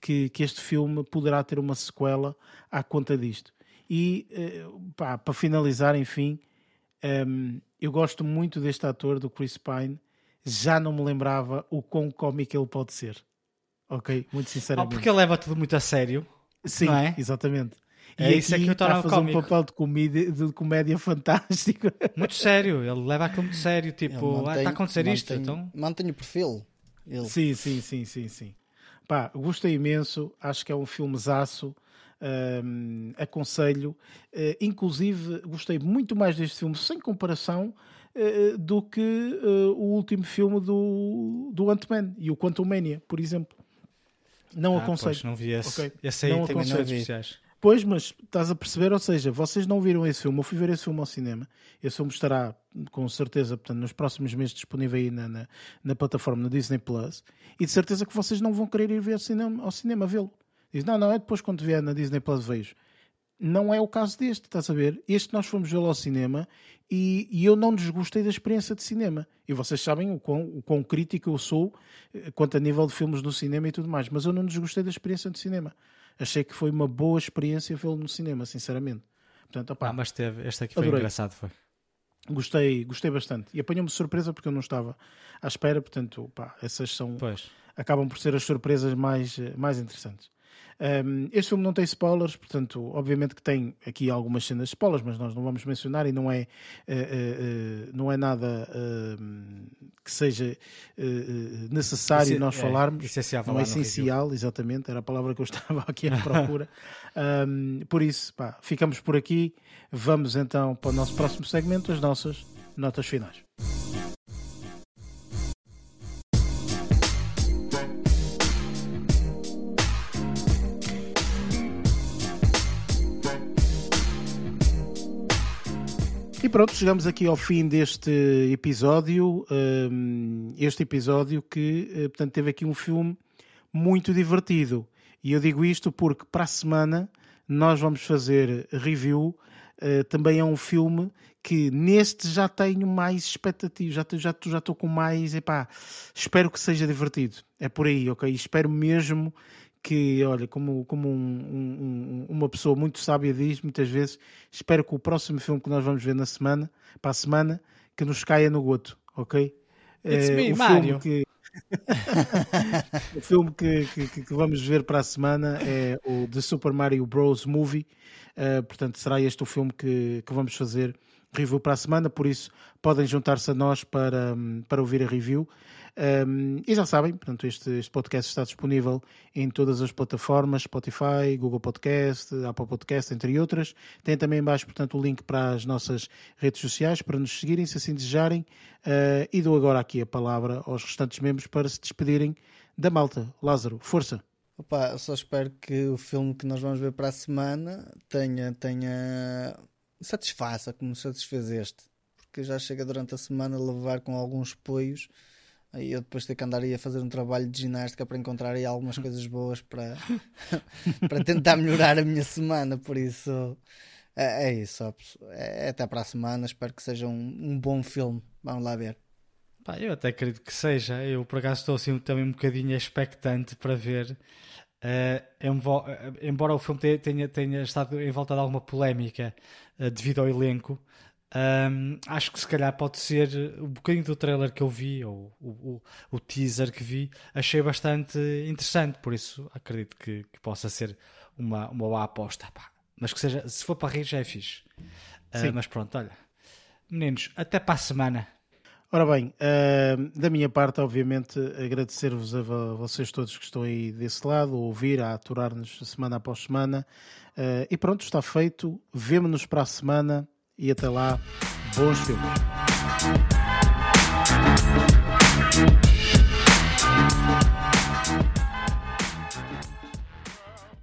Que, que este filme poderá ter uma sequela à conta disto. E eh, pá, para finalizar, enfim, ehm, eu gosto muito deste ator, do Chris Pine. Já não me lembrava o quão cómico ele pode ser. Ok? Muito Oh, sinceramente. porque ele leva tudo muito a sério. Sim, é? exatamente. É isso é aqui que o está torna a fazer cómico. um papel de comédia, de comédia fantástico. Muito sério. Ele leva aquilo muito sério. Tipo, Ele ah, está a acontecer isto. mantém- Então, Mantém o perfil. Ele. sim, sim, sim, sim, sim. Pá, gostei imenso. Acho que é um filmezaço. hum, aconselho. Eh, inclusive, gostei muito mais deste filme, sem comparação, eh, do que eh, o último filme do, do Ant-Man e o Quantum Mania, por exemplo. Não ah, aconselho. pois, não vi esse. Ok. Esse aí Não tem aconselho. especiais. Pois, mas estás a perceber, ou seja, vocês não viram esse filme, eu fui ver esse filme ao cinema, esse filme estará com certeza, portanto, nos próximos meses disponível aí na, na, na plataforma, no Disney Plus, e de certeza que vocês não vão querer ir ver ao cinema, ao cinema vê-lo. Diz, não, não, é depois quando vier na Disney Plus vejo. Não é o caso deste, estás a ver? Este nós fomos vê-lo ao cinema e, e eu não desgostei da experiência de cinema. E vocês sabem o quão, o quão crítico eu sou eh, quanto a nível de filmes no cinema e tudo mais, mas eu não desgostei da experiência de cinema. Achei que foi uma boa experiência vê-lo no cinema, sinceramente. Portanto, opá, Ah, mas teve. Este aqui foi Adorei. engraçado. Foi. gostei, gostei bastante. E apanhou-me de surpresa porque eu não estava à espera, portanto, pá, essas são Pois. acabam por ser as surpresas mais, eh, mais interessantes. Um, este filme não tem spoilers, portanto, obviamente que tem aqui algumas cenas de spoilers, mas nós não vamos mencionar e não é, eh, eh, não é nada que seja necessário Esse- nós é, falarmos. essencial não é essencial, exatamente, era a palavra que eu estava aqui à procura. Um, por isso, pá, ficamos por aqui. Vamos então para o nosso próximo segmento, as nossas notas finais. Pronto, chegamos aqui ao fim deste episódio. Um, este episódio que, eh, portanto, teve aqui um filme muito divertido. E eu digo isto porque para a semana nós vamos fazer review. Uh, também é um filme que neste já tenho mais expectativas, já, já, já estou com mais. Epá, espero que seja divertido. É por aí, ok? Espero mesmo que, olha, como, como um, um, uma pessoa muito sábia diz, muitas vezes, espero que o próximo filme que nós vamos ver na semana, para a semana, que nos caia no goto, ok? It's Eh, me, o Mario. filme que o filme que, que, que vamos ver para a semana é o The Super Mario Bros. Movie. Uh, portanto, será este o filme que, que vamos fazer review para a semana. Por isso, podem juntar-se a nós para, para ouvir a review. Um, e já sabem, portanto, este, este podcast está disponível em todas as plataformas: Spotify, Google Podcast, Apple Podcast, entre outras. Tem também em baixo, portanto, o link para as nossas redes sociais para nos seguirem, se assim desejarem. Uh, e dou agora aqui a palavra aos restantes membros para se despedirem da malta. Lázaro, força! Opa, só espero que o filme que nós vamos ver para a semana tenha, tenha satisfaça como satisfez este. Porque já chega durante a semana a levar com alguns apoios. Eu depois ter que andar aí a fazer um trabalho de ginástica para encontrar aí algumas coisas boas para, para tentar melhorar a minha semana. Por isso é, é isso. pessoal. É, até para a semana. Espero que seja um, um bom filme. Vamos lá ver. Pá, eu até acredito que seja. Eu por acaso estou assim também um bocadinho expectante para ver. Eh, embora o filme te- tenha, tenha estado em volta de alguma polémica eh, devido ao elenco, ahm, acho que se calhar pode ser um bocadinho do trailer que eu vi, ou o, o- o teaser que vi, achei bastante interessante. Por isso acredito que, que possa ser uma, uma boa aposta. Pá. Mas que seja, se for para rir, já é fixe. Sim. mas pronto, olha, meninos, até para a semana. Ora bem, eh, da minha parte, obviamente, agradecer-vos a vo- vocês todos que estão aí desse lado, a ouvir, a aturar-nos semana após semana. Eh, e pronto, está feito. Vemo-nos para a semana e até lá, bons filmes.